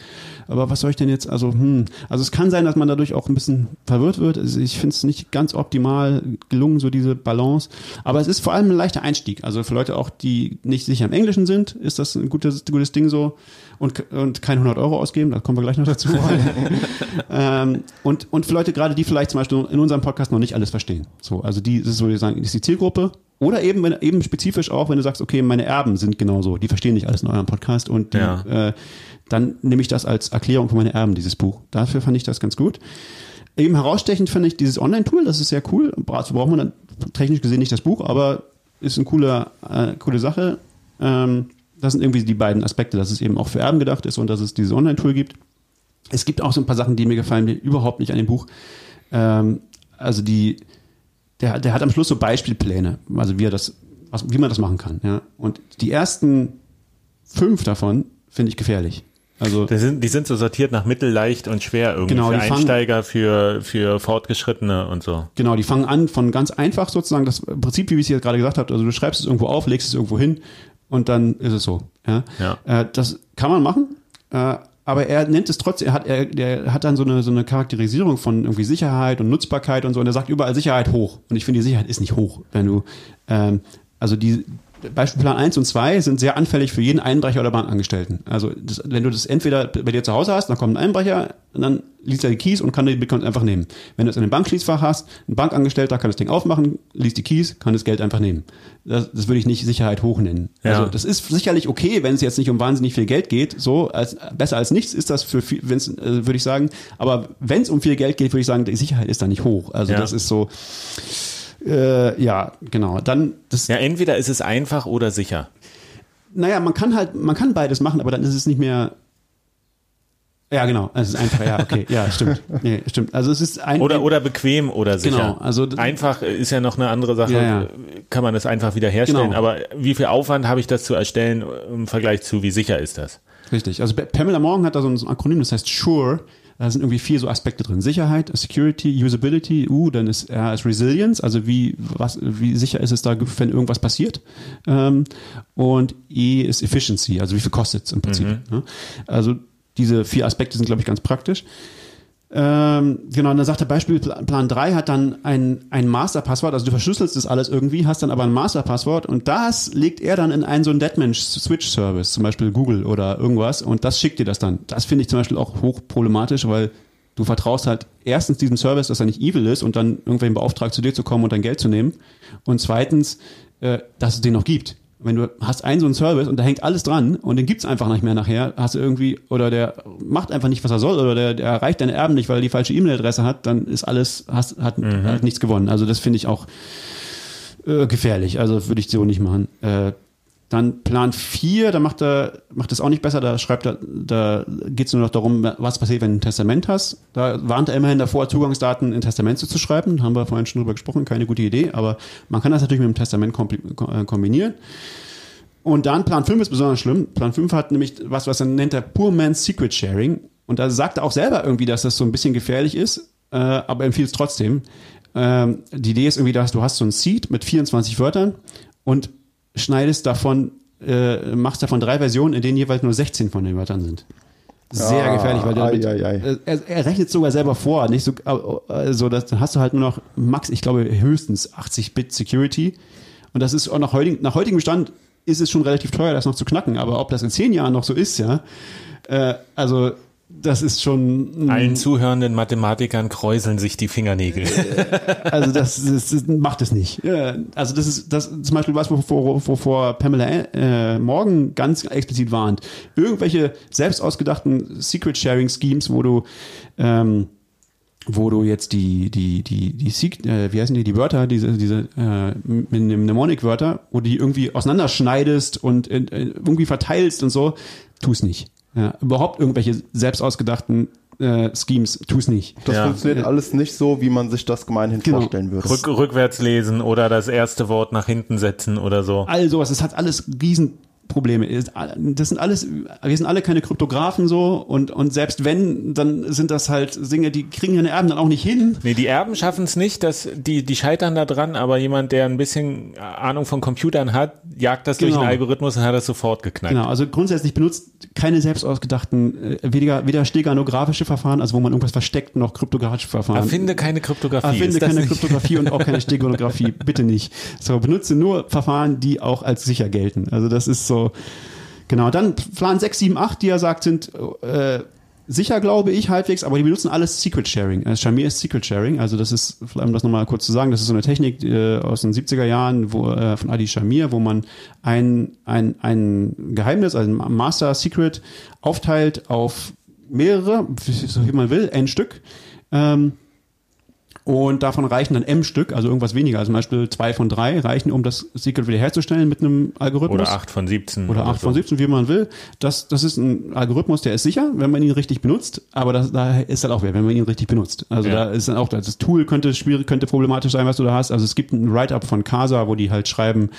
Aber was soll ich denn jetzt, also, hm. Also es kann sein, dass man dadurch auch ein bisschen verwirrt wird. Also ich finde es nicht ganz optimal gelungen, so diese Balance. Aber es ist vor allem ein leichter Einstieg. Also für Leute auch, die nicht sicher im Englischen sind, ist das ein gutes, gutes Ding so. Und, und kein 100 Euro ausgeben, da kommen wir gleich noch dazu. ähm, und, und für Leute gerade, die vielleicht zum Beispiel in unserem Podcast noch nicht alles verstehen. So, also die, das ist so, sagen, das ist die Zielgruppe. Oder eben, wenn, eben spezifisch auch, wenn du sagst, okay, meine Erben sind genauso, die verstehen nicht alles in eurem Podcast und die,
Ja.
äh, dann nehme ich das als Erklärung für meine Erben, dieses Buch. Dafür fand ich das ganz gut. Eben herausstechend finde ich dieses Online-Tool, das ist sehr cool. Dazu braucht man dann technisch gesehen nicht das Buch, aber ist eine coole, äh, coole Sache. Ähm, das sind irgendwie die beiden Aspekte, dass es eben auch für Erben gedacht ist und dass es dieses Online-Tool gibt. Es gibt auch so ein paar Sachen, die mir gefallen, die überhaupt nicht an dem Buch. Ähm, also die, der, der hat am Schluss so Beispielpläne, also wie er das, was, wie man das machen kann. Ja. Und die ersten fünf davon finde ich gefährlich. Also
Die sind, die sind so sortiert nach mittel, leicht und schwer irgendwie.
Genau,
für
die fangen-
Einsteiger, für, für Fortgeschrittene und so.
Genau, die fangen an von ganz einfach sozusagen, das Prinzip, wie ich es jetzt gerade gesagt habe, also du schreibst es irgendwo auf, legst es irgendwo hin und dann ist es so. Ja?
Ja.
Äh, das kann man machen, äh, aber er nennt es trotzdem, er hat, er, der hat dann so eine, so eine Charakterisierung von irgendwie Sicherheit und Nutzbarkeit und so und er sagt überall Sicherheit hoch. Und ich finde, die Sicherheit ist nicht hoch, wenn du, ähm, also die, Beispiel Plan 1 und 2 sind sehr anfällig für jeden Einbrecher oder Bankangestellten. Also das, wenn du das entweder bei dir zu Hause hast, dann kommt ein Einbrecher und dann liest er die Keys und kann die Bitcoins einfach nehmen. Wenn du es in einem Bankschließfach hast, ein Bankangestellter kann das Ding aufmachen, liest die Keys, kann das Geld einfach nehmen. Das, das würde ich nicht Sicherheit hoch nennen.
Ja.
Also das ist sicherlich okay, wenn es jetzt nicht um wahnsinnig viel Geld geht. So als besser als nichts ist das für viel, wenn's, äh, würde ich sagen. Aber wenn es um viel Geld geht, würde ich sagen, die Sicherheit ist da nicht hoch. Also
Ja.
das ist so. Äh, ja, genau. Dann das.
Ja, entweder ist es einfach oder sicher.
Naja, man kann halt, man kann beides machen, aber dann ist es nicht mehr. Ja, genau. Es ist einfach, ja, okay, ja, stimmt. Nee, stimmt. Also es ist ein
Oder, oder bequem oder sicher.
Genau, also
einfach ist ja noch eine andere Sache.
Ja, ja.
Kann man das einfach wieder herstellen.
Genau.
Aber wie viel Aufwand habe ich das zu erstellen im Vergleich zu, wie sicher ist das?
Richtig. Also Pamela Morgan hat da so ein Akronym, das heißt SURE. Da sind irgendwie vier so Aspekte drin. Sicherheit, Security, Usability, U, dann ist R ist Resilience, also wie, was, wie sicher ist es da, wenn irgendwas passiert. Ähm, und E ist Efficiency, also wie viel kostet es im Prinzip. Ne? Also diese vier Aspekte sind, glaube ich, ganz praktisch. Ähm, genau, und dann sagt der Beispiel, Plan 3 hat dann ein, ein Masterpasswort, also du verschlüsselst das alles irgendwie, hast dann aber ein Masterpasswort und das legt er dann in einen so einen Deadman-Switch-Service, zum Beispiel Google oder irgendwas und das schickt dir das dann. Das finde ich zum Beispiel auch hochproblematisch, weil du vertraust halt erstens diesem Service, dass er nicht evil ist und dann irgendwen beauftragt, zu dir zu kommen und dein Geld zu nehmen und zweitens, äh, dass es den noch gibt. Wenn du hast einen so einen Service und da hängt alles dran und den gibt's einfach nicht mehr nachher, hast du irgendwie, oder der macht einfach nicht, was er soll, oder der, der erreicht deine Erben nicht, weil er die falsche E-Mail-Adresse hat, dann ist alles, hast, hat, hat nichts gewonnen. Also das finde ich auch äh, gefährlich. Also würde ich so nicht machen. Äh, dann Plan 4, da macht er, macht es auch nicht besser, da schreibt er, da geht es nur noch darum, was passiert, wenn du ein Testament hast. Da warnt er immerhin davor, Zugangsdaten in Testamente zu schreiben. Haben wir vorhin schon drüber gesprochen, keine gute Idee, aber man kann das natürlich mit dem Testament äh, kombinieren. Und dann Plan 5 ist besonders schlimm. Plan 5 hat nämlich was, was er nennt der Poor Man's Secret Sharing. Und da sagt er auch selber irgendwie, dass das so ein bisschen gefährlich ist, äh, aber empfiehlt es trotzdem. Ähm, die Idee ist irgendwie, dass du hast so ein Seed mit 24 Wörtern und schneidest davon, äh, machst davon drei Versionen, in denen jeweils nur 16 von den Wörtern sind. Sehr
Ah,
gefährlich, weil damit,
ei, ei.
äh, Er, er rechnet sogar selber vor, nicht so, so dass, dann hast du halt nur noch max, ich glaube höchstens 80 Bit Security und das ist auch nach heutigem, nach heutigem Stand ist es schon relativ teuer, das noch zu knacken, aber ob das in zehn Jahren noch so ist, ja, äh, also das ist schon
Allen zuhörenden Mathematikern kräuseln sich die Fingernägel.
also das, das, das macht es nicht. Also das ist das zum Beispiel was, wovor, wovor Pamela äh, Morgan ganz explizit warnt. Irgendwelche selbst ausgedachten Secret-Sharing-Schemes, wo du ähm, wo du jetzt die die die die Sec- äh, wie heißen die die Wörter diese diese äh, Mnemonic-Wörter, wo du die irgendwie auseinanderschneidest und in, in, irgendwie verteilst und so, tu es nicht. Ja, überhaupt irgendwelche selbst ausgedachten äh, Schemes, tu es nicht.
Das
Ja.
funktioniert alles nicht so, wie man sich das gemeinhin
Genau.
vorstellen würde.
Rück, rückwärts lesen oder das erste Wort nach hinten setzen oder so.
all sowas, das hat alles Riesenprobleme. Das sind alles, wir sind alle keine Kryptografen so und, und selbst wenn, dann sind das halt Dinge, die kriegen ihre Erben dann auch nicht hin.
Nee, die Erben schaffen es nicht, dass die, die scheitern da dran, aber jemand, der ein bisschen Ahnung von Computern hat, jagt das durch
Genau.
einen Algorithmus und hat das sofort geknackt.
Genau, also grundsätzlich benutzt keine selbst ausgedachten, äh, weder, weder steganografische Verfahren, also wo man irgendwas versteckt, noch kryptografische Verfahren.
Erfinde keine Kryptographie.
Erfinde keine
nicht?
Kryptographie und auch keine Steganografie, bitte nicht. So, benutze nur Verfahren, die auch als sicher gelten. Also das ist so, genau. Dann Plan 6, 7, 8, die er sagt, sind äh, sicher, glaube ich, halbwegs, aber die benutzen alles Secret Sharing. Äh, Shamir ist Secret Sharing, also das ist, um das nochmal kurz zu sagen, das ist so eine Technik äh, aus den 70er Jahren wo, äh, von Adi Shamir, wo man ein, ein, ein Geheimnis, also ein Master Secret aufteilt auf mehrere, so wie man will, ein Stück. Ähm, und davon reichen dann M Stück, also irgendwas weniger, also zum Beispiel zwei von drei reichen, um das Secret wiederherzustellen mit einem Algorithmus.
Oder 8 von 17.
Oder 8 von
so.
17, wie man will. Das, das ist ein Algorithmus, der ist sicher, wenn man ihn richtig benutzt, aber das, da ist halt auch wer, wenn man ihn richtig benutzt. Also
Ja.
da ist dann auch, das Tool könnte schwierig, könnte problematisch sein, was du da hast. Also es gibt ein Write-up von Casa, wo die halt schreiben,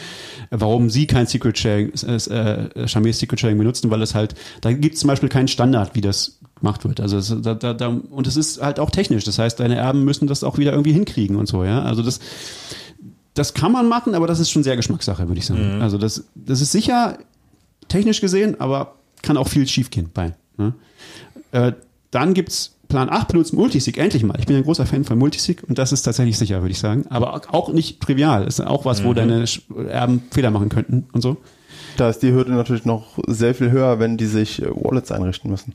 warum sie kein Secret Sharing, äh, äh, Shamir Secret Sharing benutzen, weil es halt, da gibt es zum Beispiel keinen Standard, wie das gemacht wird. Also es, da, da, da, und es ist halt auch technisch. Das heißt, deine Erben müssen das auch wieder irgendwie hinkriegen und so, ja. Also das, das kann man machen, aber das ist schon sehr Geschmackssache, würde ich sagen. Also das, das ist sicher technisch gesehen, aber kann auch viel schiefgehen bei. Ne? Äh, dann gibt's Plan 8 benutzt Multisig, endlich mal. Ich bin ein großer Fan von Multisig und das ist tatsächlich sicher, würde ich sagen. Aber auch nicht trivial. Das ist auch was, wo deine Erben Fehler machen könnten und so.
Da ist die Hürde natürlich noch sehr viel höher, wenn die sich äh, Wallets einrichten müssen.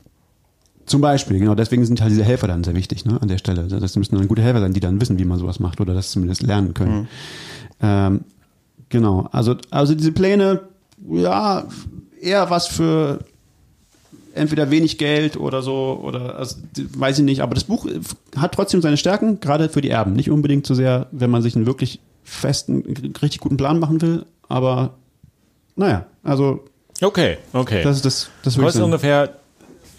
Zum Beispiel, genau, deswegen sind halt diese Helfer dann sehr wichtig, ne, an der Stelle. Das müssen dann gute Helfer sein, die dann wissen, wie man sowas macht oder das zumindest lernen können. Ähm, genau, also, also diese Pläne, ja, eher was für entweder wenig Geld oder so, oder also, weiß ich nicht, aber das Buch hat trotzdem seine Stärken, gerade für die Erben. Nicht unbedingt so sehr, wenn man sich einen wirklich festen, richtig guten Plan machen will, aber naja, also
Okay, okay.
das ist das, das
Kostet ungefähr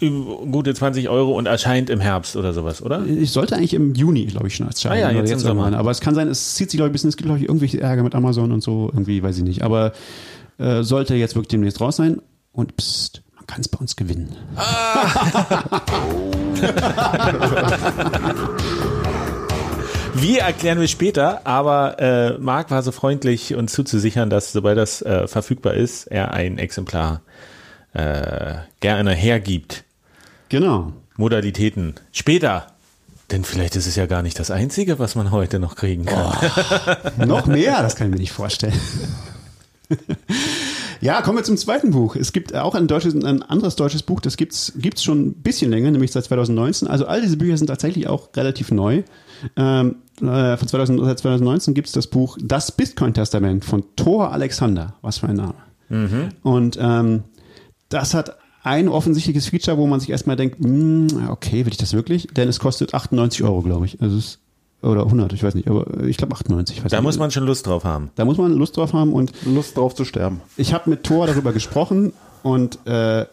gute 20 Euro und erscheint im Herbst oder sowas, oder?
Ich sollte eigentlich im Juni, glaube ich, schon erscheinen.
Ah ja,
oder
jetzt im Sommer.
Aber es kann sein, es zieht sich, glaube ich, ein bisschen, es gibt, glaube ich, irgendwelche Ärger mit Amazon und so, irgendwie, weiß ich nicht. Aber äh, sollte jetzt wirklich demnächst raus sein. Und pst, man kann es bei uns gewinnen.
Wir erklären wir später, aber äh, Marc war so freundlich, uns zuzusichern, dass sobald das äh, verfügbar ist, er ein Exemplar äh, gerne hergibt.
Genau.
Modalitäten. Später. Denn vielleicht ist es ja gar nicht das Einzige, was man heute noch kriegen kann.
Noch mehr, das kann ich mir nicht vorstellen. Ja, kommen wir zum zweiten Buch. Es gibt auch ein deutsches, ein anderes deutsches Buch, das gibt's gibt's schon ein bisschen länger, nämlich seit 2019. Also all diese Bücher sind tatsächlich auch relativ neu. Ähm, äh, von 2000, seit 2019 gibt's das Buch Das Bitcoin-Testament von Thor Alexander. Was für ein Name. Und ähm, das hat ein offensichtliches Feature, wo man sich erstmal denkt, hm, okay, will ich das wirklich? Denn es kostet 98 Euro, glaube ich. Also es, oder 100, ich weiß nicht, aber ich glaube 98. Ich weiß
Da
nicht.
muss man schon Lust drauf haben.
da muss man Lust drauf haben und
Lust drauf zu sterben.
ich habe mit Thor darüber gesprochen und äh,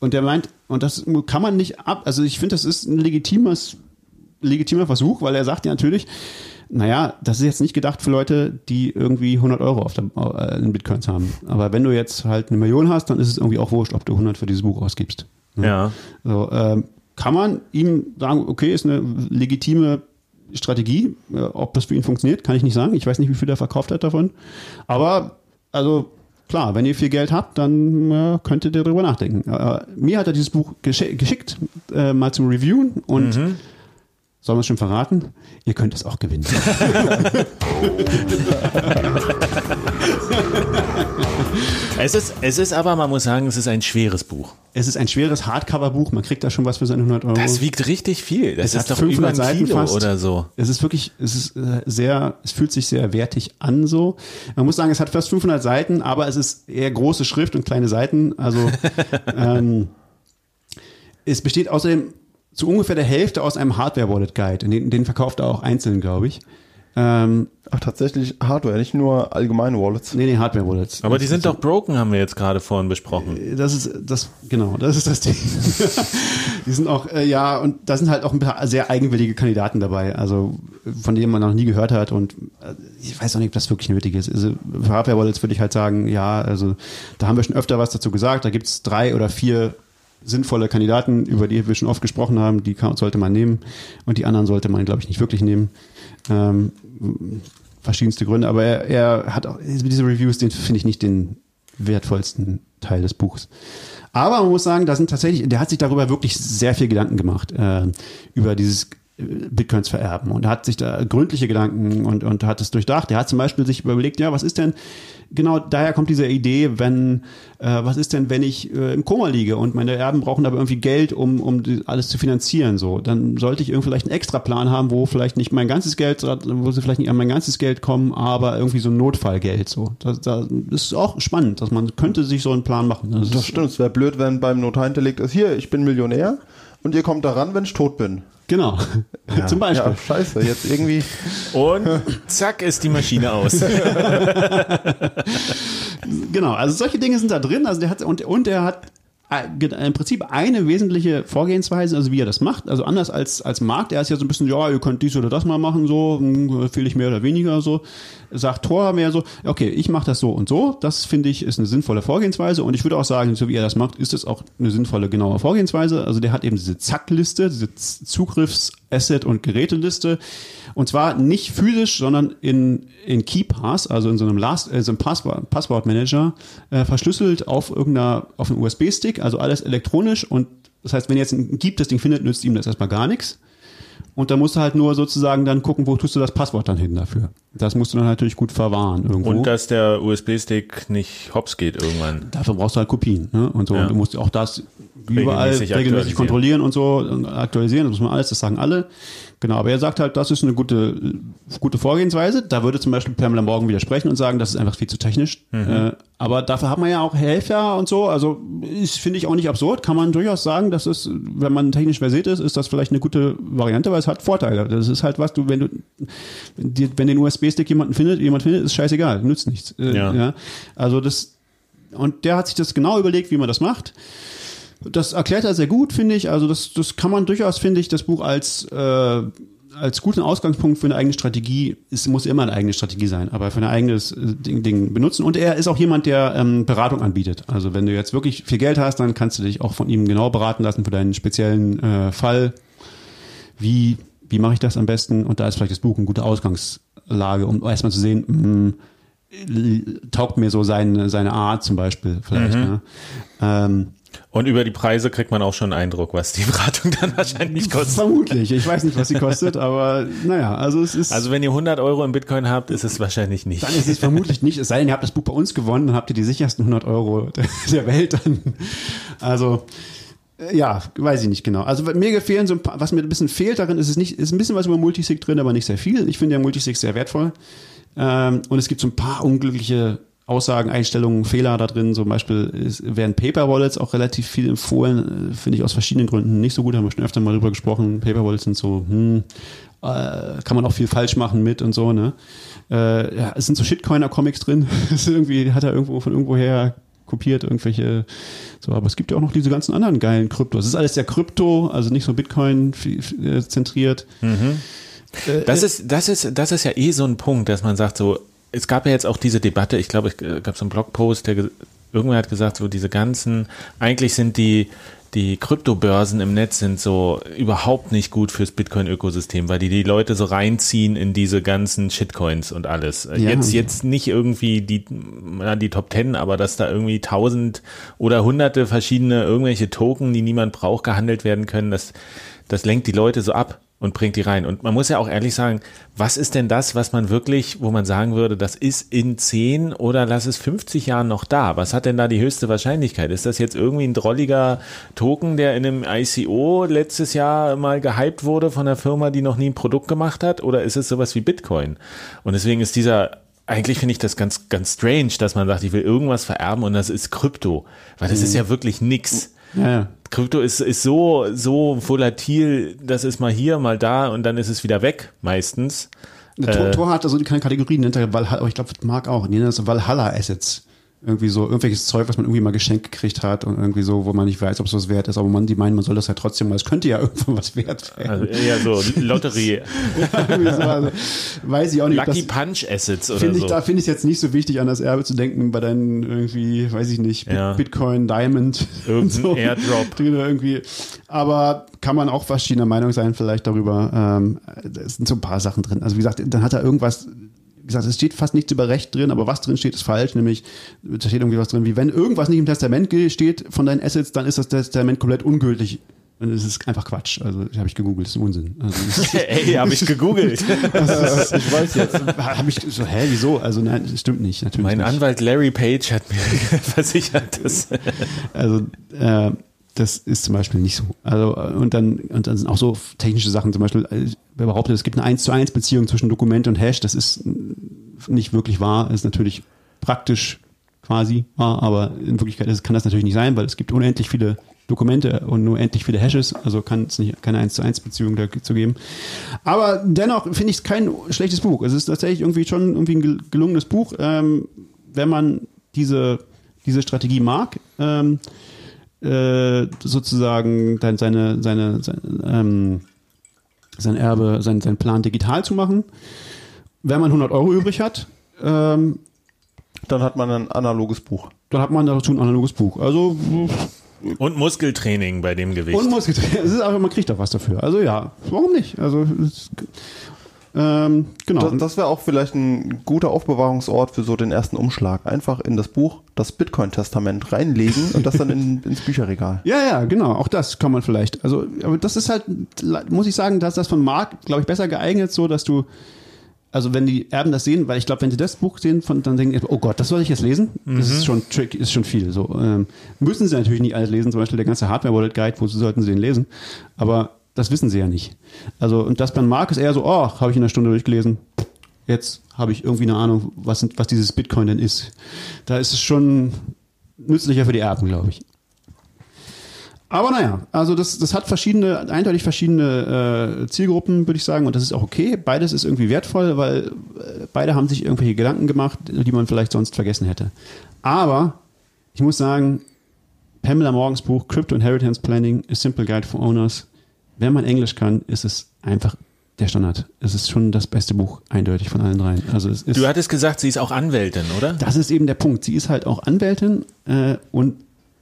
und der meint und das kann man nicht ab also ich finde das ist ein legitimes legitimer Versuch weil er sagt ja natürlich naja das ist jetzt nicht gedacht für Leute die irgendwie 100 Euro auf der, äh, in Bitcoins haben aber wenn du jetzt halt eine Million hast dann ist es irgendwie auch wurscht ob du 100 für dieses Buch ausgibst
Ja.
so, ähm, kann man ihm sagen, okay, ist eine legitime Strategie. Äh, ob das für ihn funktioniert, kann ich nicht sagen. Ich weiß nicht, wie viel er verkauft hat davon. Aber, also, klar, wenn ihr viel Geld habt, dann äh, könnt ihr darüber nachdenken. Äh, mir hat er dieses Buch geschi geschickt, äh, mal zum Reviewen und sollen wir es schon verraten? Ihr könnt es auch gewinnen.
Es ist, es ist aber, man muss sagen, es ist ein schweres Buch.
es ist ein schweres Hardcover-Buch. Man kriegt da schon was für seine 100 Euro.
Das wiegt richtig viel. Das
Es
ist
hat
doch über
500
ein
Seiten
Kilo
fast.
oder so.
Es ist wirklich, es ist äh, sehr, es fühlt sich sehr wertig an so. Man muss sagen, es hat fast 500 Seiten, aber es ist eher große Schrift und kleine Seiten. Also ähm, es besteht außerdem zu ungefähr der Hälfte aus einem Hardware-Wallet-Guide. Den, den verkauft er auch einzeln, glaube ich. Ähm,
Ach, tatsächlich Hardware, nicht nur allgemeine Wallets.
nee, nee, Hardware-Wallets.
Aber die sind doch broken, haben wir jetzt gerade vorhin besprochen.
Das ist das genau, das ist das Ding. die sind auch äh, ja und da sind halt auch ein paar sehr eigenwillige Kandidaten dabei, also von denen man noch nie gehört hat und äh, ich weiß auch nicht, ob das wirklich nötig ist. Also für Hardware Wallets würde ich halt sagen, ja, also da haben wir schon öfter was dazu gesagt. Da gibt es drei oder vier sinnvolle Kandidaten, über die wir schon oft gesprochen haben. Die kann, sollte man nehmen und die anderen sollte man, glaube ich, nicht wirklich nehmen. Ähm, verschiedenste Gründe, aber er, er hat auch diese Reviews, den finde ich nicht den wertvollsten Teil des Buchs. Aber man muss sagen, da sind tatsächlich, der hat sich darüber wirklich sehr viel Gedanken gemacht, äh, über dieses äh, Bitcoins vererben und hat sich da gründliche Gedanken und, und hat es durchdacht. Er hat zum Beispiel sich überlegt, ja, was ist denn, genau daher kommt diese Idee, wenn, äh, was ist denn, wenn ich äh, im Koma liege und meine Erben brauchen aber irgendwie Geld, um, um alles zu finanzieren, so, dann sollte ich irgendwie vielleicht einen Extraplan haben, wo vielleicht nicht mein ganzes Geld, wo sie vielleicht nicht an mein ganzes Geld kommen, aber irgendwie so ein Notfallgeld, so. Das, das ist auch spannend, dass man könnte sich so einen Plan machen. Das
Das stimmt, es wäre blöd, wenn beim Notar hinterlegt ist, hier, ich bin Millionär und ihr kommt daran, wenn ich tot bin.
Genau. Zum Beispiel.
Ja, scheiße, jetzt irgendwie.
Und zack ist die Maschine aus.
Genau, also solche Dinge sind da drin. Also der hat und, und er hat im Prinzip eine wesentliche Vorgehensweise, also wie er das macht. Also anders als als Markt, der ist ja so ein bisschen, ja, ihr könnt dies oder das mal machen, so hm, fühle ich mehr oder weniger so. Sagt Thor mehr so, okay, ich mache das so und so. Das finde ich ist eine sinnvolle Vorgehensweise und ich würde auch sagen, so wie er das macht, ist es auch eine sinnvolle genaue Vorgehensweise. Also der hat eben diese Zackliste, diese Zugriffs Asset- und Geräteliste. Und zwar nicht physisch, sondern in, in KeyPass, also in so einem Last, äh, so einem Passwort, Passwortmanager, äh, verschlüsselt auf irgendeiner, auf einem USB-Stick, also alles elektronisch. Und das heißt, wenn jetzt ein Keep das Ding findet, nützt ihm das erstmal gar nichts. Und da musst du halt nur sozusagen dann gucken, wo tust du das Passwort dann hin dafür. Das musst du dann natürlich gut verwahren irgendwo.
Und dass der USB-Stick nicht hops geht irgendwann.
Dafür brauchst du halt Kopien. Ne? Und so.
Ja.
Und du musst auch das überall
Regelmäßig
regelmäßig kontrollieren und so und aktualisieren. Das muss man alles, das sagen alle. Genau, aber er sagt halt, das ist eine gute, gute Vorgehensweise. Da würde zum Beispiel Pamela Morgan widersprechen und sagen, das ist einfach viel zu technisch. Äh, aber dafür hat man ja auch Helfer und so. Also ist, finde ich auch nicht absurd. Kann man durchaus sagen, dass es, wenn man technisch versiert ist, ist das vielleicht eine gute Variante, weil es hat Vorteile. Das ist halt was, du, wenn du, wenn den USB-Stick jemanden findet, jemand findet, ist scheißegal, nützt nichts. Äh,
Ja.
ja. Also das, und der hat sich das genau überlegt, wie man das macht. Das erklärt er sehr gut, finde ich. Also das, das kann man durchaus, finde ich, das Buch als, äh, als guten Ausgangspunkt für eine eigene Strategie, es muss immer eine eigene Strategie sein, aber für ein eigenes äh, Ding, Ding benutzen. Und er ist auch jemand, der ähm, Beratung anbietet. Also wenn du jetzt wirklich viel Geld hast, dann kannst du dich auch von ihm genau beraten lassen für deinen speziellen äh, Fall. Wie, wie mache ich das am besten? Und da ist vielleicht das Buch eine gute Ausgangslage, um erstmal zu sehen, mh, taugt mir so seine, seine Art zum Beispiel vielleicht. Ne? Ähm,
Und über die Preise kriegt man auch schon einen Eindruck, was die Beratung dann wahrscheinlich kostet.
Vermutlich. Ich weiß nicht, was sie kostet, aber naja, also es ist.
Also wenn ihr 100 Euro in Bitcoin habt, ist es wahrscheinlich nicht.
dann ist es vermutlich nicht, es sei denn, ihr habt das Buch bei uns gewonnen, dann habt ihr die sichersten 100 Euro der, Welt dann. Also, äh, ja, weiß ich nicht genau. Also mir gefehlen so ein paar, was mir ein bisschen fehlt darin, ist es nicht, ist ein bisschen was über Multisig drin, aber nicht sehr viel. Ich finde ja Multisig sehr wertvoll. Ähm, und es gibt so ein paar unglückliche Aussagen, Einstellungen, Fehler da drin. Zum Beispiel ist, werden Paper Wallets auch relativ viel empfohlen, äh, finde ich aus verschiedenen Gründen nicht so gut, haben wir schon öfter mal drüber gesprochen. Paper Wallets sind so, hm, äh, kann man auch viel falsch machen mit und so, ne? Äh, ja, es sind so Shitcoiner-Comics drin. Irgendwie, hat er irgendwo von irgendwoher kopiert, irgendwelche, so, aber es gibt ja auch noch diese ganzen anderen geilen Kryptos. Es ist alles sehr Krypto, also nicht so Bitcoin äh, zentriert. Äh,
Das ist, das ist, das ist ja eh so ein Punkt, dass man sagt so, es gab ja jetzt auch diese Debatte, ich glaube, es gab so einen Blogpost, der ge- irgendwer hat gesagt, so diese ganzen, eigentlich sind die, die Kryptobörsen im Netz sind so überhaupt nicht gut fürs Bitcoin-Ökosystem, weil die die Leute so reinziehen in diese ganzen Shitcoins und alles.
Ja.
Jetzt, jetzt nicht irgendwie die, ja, die Top Ten, aber dass da irgendwie tausend oder hunderte verschiedene irgendwelche Token, die niemand braucht, gehandelt werden können, das, das lenkt die Leute so ab und bringt die rein. Und man muss ja auch ehrlich sagen, was ist denn das, was man wirklich, wo man sagen würde, das ist in 10 oder lass es 50 Jahren noch da? Was hat denn da die höchste Wahrscheinlichkeit? Ist das jetzt irgendwie ein drolliger Token, der in einem ICO letztes Jahr mal gehypt wurde von einer Firma, die noch nie ein Produkt gemacht hat? Oder ist es sowas wie Bitcoin? Und deswegen ist dieser eigentlich finde ich das ganz, ganz strange, dass man sagt, ich will irgendwas vererben und das ist Krypto. Weil das ist ja wirklich nix.
Ja.
Krypto ist, ist so, so volatil, das ist mal hier, mal da und dann ist es wieder weg, meistens.
Tor,
Äh.
Tor hat also keine Kategorien, nennt er Valhalla, aber ich glaube, Mark auch, die nennen das Valhalla Assets. Irgendwie so, irgendwelches Zeug, was man irgendwie mal geschenkt gekriegt hat und irgendwie so, wo man nicht weiß, ob es was wert ist, aber man, die meinen, man soll das ja trotzdem, weil es könnte ja irgendwann was wert werden.
Also eher so Lotterie,
Irgendwie so, also, weiß ich auch nicht.
Lucky
das,
Punch Assets oder
Finde ich,
so.
da finde ich es jetzt nicht so wichtig, an das Erbe zu denken, bei deinen irgendwie, weiß ich nicht,
Ja.
Bitcoin, Diamond.
Irgendein
und
Airdrop.
Drin irgendwie. Aber kann man auch verschiedener Meinung sein, vielleicht darüber. Ähm, es sind so ein paar Sachen drin. Also wie gesagt, dann hat er irgendwas, gesagt, es steht fast nichts über Recht drin, aber was drin steht, ist falsch. Nämlich, da steht irgendwie was drin, wie wenn irgendwas nicht im Testament steht von deinen Assets, dann ist das Testament komplett ungültig. Und es ist einfach Quatsch. Also, habe ich gegoogelt, das ist Unsinn. Also, das ist-
Ey, habe ich gegoogelt.
ich weiß jetzt. Habe ich so, hä, wieso? Also nein, das stimmt nicht. Natürlich
mein
nicht.
Anwalt Larry Page hat mir versichert, dass
Also äh, das ist zum Beispiel nicht so. Also und dann und dann sind auch so technische Sachen. Zum Beispiel, äh, wer behauptet, es gibt eine 1 zu 1 Beziehung zwischen Dokument und Hash, das ist nicht wirklich wahr. Ist natürlich praktisch quasi wahr, aber in Wirklichkeit kann das natürlich nicht sein, weil es gibt unendlich viele Dokumente und nur endlich viele Hashes, also kann es nicht keine 1 zu 1 Beziehung dazu geben. Aber dennoch finde ich es kein schlechtes Buch. Es ist tatsächlich irgendwie schon irgendwie ein gel- gelungenes Buch, ähm, wenn man diese, diese Strategie mag. Ähm, äh, sozusagen dann seine, seine, seine ähm, sein Erbe, sein, sein Plan digital zu machen. Wenn man 100 Euro übrig hat, ähm,
Dann hat man ein analoges Buch.
dann hat man dazu ein analoges Buch. Also
Und Muskeltraining bei dem Gewicht.
Und Muskeltraining. Es ist aber, man kriegt auch was dafür. Also ja, warum nicht? Also es, ähm, genau.
Das, das wäre auch vielleicht ein guter Aufbewahrungsort für so den ersten Umschlag. Einfach in das Buch das Bitcoin-Testament reinlegen und das dann in, ins Bücherregal.
Ja, ja, genau. Auch das kann man vielleicht. Also, aber das ist halt, muss ich sagen, dass das von Marc, glaube ich, besser geeignet, so dass du, also wenn die Erben das sehen, weil ich glaube, wenn sie das Buch sehen, von, dann denken, oh Gott, das soll ich jetzt lesen? Das ist schon trick, ist schon viel. So ähm, müssen sie natürlich nicht alles lesen. Zum Beispiel der ganze Hardware Wallet Guide, wozu sollten sie den lesen? Aber das wissen sie ja nicht. Also und das beim Marc ist eher so, oh, habe ich in einer Stunde durchgelesen. Jetzt habe ich irgendwie eine Ahnung, was, was dieses Bitcoin denn ist. Da ist es schon nützlicher für die Erben, glaube ich. Aber naja, also das, das hat verschiedene, eindeutig verschiedene äh, Zielgruppen, würde ich sagen, und das ist auch okay. Beides ist irgendwie wertvoll, weil äh, beide haben sich irgendwelche Gedanken gemacht, die man vielleicht sonst vergessen hätte. Aber ich muss sagen, Pamela Morgens Buch Crypto Inheritance Planning, A Simple Guide for Owners, wenn man Englisch kann, ist es einfach der Standard. Es ist schon das beste Buch, eindeutig von allen dreien. Also es ist,
Du hattest gesagt, sie ist auch Anwältin, oder?
das ist eben der Punkt. Sie ist halt auch Anwältin äh, und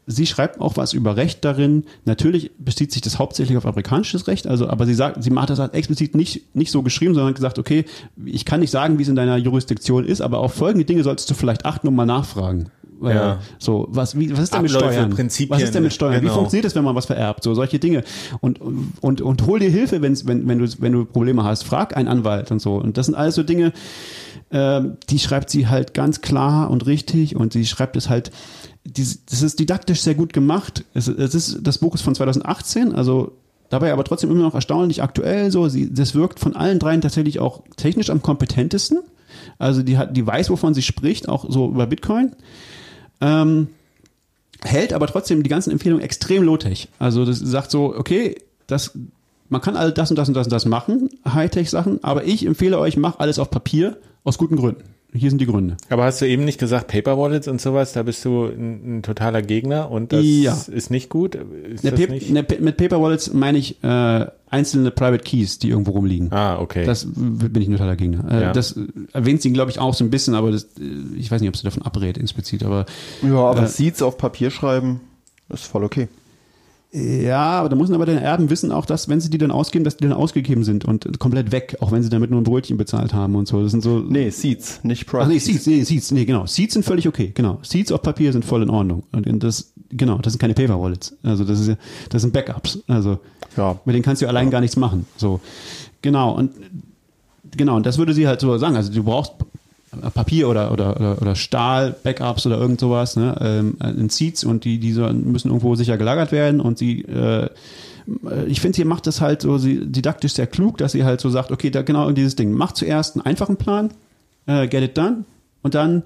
sie schreibt auch was über Recht darin. Natürlich bezieht sich das hauptsächlich auf amerikanisches Recht, also aber sie sagt, sie macht das halt explizit nicht nicht so geschrieben, sondern hat gesagt, okay, ich kann nicht sagen, wie es in deiner Jurisdiktion ist, aber auf folgende Dinge solltest du vielleicht achten und mal nachfragen.
Ja.
So, was, wie, was ist denn mit
Abläufe,
Steuern?
Prinzipien,
was ist denn mit Steuern? Wie
genau.
funktioniert das, wenn man was vererbt? So, solche Dinge. Und, und, und hol dir Hilfe, wenn's, wenn, wenn du, wenn du Probleme hast. Frag einen Anwalt und so. Und das sind alles so Dinge, ähm, die schreibt sie halt ganz klar und richtig und sie schreibt es halt, die, das ist didaktisch sehr gut gemacht. Es, es ist, das Buch ist von 2018, also dabei aber trotzdem immer noch erstaunlich aktuell. So, sie, das wirkt von allen dreien tatsächlich auch technisch am kompetentesten. Also die hat, die weiß, wovon sie spricht, auch so über Bitcoin. Ähm, hält aber trotzdem die ganzen Empfehlungen extrem low-tech. Also das sagt so, okay, das, man kann all das und das und das und das machen, Hightech-Sachen, aber ich empfehle euch, macht alles auf Papier aus guten Gründen. Hier sind die Gründe.
Aber hast du eben nicht gesagt, Paper Wallets und sowas, da bist du ein, ein totaler Gegner und das
Ja.
ist nicht gut? Ist
Ne,
das
Pap-
nicht?
ne, Pa- mit Paper Wallets meine ich äh, einzelne Private Keys, die irgendwo rumliegen.
Ah, okay.
Das bin ich ein totaler Gegner. Äh,
Ja.
Das äh, erwähnt sie, glaube ich, auch so ein bisschen, aber das, äh, ich weiß nicht, ob sie davon abrät, explizit, aber
Ja, aber
Äh,
Seeds auf Papier schreiben ist voll okay.
Ja, aber da müssen aber deine Erben wissen auch, dass, wenn sie die dann ausgeben, dass die dann ausgegeben sind und komplett weg, auch wenn sie damit nur ein Brötchen bezahlt haben und so. Das sind so.
Nee, Seeds, nicht
Ach
Private.
nee. Seeds, nee, Seeds, nee, genau. Seeds sind völlig okay, genau. Seeds auf Papier sind voll in Ordnung. Und das, genau, das sind keine Paper Wallets. Also das ist ja, das sind Backups. Also
Ja.
mit denen kannst du allein gar nichts machen. So, genau. Und genau, und das würde sie halt so sagen. Also du brauchst Papier oder, oder, oder, oder Stahl, Backups oder irgend sowas, ne, ähm, in Seeds und die, die müssen irgendwo sicher gelagert werden und sie, äh, ich finde, sie macht das halt so didaktisch sehr klug, dass sie halt so sagt, okay, da genau dieses Ding, mach zuerst einen einfachen Plan, äh, get it done und dann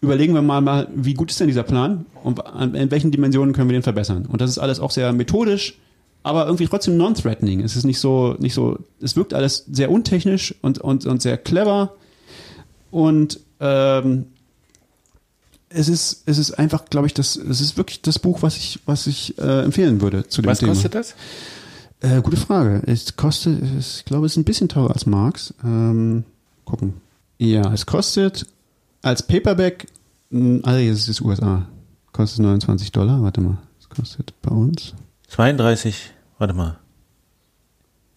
überlegen wir mal, mal, wie gut ist denn dieser Plan und in welchen Dimensionen können wir den verbessern. Und das ist alles auch sehr methodisch, aber irgendwie trotzdem non-threatening. Es ist nicht so, nicht so, es wirkt alles sehr untechnisch und, und, und sehr clever und ähm, es ist, es ist einfach, glaube ich, das, es ist wirklich das Buch, was ich, was ich äh, empfehlen würde zu dem
Was
Thema.
kostet das?
Äh, gute Frage. Es kostet, es, ich glaube, es ist ein bisschen teurer als Marx. Ähm, gucken. Ja, es kostet als Paperback, mh, also es ist USA, kostet 29 Dollar. Warte mal, es kostet bei uns.
32, warte mal.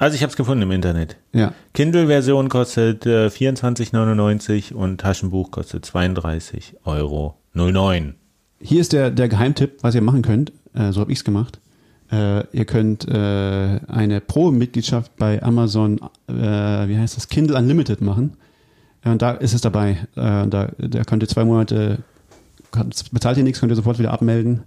Also ich habe es gefunden im Internet.
Ja,
Kindle-Version kostet äh, 24,99 und Taschenbuch kostet 32 Euro 09.
hier ist der, der Geheimtipp, was ihr machen könnt. Äh, so habe ich es gemacht. Äh, ihr könnt äh, eine Pro-Mitgliedschaft bei Amazon, äh, wie heißt das, Kindle Unlimited machen. Äh, Und da ist es dabei. Da, da könnt ihr zwei Monate, bezahlt ihr nichts, könnt ihr sofort wieder abmelden.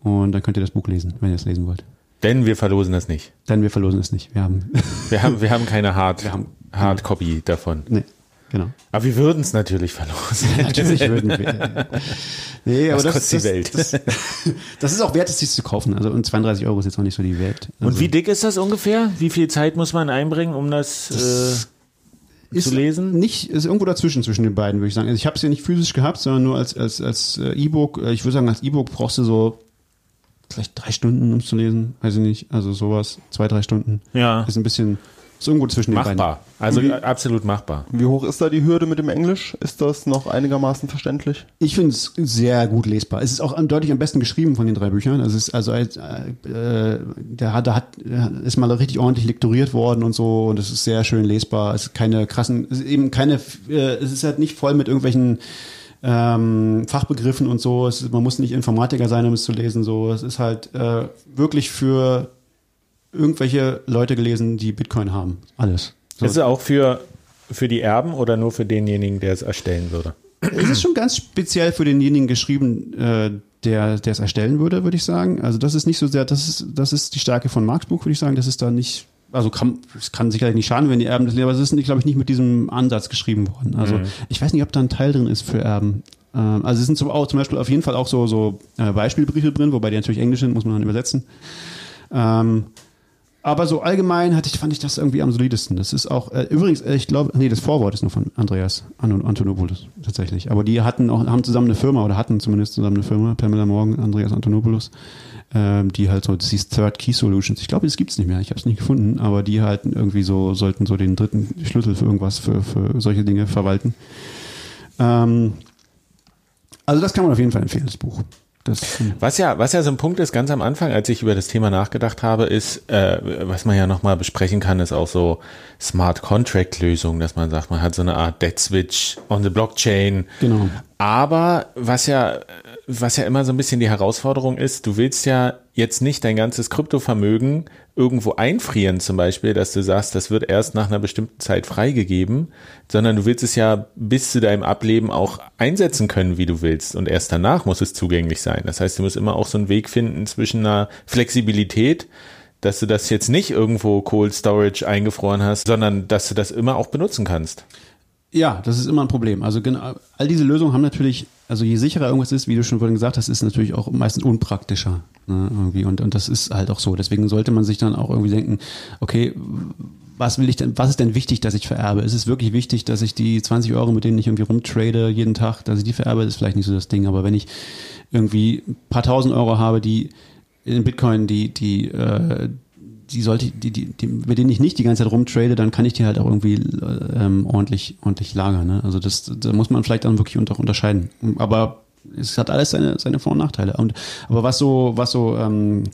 Und dann könnt ihr das Buch lesen, wenn ihr es lesen wollt.
Denn wir verlosen das nicht.
Denn wir verlosen es nicht. Wir haben,
Wir haben, wir haben keine Hard,
Wir haben-
Hard Copy davon.
nee, genau.
Aber wir würden es natürlich verlosen.
Natürlich würden wir. Nee, aber das,
kostet die
das,
Welt?
Das, das ist auch wert, es sich zu kaufen. Also, und 32 Euro ist jetzt auch nicht so die Welt. Also,
Und wie dick ist das ungefähr? Wie viel Zeit muss man einbringen, um das, äh, zu lesen?
Nicht, ist irgendwo dazwischen zwischen den beiden, würde ich sagen. Also ich habe es ja nicht physisch gehabt, sondern nur als, als, als äh, E-Book. Äh, Ich würde sagen, als E-Book brauchst du so vielleicht drei Stunden, um es zu lesen. Weiß ich nicht. Also sowas, zwei, drei Stunden.
Ja.
Ist ein bisschen, Ist irgendwo zwischen den beiden.
Machbar. Also
Wie-
äh, absolut machbar.
Wie hoch ist da die Hürde mit dem Englisch? Ist das noch einigermaßen verständlich?
Ich finde es sehr gut lesbar. Es ist auch deutlich am besten geschrieben von den drei Büchern. Also es ist also als, äh, der hat, der hat ist mal richtig ordentlich lektoriert worden und so und es ist sehr schön lesbar. Es ist keine krassen, es ist eben keine, äh, es ist halt nicht voll mit irgendwelchen ähm, Fachbegriffen und so. Es man muss nicht Informatiker sein, um es zu lesen. So, es ist halt äh, wirklich für irgendwelche Leute gelesen, die Bitcoin haben. Alles. So.
Ist es auch für, für die Erben oder nur für denjenigen, der es erstellen würde?
es ist schon ganz speziell für denjenigen geschrieben, äh, der der es erstellen würde, würde ich sagen. Also das ist nicht so sehr, das ist das ist die Stärke von Marx Buch, würde ich sagen. Das ist da nicht, also kann, es kann sicherlich nicht schaden, wenn die Erben das lesen, aber es ist, glaube ich, nicht mit diesem Ansatz geschrieben worden. Also ich weiß nicht, ob da ein Teil drin ist für Erben. Ähm, also es sind zum, auch, zum Beispiel auf jeden Fall auch so so äh, Beispielbriefe drin, wobei die natürlich Englisch sind, muss man dann übersetzen. Ähm, aber so allgemein hatte ich, fand ich das irgendwie am solidesten. Das ist auch, äh, übrigens, äh, ich glaube, nee, das Vorwort ist nur von Andreas An Antonopoulos tatsächlich. Aber die hatten auch, haben zusammen eine Firma oder hatten zumindest zusammen eine Firma, Pamela Morgan, Andreas Antonopoulos, ähm, die halt so, das hieß Third Key Solutions. Ich glaube, das gibt's nicht mehr, ich habe es nicht gefunden, aber die halten irgendwie so, sollten so den dritten Schlüssel für irgendwas, für, für solche Dinge verwalten. Ähm, also das kann man auf jeden Fall empfehlen, das Buch. Das,
Was ja, was ja so ein Punkt ist, ganz am Anfang, als ich über das Thema nachgedacht habe, ist, äh, was man ja nochmal besprechen kann, ist auch so Smart Contract Lösungen, dass man sagt, man hat so eine Art Dead Switch on the Blockchain.
Genau.
Aber was ja, was ja immer so ein bisschen die Herausforderung ist, du willst ja jetzt nicht dein ganzes Kryptovermögen irgendwo einfrieren, zum Beispiel, dass du sagst, das wird erst nach einer bestimmten Zeit freigegeben, sondern du willst es ja bis zu deinem Ableben auch einsetzen können, wie du willst. Und erst danach muss es zugänglich sein. Das heißt, du musst immer auch so einen Weg finden zwischen einer Flexibilität, dass du das jetzt nicht irgendwo Cold Storage eingefroren hast, sondern dass du das immer auch benutzen kannst.
Ja, das ist immer ein Problem. Also genau, all diese Lösungen haben natürlich, also je sicherer irgendwas ist, wie du schon vorhin gesagt hast, ist natürlich auch meistens unpraktischer. Ne, irgendwie. Und, und das ist halt auch so. Deswegen sollte man sich dann auch irgendwie denken, okay, was will ich denn, was ist denn wichtig, dass ich vererbe? Ist es wirklich wichtig, dass ich die 20 Euro, mit denen ich irgendwie rumtrade jeden Tag, dass ich die vererbe, ist vielleicht nicht so das Ding. Aber wenn ich irgendwie ein paar tausend Euro habe, die in Bitcoin, die, die, äh, die sollte, die, die, die, mit denen ich nicht die ganze Zeit rumtrade, dann kann ich die halt auch irgendwie ähm, ordentlich, ordentlich lagern. Ne? Also das, da muss man vielleicht dann wirklich unter, unterscheiden. Aber es hat alles seine, seine Vor- und Nachteile. Und aber was so, was so ähm,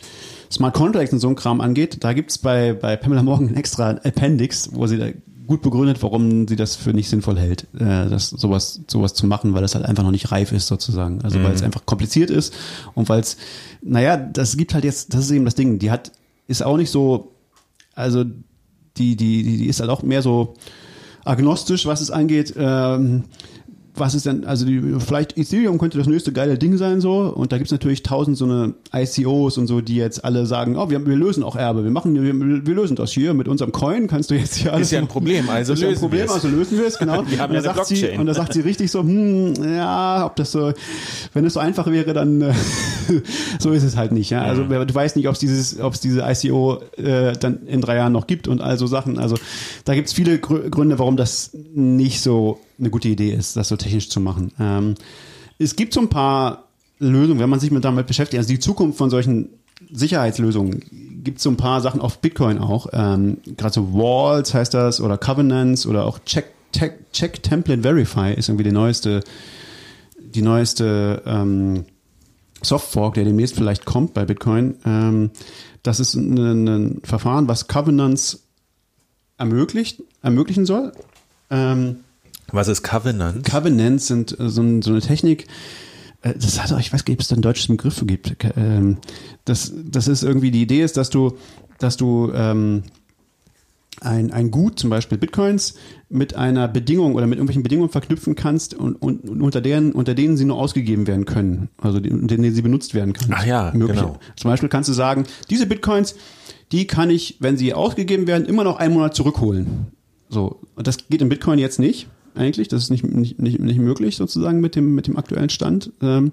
Smart Contracts und so ein Kram angeht, da gibt's bei, bei Pamela Morgan ein extra Appendix, wo sie da gut begründet, warum sie das für nicht sinnvoll hält, äh, das sowas, sowas zu machen, weil das halt einfach noch nicht reif ist sozusagen. Also weil es einfach kompliziert ist und weil es, naja, das gibt halt jetzt, das ist eben das Ding, die hat, ist auch nicht so, also die, die, die, ist halt auch mehr so agnostisch, was es angeht. Ähm, was ist denn, also die, vielleicht Ethereum könnte das nächste geile Ding sein so und da gibt's natürlich tausend so eine ICOs und so, die jetzt alle sagen, oh, wir, wir lösen auch Erbe, wir machen, wir, wir lösen das hier mit unserem Coin, kannst du jetzt hier alles
Ist ja ein. Problem, also
ist ja ein
lösen
Problem,
wir es.
also lösen wir es, genau.
Wir haben
und
ja
sagt sie, und da sagt sie richtig so, hm, ja, ob das so, wenn es so einfach wäre, dann äh, so ist es halt nicht, ja. Also wer- du weißt nicht, ob es dieses, ob es diese ICO äh, dann in drei Jahren noch gibt und all so Sachen. Also da gibt's viele Grü- Gründe, warum das nicht so eine gute Idee ist, das so technisch zu machen. Ähm, es gibt so ein paar Lösungen, wenn man sich mit damit beschäftigt. Also die Zukunft von solchen Sicherheitslösungen gibt so ein paar Sachen auf Bitcoin auch. Ähm, Gerade so Walls heißt das oder Covenants oder auch Check, Check, Check Template Verify ist irgendwie die neueste, die neueste ähm, Softfork, der demnächst vielleicht kommt bei Bitcoin. Ähm, das ist ein, ein Verfahren, was Covenants ermöglicht, ermöglichen soll. Ähm,
Was ist Covenant?
Covenants sind äh, so, ein, so eine Technik, äh, das hat auch, ich weiß gar nicht, ob es da einen deutschen Begriff für gibt. Ähm, Das, das ist irgendwie, die Idee ist, dass du, dass du ähm, ein, ein Gut, zum Beispiel Bitcoins, mit einer Bedingung oder mit irgendwelchen Bedingungen verknüpfen kannst und, und, und unter, deren, unter denen sie nur ausgegeben werden können. Also die, unter denen sie benutzt werden können.
Ach ja,
Mögliche.
genau.
Zum Beispiel kannst du sagen, diese Bitcoins, die kann ich, wenn sie ausgegeben werden, immer noch einen Monat zurückholen. So, und das geht in Bitcoin jetzt nicht, eigentlich. Das ist nicht, nicht, nicht, nicht möglich, sozusagen, mit dem, mit dem aktuellen Stand. Ähm,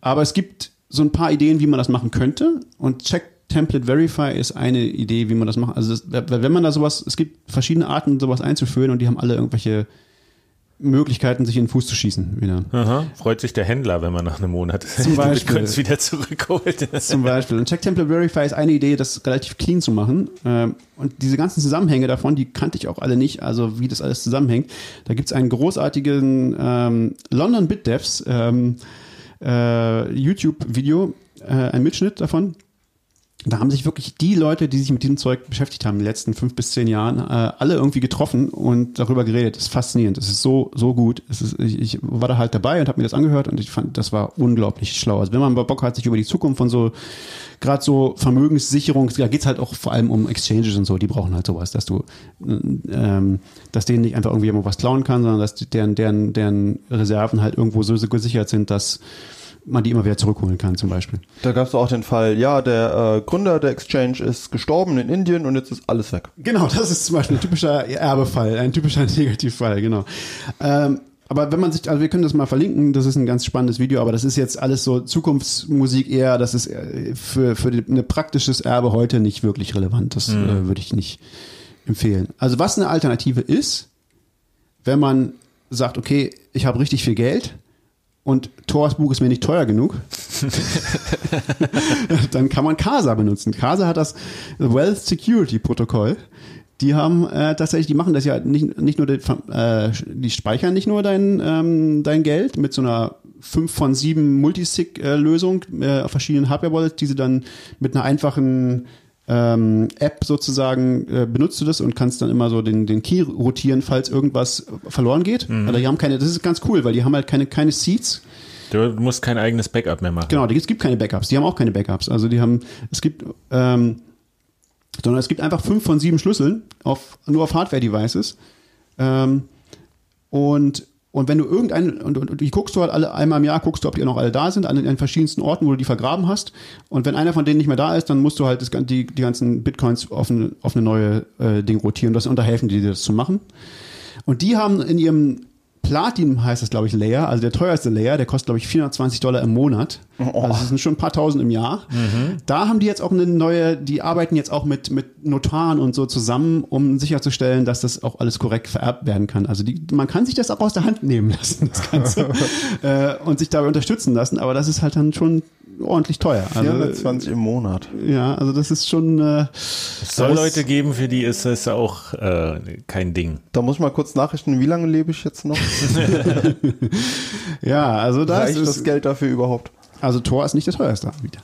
aber es gibt so ein paar Ideen, wie man das machen könnte. Und Check Template Verify ist eine Idee, wie man das macht. Also das, wenn man da sowas, es gibt verschiedene Arten, sowas einzuführen und die haben alle irgendwelche Möglichkeiten, sich in den Fuß zu schießen wieder.
Aha. Freut sich der Händler, wenn man nach einem Monat
Zum Beispiel.
Bitcoins wieder zurückholt.
Zum Beispiel. Und Check Template Verify ist eine Idee, das relativ clean zu machen. Ähm, Und diese ganzen Zusammenhänge davon, die kannte ich auch alle nicht, also wie das alles zusammenhängt. Da gibt's einen großartigen ähm, London BitDevs ähm, äh, YouTube-Video, äh, ein Mitschnitt davon. Da haben sich wirklich die Leute, die sich mit diesem Zeug beschäftigt haben in den letzten fünf bis zehn Jahren, äh, alle irgendwie getroffen und darüber geredet. Das ist faszinierend. Das ist so, so gut. Es ist, ich, ich war da halt dabei und habe mir das angehört und ich fand, das war unglaublich schlau. Also wenn man Bock hat, sich über die Zukunft von so, gerade so Vermögenssicherung, da geht's halt auch vor allem um Exchanges und so, die brauchen halt sowas, dass du, ähm, dass denen nicht einfach irgendwie jemand was klauen kann, sondern dass deren, deren, deren Reserven halt irgendwo so gesichert sind, dass man die immer wieder zurückholen kann, zum Beispiel.
Da gab es auch den Fall, ja, der äh, Gründer der Exchange ist gestorben in Indien und jetzt ist alles weg.
Genau, das ist zum Beispiel ein typischer Erbefall, ein typischer Negativfall, genau. Ähm, aber wenn man sich, also wir können das mal verlinken, das ist ein ganz spannendes Video, aber das ist jetzt alles so Zukunftsmusik eher, das ist äh, für, für die- ein praktisches Erbe heute nicht wirklich relevant. Das äh, würde ich nicht empfehlen. Also was eine Alternative ist, wenn man sagt, okay, ich habe richtig viel Geld und Thors Buch ist mir nicht teuer genug, dann kann man Casa benutzen. Casa hat das Wealth Security Protokoll. Die haben äh, tatsächlich, die machen das ja nicht, nicht nur, die, äh, die speichern nicht nur dein, ähm, dein Geld mit so einer 5 von 7 Multisig-Lösung äh, auf verschiedenen Hardware-Wallets, die sie dann mit einer einfachen ähm, App sozusagen äh, benutzt du das und kannst dann immer so den, den Key rotieren, falls irgendwas verloren geht. Also die haben keine, das ist ganz cool, weil die haben halt keine, keine Seeds.
Du musst kein eigenes Backup mehr machen.
Genau, es gibt keine Backups. Die haben auch keine Backups. Also die haben, es gibt, ähm, sondern es gibt einfach fünf von sieben Schlüsseln auf, nur auf Hardware-Devices. Ähm, und, und wenn du irgendeinen, und, und, und die guckst du halt alle, einmal im Jahr guckst du, ob die noch alle da sind, an, an verschiedensten Orten, wo du die vergraben hast. Und wenn einer von denen nicht mehr da ist, dann musst du halt das, die, die ganzen Bitcoins auf eine, auf eine neue äh, Ding rotieren. Das unterhelfen die dir das zu machen. Und die haben in ihrem Platin heißt das, glaube ich, Layer, also der teuerste Layer, der kostet, glaube ich, 420 Dollar im Monat. Also das sind schon ein paar tausend im Jahr. Da haben die jetzt auch eine neue, die arbeiten jetzt auch mit, mit Notaren und so zusammen, um sicherzustellen, dass das auch alles korrekt vererbt werden kann. Also die, man kann sich das auch aus der Hand nehmen lassen, das Ganze, äh, und sich dabei unterstützen lassen, aber das ist halt dann schon ordentlich teuer. Also,
420 im Monat.
ja, also das ist schon, äh,
Es soll
das-
Leute geben, für die ist es auch äh, kein Ding.
Da muss ich mal kurz nachrichten, wie lange lebe ich jetzt noch?
ja, also das
Reicht
ist,
das Geld dafür überhaupt?
Also Tor ist nicht der teuerste Anbieter.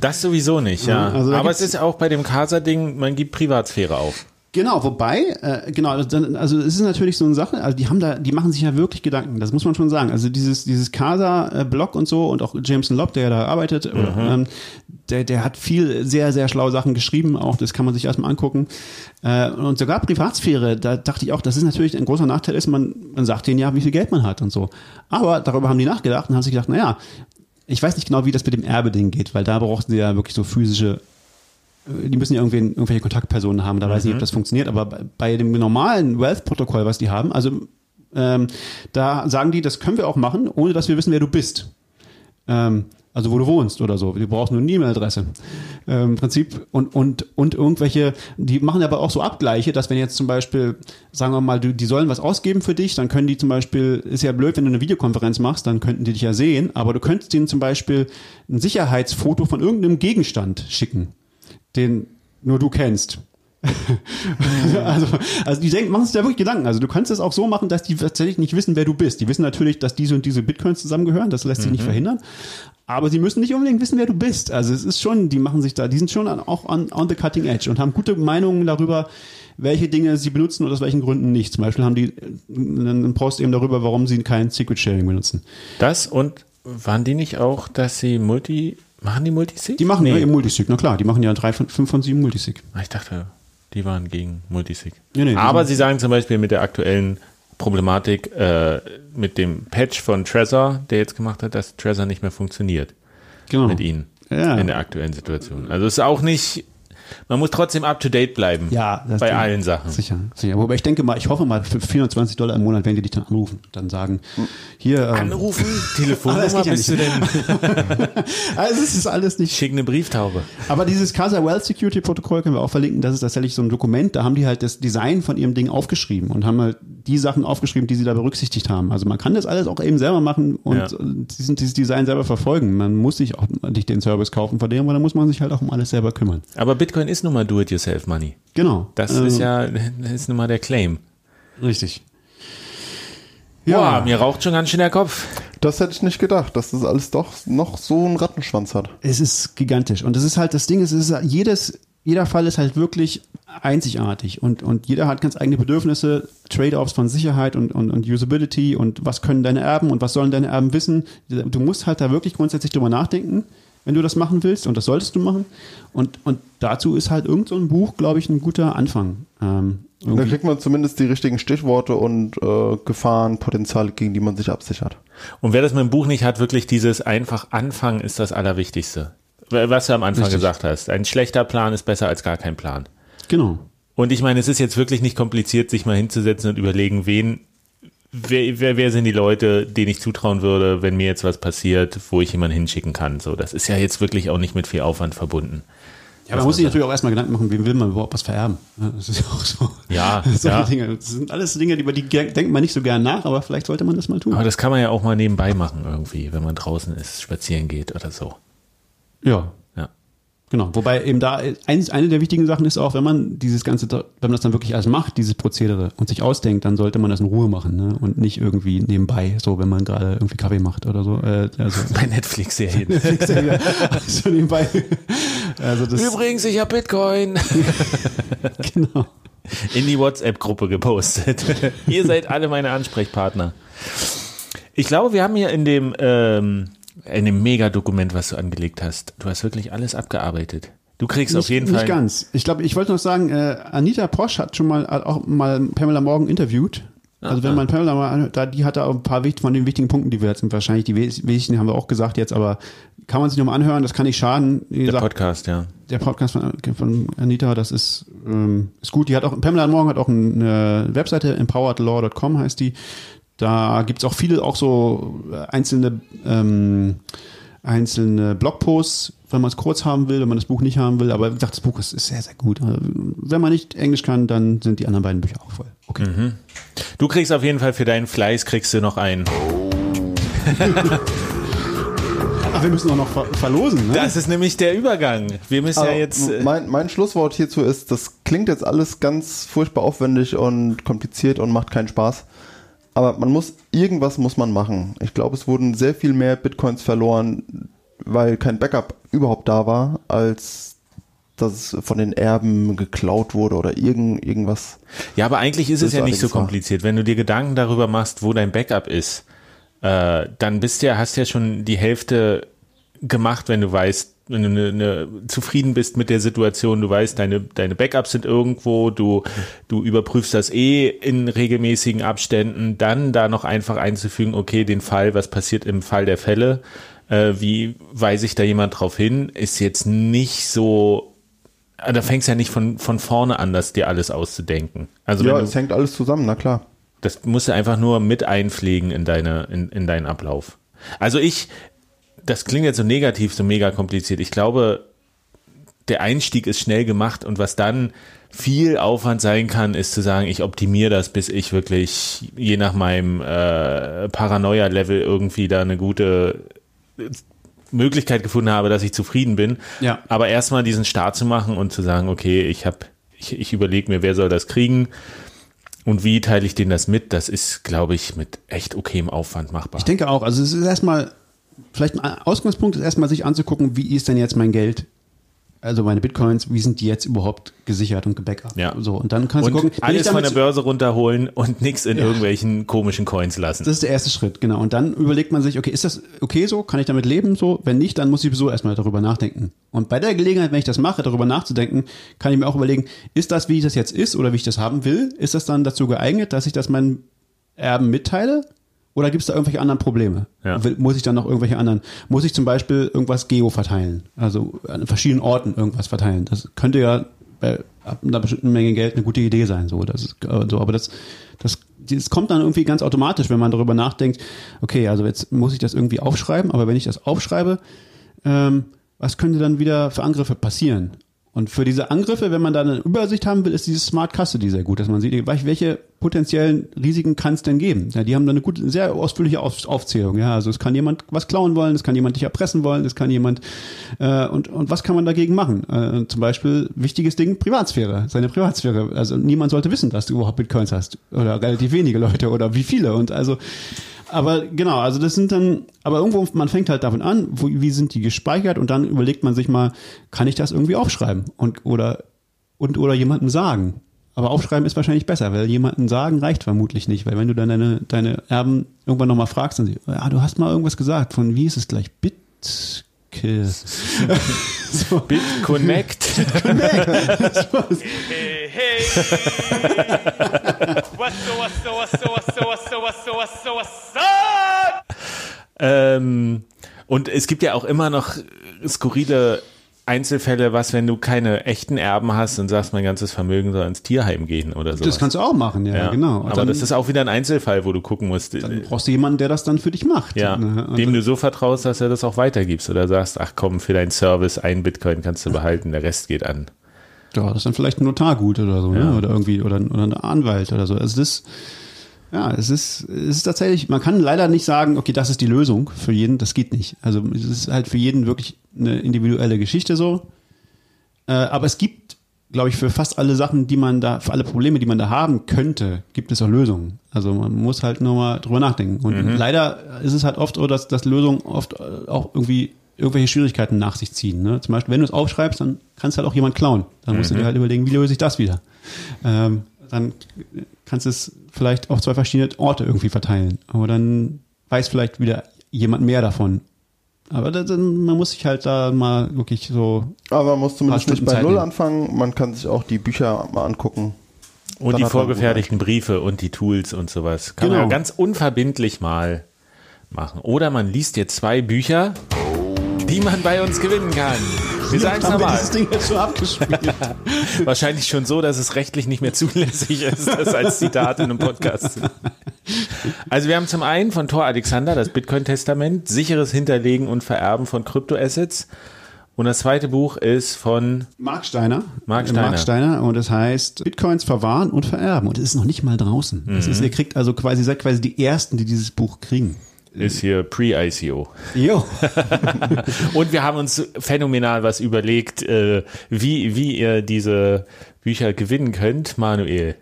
Das sowieso nicht, ja.
Also
Aber es ist auch bei dem Casa-Ding, man gibt Privatsphäre auf.
Genau, wobei, äh, genau, also also es ist natürlich so eine Sache, also die haben da, die machen sich ja wirklich Gedanken, das muss man schon sagen. Also dieses, dieses Casa-Blog und so und auch Jameson Lobb, der ja da arbeitet, ähm, der, der hat viel sehr, sehr schlaue Sachen geschrieben, auch das kann man sich erstmal angucken. Äh, und sogar Privatsphäre, da dachte ich auch, das ist natürlich ein großer Nachteil ist, man, man sagt denen ja, wie viel Geld man hat und so. Aber darüber haben die nachgedacht und haben sich gedacht, naja, ich weiß nicht genau, wie das mit dem Erbe-Ding geht, weil da brauchten sie ja wirklich so physische die müssen ja irgendwen, irgendwelche Kontaktpersonen haben, da weiß ich nicht, ob das funktioniert, aber bei, bei dem normalen Wealth-Protokoll, was die haben, also ähm, da sagen die, das können wir auch machen, ohne dass wir wissen, wer du bist. Ähm, also wo du wohnst oder so. Du brauchst nur eine E-Mail-Adresse. Ähm, Im Prinzip und, und, und irgendwelche, die machen aber auch so Abgleiche, dass wenn jetzt zum Beispiel, sagen wir mal, du, die sollen was ausgeben für dich, dann können die zum Beispiel, ist ja blöd, wenn du eine Videokonferenz machst, dann könnten die dich ja sehen, aber du könntest denen zum Beispiel ein Sicherheitsfoto von irgendeinem Gegenstand schicken den nur du kennst. also, also die denken, machen sich da wirklich Gedanken. Also du kannst es auch so machen, dass die tatsächlich nicht wissen, wer du bist. Die wissen natürlich, dass diese und diese Bitcoins zusammengehören. Das lässt sich nicht verhindern. Aber sie müssen nicht unbedingt wissen, wer du bist. Also es ist schon, die machen sich da, die sind schon an, auch on, on the cutting edge und haben gute Meinungen darüber, welche Dinge sie benutzen und aus welchen Gründen nicht. Zum Beispiel haben die einen Post eben darüber, warum sie kein Secret Sharing benutzen.
Das und waren die nicht auch, dass sie Multi, machen die Multisig?
Die machen
nee.
ja eben Multisig, na klar, die machen ja drei von, fünf von sieben Multisig.
Ah, Ich dachte, die waren gegen Multisig.
Nee, nee,
Aber sie sagen zum Beispiel mit der aktuellen Problematik, äh, mit dem Patch von Trezor, der jetzt gemacht hat, dass Trezor nicht mehr funktioniert
Genau.
mit ihnen
Ja.
in der aktuellen Situation. Also es ist auch nicht, man muss trotzdem up to date bleiben.
Ja, das
bei allen Sachen.
Sicher, sicher. Wobei ich denke mal, ich hoffe mal, für 420 Dollar im Monat werden die dich dann anrufen. Dann sagen, hier, ähm,
Anrufen, Telefonnummer,
ja
bist du
nicht.
denn?
also es ist alles nicht.
Schick eine Brieftaube.
Aber dieses Casa Wealth Security Protokoll können wir auch verlinken. Das ist tatsächlich so ein Dokument. Da haben die halt das Design von ihrem Ding aufgeschrieben und haben halt die Sachen aufgeschrieben, die sie da berücksichtigt haben. Also man kann das alles auch eben selber machen und
Ja.
äh, diesen, dieses Design selber verfolgen. Man muss sich auch nicht den Service kaufen von dem, aber da muss man sich halt auch um alles selber kümmern.
Aber Bitcoin ist nun mal Do-it-yourself-Money.
Genau.
Das
Ähm,
ist ja, das ist nun mal der Claim.
richtig.
Ja, mir raucht schon ganz schön der Kopf.
Das hätte ich nicht gedacht, dass das alles doch noch so einen Rattenschwanz hat.
Es ist gigantisch. Und das ist halt das Ding, es ist jedes, jeder Fall ist halt wirklich einzigartig und, und jeder hat ganz eigene Bedürfnisse, Trade-offs von Sicherheit und, und, und Usability und was können deine Erben und was sollen deine Erben wissen. Du musst halt da wirklich grundsätzlich drüber nachdenken, wenn du das machen willst und das solltest du machen. Und, und dazu ist halt irgend so ein Buch, glaube ich, ein guter Anfang. Ähm,
Da kriegt man zumindest die richtigen Stichworte und äh, Gefahren, Potenziale, gegen die man sich absichert.
Und wer das mit dem Buch nicht hat, wirklich dieses einfach anfangen ist das Allerwichtigste. Was du am Anfang
Richtig.
gesagt hast. Ein schlechter Plan ist besser als gar kein Plan.
Genau.
Und ich meine, es ist jetzt wirklich nicht kompliziert, sich mal hinzusetzen und überlegen, wen, wer, wer, wer sind die Leute, denen ich zutrauen würde, wenn mir jetzt was passiert, wo ich jemanden hinschicken kann. So, das ist ja jetzt wirklich auch nicht mit viel Aufwand verbunden.
Ja, man muss sich natürlich auch erstmal Gedanken machen, wem will man überhaupt was vererben. Das ist ja auch so.
Ja, ja.
Dinge. Das sind alles Dinge, über die denkt man nicht so gern nach, aber vielleicht sollte man das mal tun.
Aber das kann man ja auch mal nebenbei machen irgendwie, wenn man draußen ist, spazieren geht oder so.
Ja,
Ja.
genau. Wobei eben da eins, eine der wichtigen Sachen ist auch, wenn man dieses ganze, wenn man das dann wirklich alles macht, dieses Prozedere und sich ausdenkt, dann sollte man das in Ruhe machen ne? und nicht irgendwie nebenbei, so wenn man gerade irgendwie Kaffee macht oder so. Äh, also,
Bei Netflix-Serien.
also nebenbei. Also das
Übrigens, ich habe Bitcoin
genau.
in die WhatsApp-Gruppe gepostet. Ihr seid alle meine Ansprechpartner. Ich glaube, wir haben hier in dem, ähm, in dem Mega-Dokument, was du angelegt hast, du hast wirklich alles abgearbeitet. Du kriegst auf jeden
nicht
Fall.
ganz. Ich glaube, ich wollte noch sagen, äh, Anita Posch hat schon mal hat auch mal Pamela Morgan interviewt. Also wenn man Pamela mal anhört, da die hat da auch ein paar von den wichtigen Punkten, die wir jetzt wahrscheinlich die wes- wichtigen haben wir auch gesagt jetzt, aber kann man sich nochmal anhören, das kann nicht schaden. Wie
Der
gesagt,
Podcast, ja.
der Podcast von, von Anita, das ist, ähm, ist gut. Die hat auch, Pamela Morgan hat auch eine Webseite, empoweredlaw.com heißt die. Da gibt's auch viele, auch so äh, einzelne, ähm, einzelne Blogposts, wenn man es kurz haben will, wenn man das Buch nicht haben will. Aber wie gesagt, das Buch ist, ist sehr, sehr gut. Also, Wenn man nicht Englisch kann, dann sind die anderen beiden Bücher auch voll. Okay.
Du kriegst auf jeden Fall für deinen Fleiß, kriegst du noch einen.
Ach, wir müssen auch noch ver verlosen, ne?
Das ist nämlich der Übergang. Wir müssen ja
Aber
jetzt. äh,
mein, mein Schlusswort hierzu ist, das klingt jetzt alles ganz furchtbar aufwendig und kompliziert und macht keinen Spaß. Aber man muss, irgendwas muss man machen. Ich glaube, es wurden sehr viel mehr Bitcoins verloren, weil kein Backup überhaupt da war, als dass es von den Erben geklaut wurde oder irgend, irgendwas.
Ja, aber eigentlich ist es ja nicht so kompliziert. Wenn du dir Gedanken darüber machst, wo dein Backup ist, äh, dann bist du ja, hast ja schon die Hälfte gemacht, wenn du weißt, wenn du ne, ne, zufrieden bist mit der Situation, du weißt, deine, deine Backups sind irgendwo, du, du überprüfst das eh in regelmäßigen Abständen, dann da noch einfach einzufügen, okay, den Fall, was passiert im Fall der Fälle, äh, wie weise ich da jemand drauf hin, ist jetzt nicht so, äh, da fängst du ja nicht von, von vorne an, das dir alles auszudenken. Also
Ja, es hängt alles zusammen, na klar.
das musst du einfach nur mit einpflegen in deine, in, in deinen Ablauf. Also ich, das klingt jetzt so negativ, so mega kompliziert. Ich glaube, der Einstieg ist schnell gemacht und was dann viel Aufwand sein kann, ist zu sagen, ich optimiere das, bis ich wirklich je nach meinem äh, Paranoia-Level irgendwie da eine gute Möglichkeit gefunden habe, dass ich zufrieden bin.
Ja.
Aber erstmal diesen Start zu machen und zu sagen, okay, ich habe, ich, ich überlege mir, wer soll das kriegen und wie teile ich denen das mit, das ist, glaube ich, mit echt okayem Aufwand machbar.
Ich denke auch, also es ist erstmal, vielleicht ein Ausgangspunkt ist erstmal sich anzugucken, wie ist denn jetzt mein Geld, also meine Bitcoins, wie sind die jetzt überhaupt gesichert und gebackupt?
Ja.
So, und dann kannst
und
du gucken, ich
alles von der Börse runterholen und nichts in irgendwelchen komischen Coins lassen.
Das ist der erste Schritt, genau. Und dann überlegt man sich, okay, ist das okay so? Kann ich damit leben so? Wenn nicht, dann muss ich sowieso erstmal darüber nachdenken. Und bei der Gelegenheit, wenn ich das mache, darüber nachzudenken, kann ich mir auch überlegen, ist das, wie das jetzt ist oder wie ich das haben will? Ist das dann dazu geeignet, dass ich das meinen Erben mitteile? Oder gibt es da irgendwelche anderen Probleme?
Ja.
Muss ich dann noch irgendwelche anderen, muss ich zum Beispiel irgendwas geo verteilen? Also an verschiedenen Orten irgendwas verteilen. Das könnte ja bei ab einer bestimmten Menge Geld eine gute Idee sein. So, das ist, äh, so aber das, das, das kommt dann irgendwie ganz automatisch, wenn man darüber nachdenkt, okay, also jetzt muss ich das irgendwie aufschreiben, aber wenn ich das aufschreibe, ähm, was könnte dann wieder für Angriffe passieren? Und für diese Angriffe, wenn man da eine Übersicht haben will, ist dieses Smart Custody sehr gut, dass man sieht, welche potenziellen Risiken kann es denn geben? Ja, die haben da eine gute, sehr ausführliche Auf Aufzählung. Ja, also es kann jemand was klauen wollen, es kann jemand dich erpressen wollen, es kann jemand äh, und und was kann man dagegen machen? Äh, zum Beispiel wichtiges Ding Privatsphäre, seine Privatsphäre. Also niemand sollte wissen, dass du überhaupt Bitcoins hast oder relativ wenige Leute oder wie viele und also aber genau, also das sind dann, aber irgendwo, man fängt halt davon an, wo, wie sind die gespeichert und dann überlegt man sich mal, kann ich das irgendwie aufschreiben und oder und oder jemandem sagen. Aber aufschreiben ist wahrscheinlich besser, weil jemandem sagen reicht vermutlich nicht, weil wenn du dann deine, deine Erben irgendwann nochmal fragst, dann sie, ja, du hast mal irgendwas gesagt von, wie ist es gleich, Bitkill. so.
BitConnect.
Hey, hey. What's so, what's so, what's so, what's so, what's so, what's so, up?
Ähm, und es gibt ja auch immer noch skurrile Einzelfälle, was, wenn du keine echten Erben hast und sagst, mein ganzes Vermögen soll ins Tierheim gehen oder so.
Das kannst du auch machen, ja,
ja,
genau. Und
Aber
dann,
das ist auch wieder ein Einzelfall, wo du gucken musst.
dann brauchst du jemanden, der das dann für dich macht.
ja,
Ne?
Dem du so vertraust, dass er das auch weitergibst oder sagst, ach komm, für deinen Service ein Bitcoin kannst du behalten, der Rest geht an.
Ja, das ist dann vielleicht ein Notargut oder so,
Ja.
ne? oder irgendwie, oder, oder ein Anwalt oder so. Also das, ja, es ist, es ist tatsächlich, man kann leider nicht sagen, okay, das ist die Lösung für jeden, das geht nicht. Also es ist halt für jeden wirklich eine individuelle Geschichte so. Äh, aber es gibt, glaube ich, für fast alle Sachen, die man da, für alle Probleme, die man da haben könnte, gibt es auch Lösungen. Also man muss halt nur mal drüber nachdenken. Und leider ist es halt oft so, dass, dass Lösungen oft äh, auch irgendwie irgendwelche Schwierigkeiten nach sich ziehen. Ne? Zum Beispiel, wenn du es aufschreibst, dann kannst halt auch jemand klauen. Dann musst du dir halt überlegen, wie löse ich das wieder. Ähm, dann kannst du es vielleicht auf zwei verschiedene Orte irgendwie verteilen. Aber dann weiß vielleicht wieder jemand mehr davon. Aber da, dann, man muss sich halt da mal wirklich so
Aber man muss zumindest nicht bei
Zeit
Null
nehmen.
anfangen. Man kann sich auch die Bücher mal angucken.
Und
Dann
die
man
vorgefertigten Briefe und die Tools und sowas. Kann man
Genau.
ja ganz unverbindlich mal machen. Oder man liest jetzt zwei Bücher, die man bei uns gewinnen kann. Wir sagen es nochmal.
dieses Ding jetzt schon abgespielt.
Wahrscheinlich schon so, dass es rechtlich nicht mehr zulässig ist, das als Zitat in einem Podcast Also wir haben zum einen von Thor Alexander das Bitcoin-Testament, sicheres Hinterlegen und Vererben von Kryptoassets. Und das zweite Buch ist von,
Mark Steiner.
Mark Steiner.
Mark Steiner und es heißt Bitcoins verwahren und vererben. Und es ist noch nicht mal draußen.
Mhm.
ist, ihr kriegt also quasi, seid quasi die Ersten, die dieses Buch kriegen.
Ist hier Pre-ICO.
Jo.
Und wir haben uns phänomenal was überlegt, äh, wie, wie ihr diese Bücher gewinnen könnt, Manuel.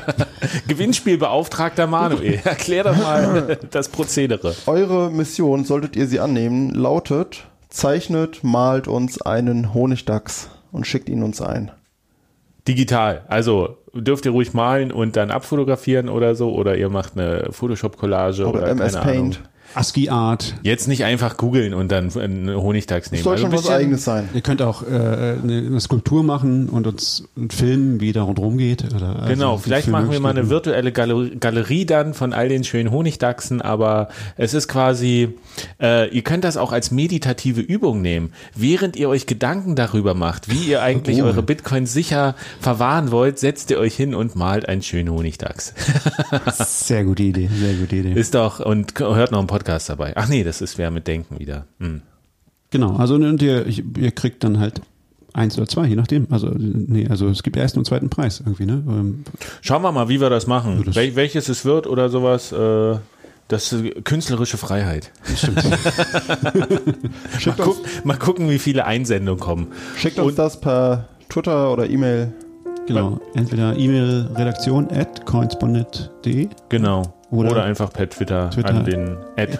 Gewinnspielbeauftragter Manuel. Erklär doch mal das Prozedere.
Eure Mission, solltet ihr sie annehmen, lautet, zeichnet, malt uns einen Honigdachs und schickt ihn uns ein.
Digital. Also dürft ihr ruhig malen und dann abfotografieren oder so. Oder ihr macht eine Photoshop-Collage oder,
Oder MS
keine
Paint.
Ahnung.
ASCII Art.
Jetzt nicht einfach googeln und dann einen Honigdachs nehmen.
Das soll
Also
schon
ein
was Eigenes sein.
Ihr könnt auch äh, eine, eine Skulptur machen und uns filmen, wie da rundherum geht. Oder, also
Genau, vielleicht machen wir mal eine virtuelle Galerie, Galerie dann von all den schönen Honigdachsen, aber es ist quasi, äh, ihr könnt das auch als meditative Übung nehmen, während ihr euch Gedanken darüber macht, wie ihr eigentlich
Oh.
eure Bitcoins sicher verwahren wollt, setzt ihr euch hin und malt einen schönen Honigdachs.
Sehr gute Idee, sehr gute Idee.
Ist doch, und hört noch einen Podcast dabei. Ach nee, das ist wer mit Denken wieder. Hm.
Genau, also und ihr, ihr kriegt dann halt eins oder zwei, je nachdem. Also nee, also es gibt ersten und zweiten Preis irgendwie, ne? Ähm,
Schauen wir mal, wie wir das machen.
das-
Wel welches es wird oder sowas. Äh, das ist künstlerische Freiheit. mal, guck, mal gucken, wie viele Einsendungen kommen.
Schickt uns das per Twitter oder E-Mail.
Genau, entweder E-Mail redaktion at coinsponnet.de
Genau. Oder,
Oder
einfach per Twitter,
Twitter
an den.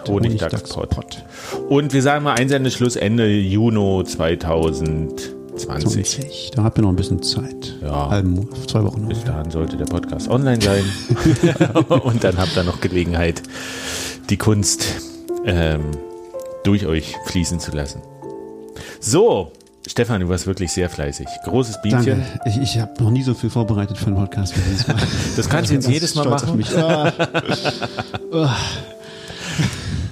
Honigdachspot. Und wir sagen mal Einsendeschluss Ende Juni 2020.
20. Da habt ihr noch ein bisschen Zeit.
Ja.
Halben, zwei Wochen noch.
Bis dahin sollte der Podcast online sein. Und dann habt ihr noch Gelegenheit, die Kunst ähm, durch euch fließen zu lassen. So, Stefan, du warst wirklich sehr fleißig. Großes Bienchen.
Danke. Ich, ich habe noch nie so viel vorbereitet für einen Podcast wie dieses Mal.
Das kannst du jetzt jedes Mal machen.
mich. Ah,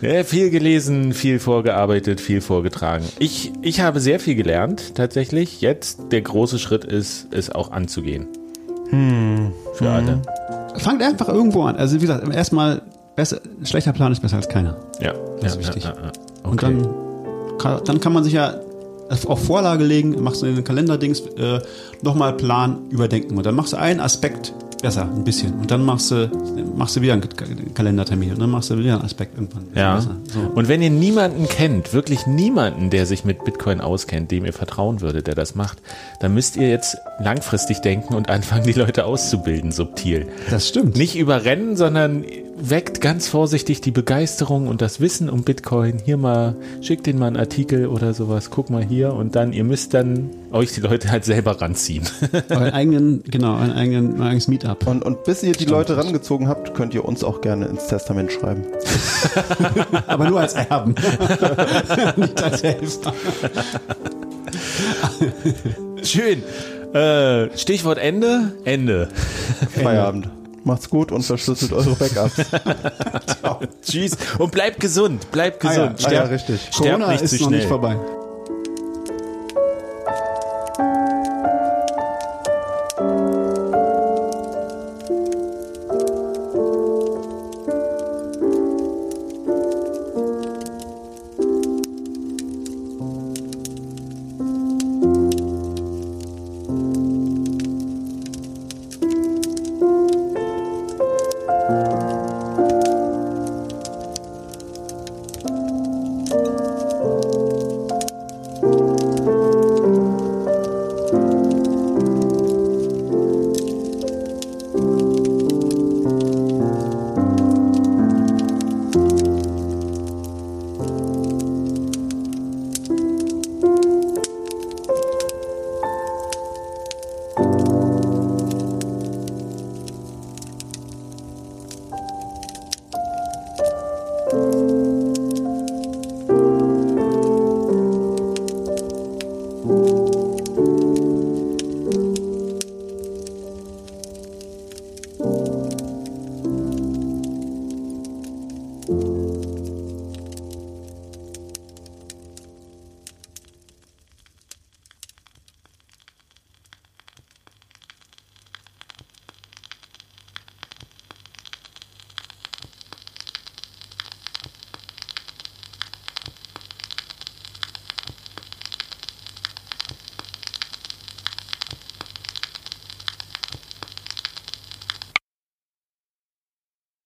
Ja, viel gelesen, viel vorgearbeitet, viel vorgetragen. Ich, ich habe sehr viel gelernt, tatsächlich. Jetzt der große Schritt ist, es auch anzugehen. Für alle.
fangt einfach irgendwo an. Also wie gesagt, erstmal besser, schlechter Plan ist besser als keiner.
Ja,
Das
ja,
ist wichtig.
Ja, ja. Okay.
Und dann dann kann man sich ja auf Vorlage legen, machst du in den Kalenderdings äh, nochmal Plan überdenken. Und dann machst du einen Aspekt besser, ein bisschen. Und dann machst du, machst du wieder einen Kalendertermin und dann machst du wieder einen Aspekt irgendwann.
Ja.
Besser. So.
Und wenn ihr niemanden kennt, wirklich niemanden, der sich mit Bitcoin auskennt, dem ihr vertrauen würdet, der das macht, dann müsst ihr jetzt langfristig denken und anfangen, die Leute auszubilden, subtil.
Das stimmt.
Nicht überrennen, sondern weckt ganz vorsichtig die Begeisterung und das Wissen um Bitcoin. Hier mal, schickt denen mal einen Artikel oder sowas, guck mal hier und dann, ihr müsst dann euch die Leute halt selber ranziehen.
euren eigenen, genau, euren eigenen, euer eigenes Meetup.
Und, und bis ihr die Leute rangezogen habt, könnt ihr uns auch gerne ins Testament schreiben.
Aber nur als Erben. Nicht als Helfer.
Schön. Äh, Stichwort Ende. Ende.
Feierabend. Macht's gut und verschlüsselt eure Backups.
Tschüss. Und bleibt gesund. Bleibt
Ah ja,
gesund.
ah ja,
Sterbt-
richtig.
Sterbt
Corona
nicht
ist
zu
noch
schnell.
nicht vorbei.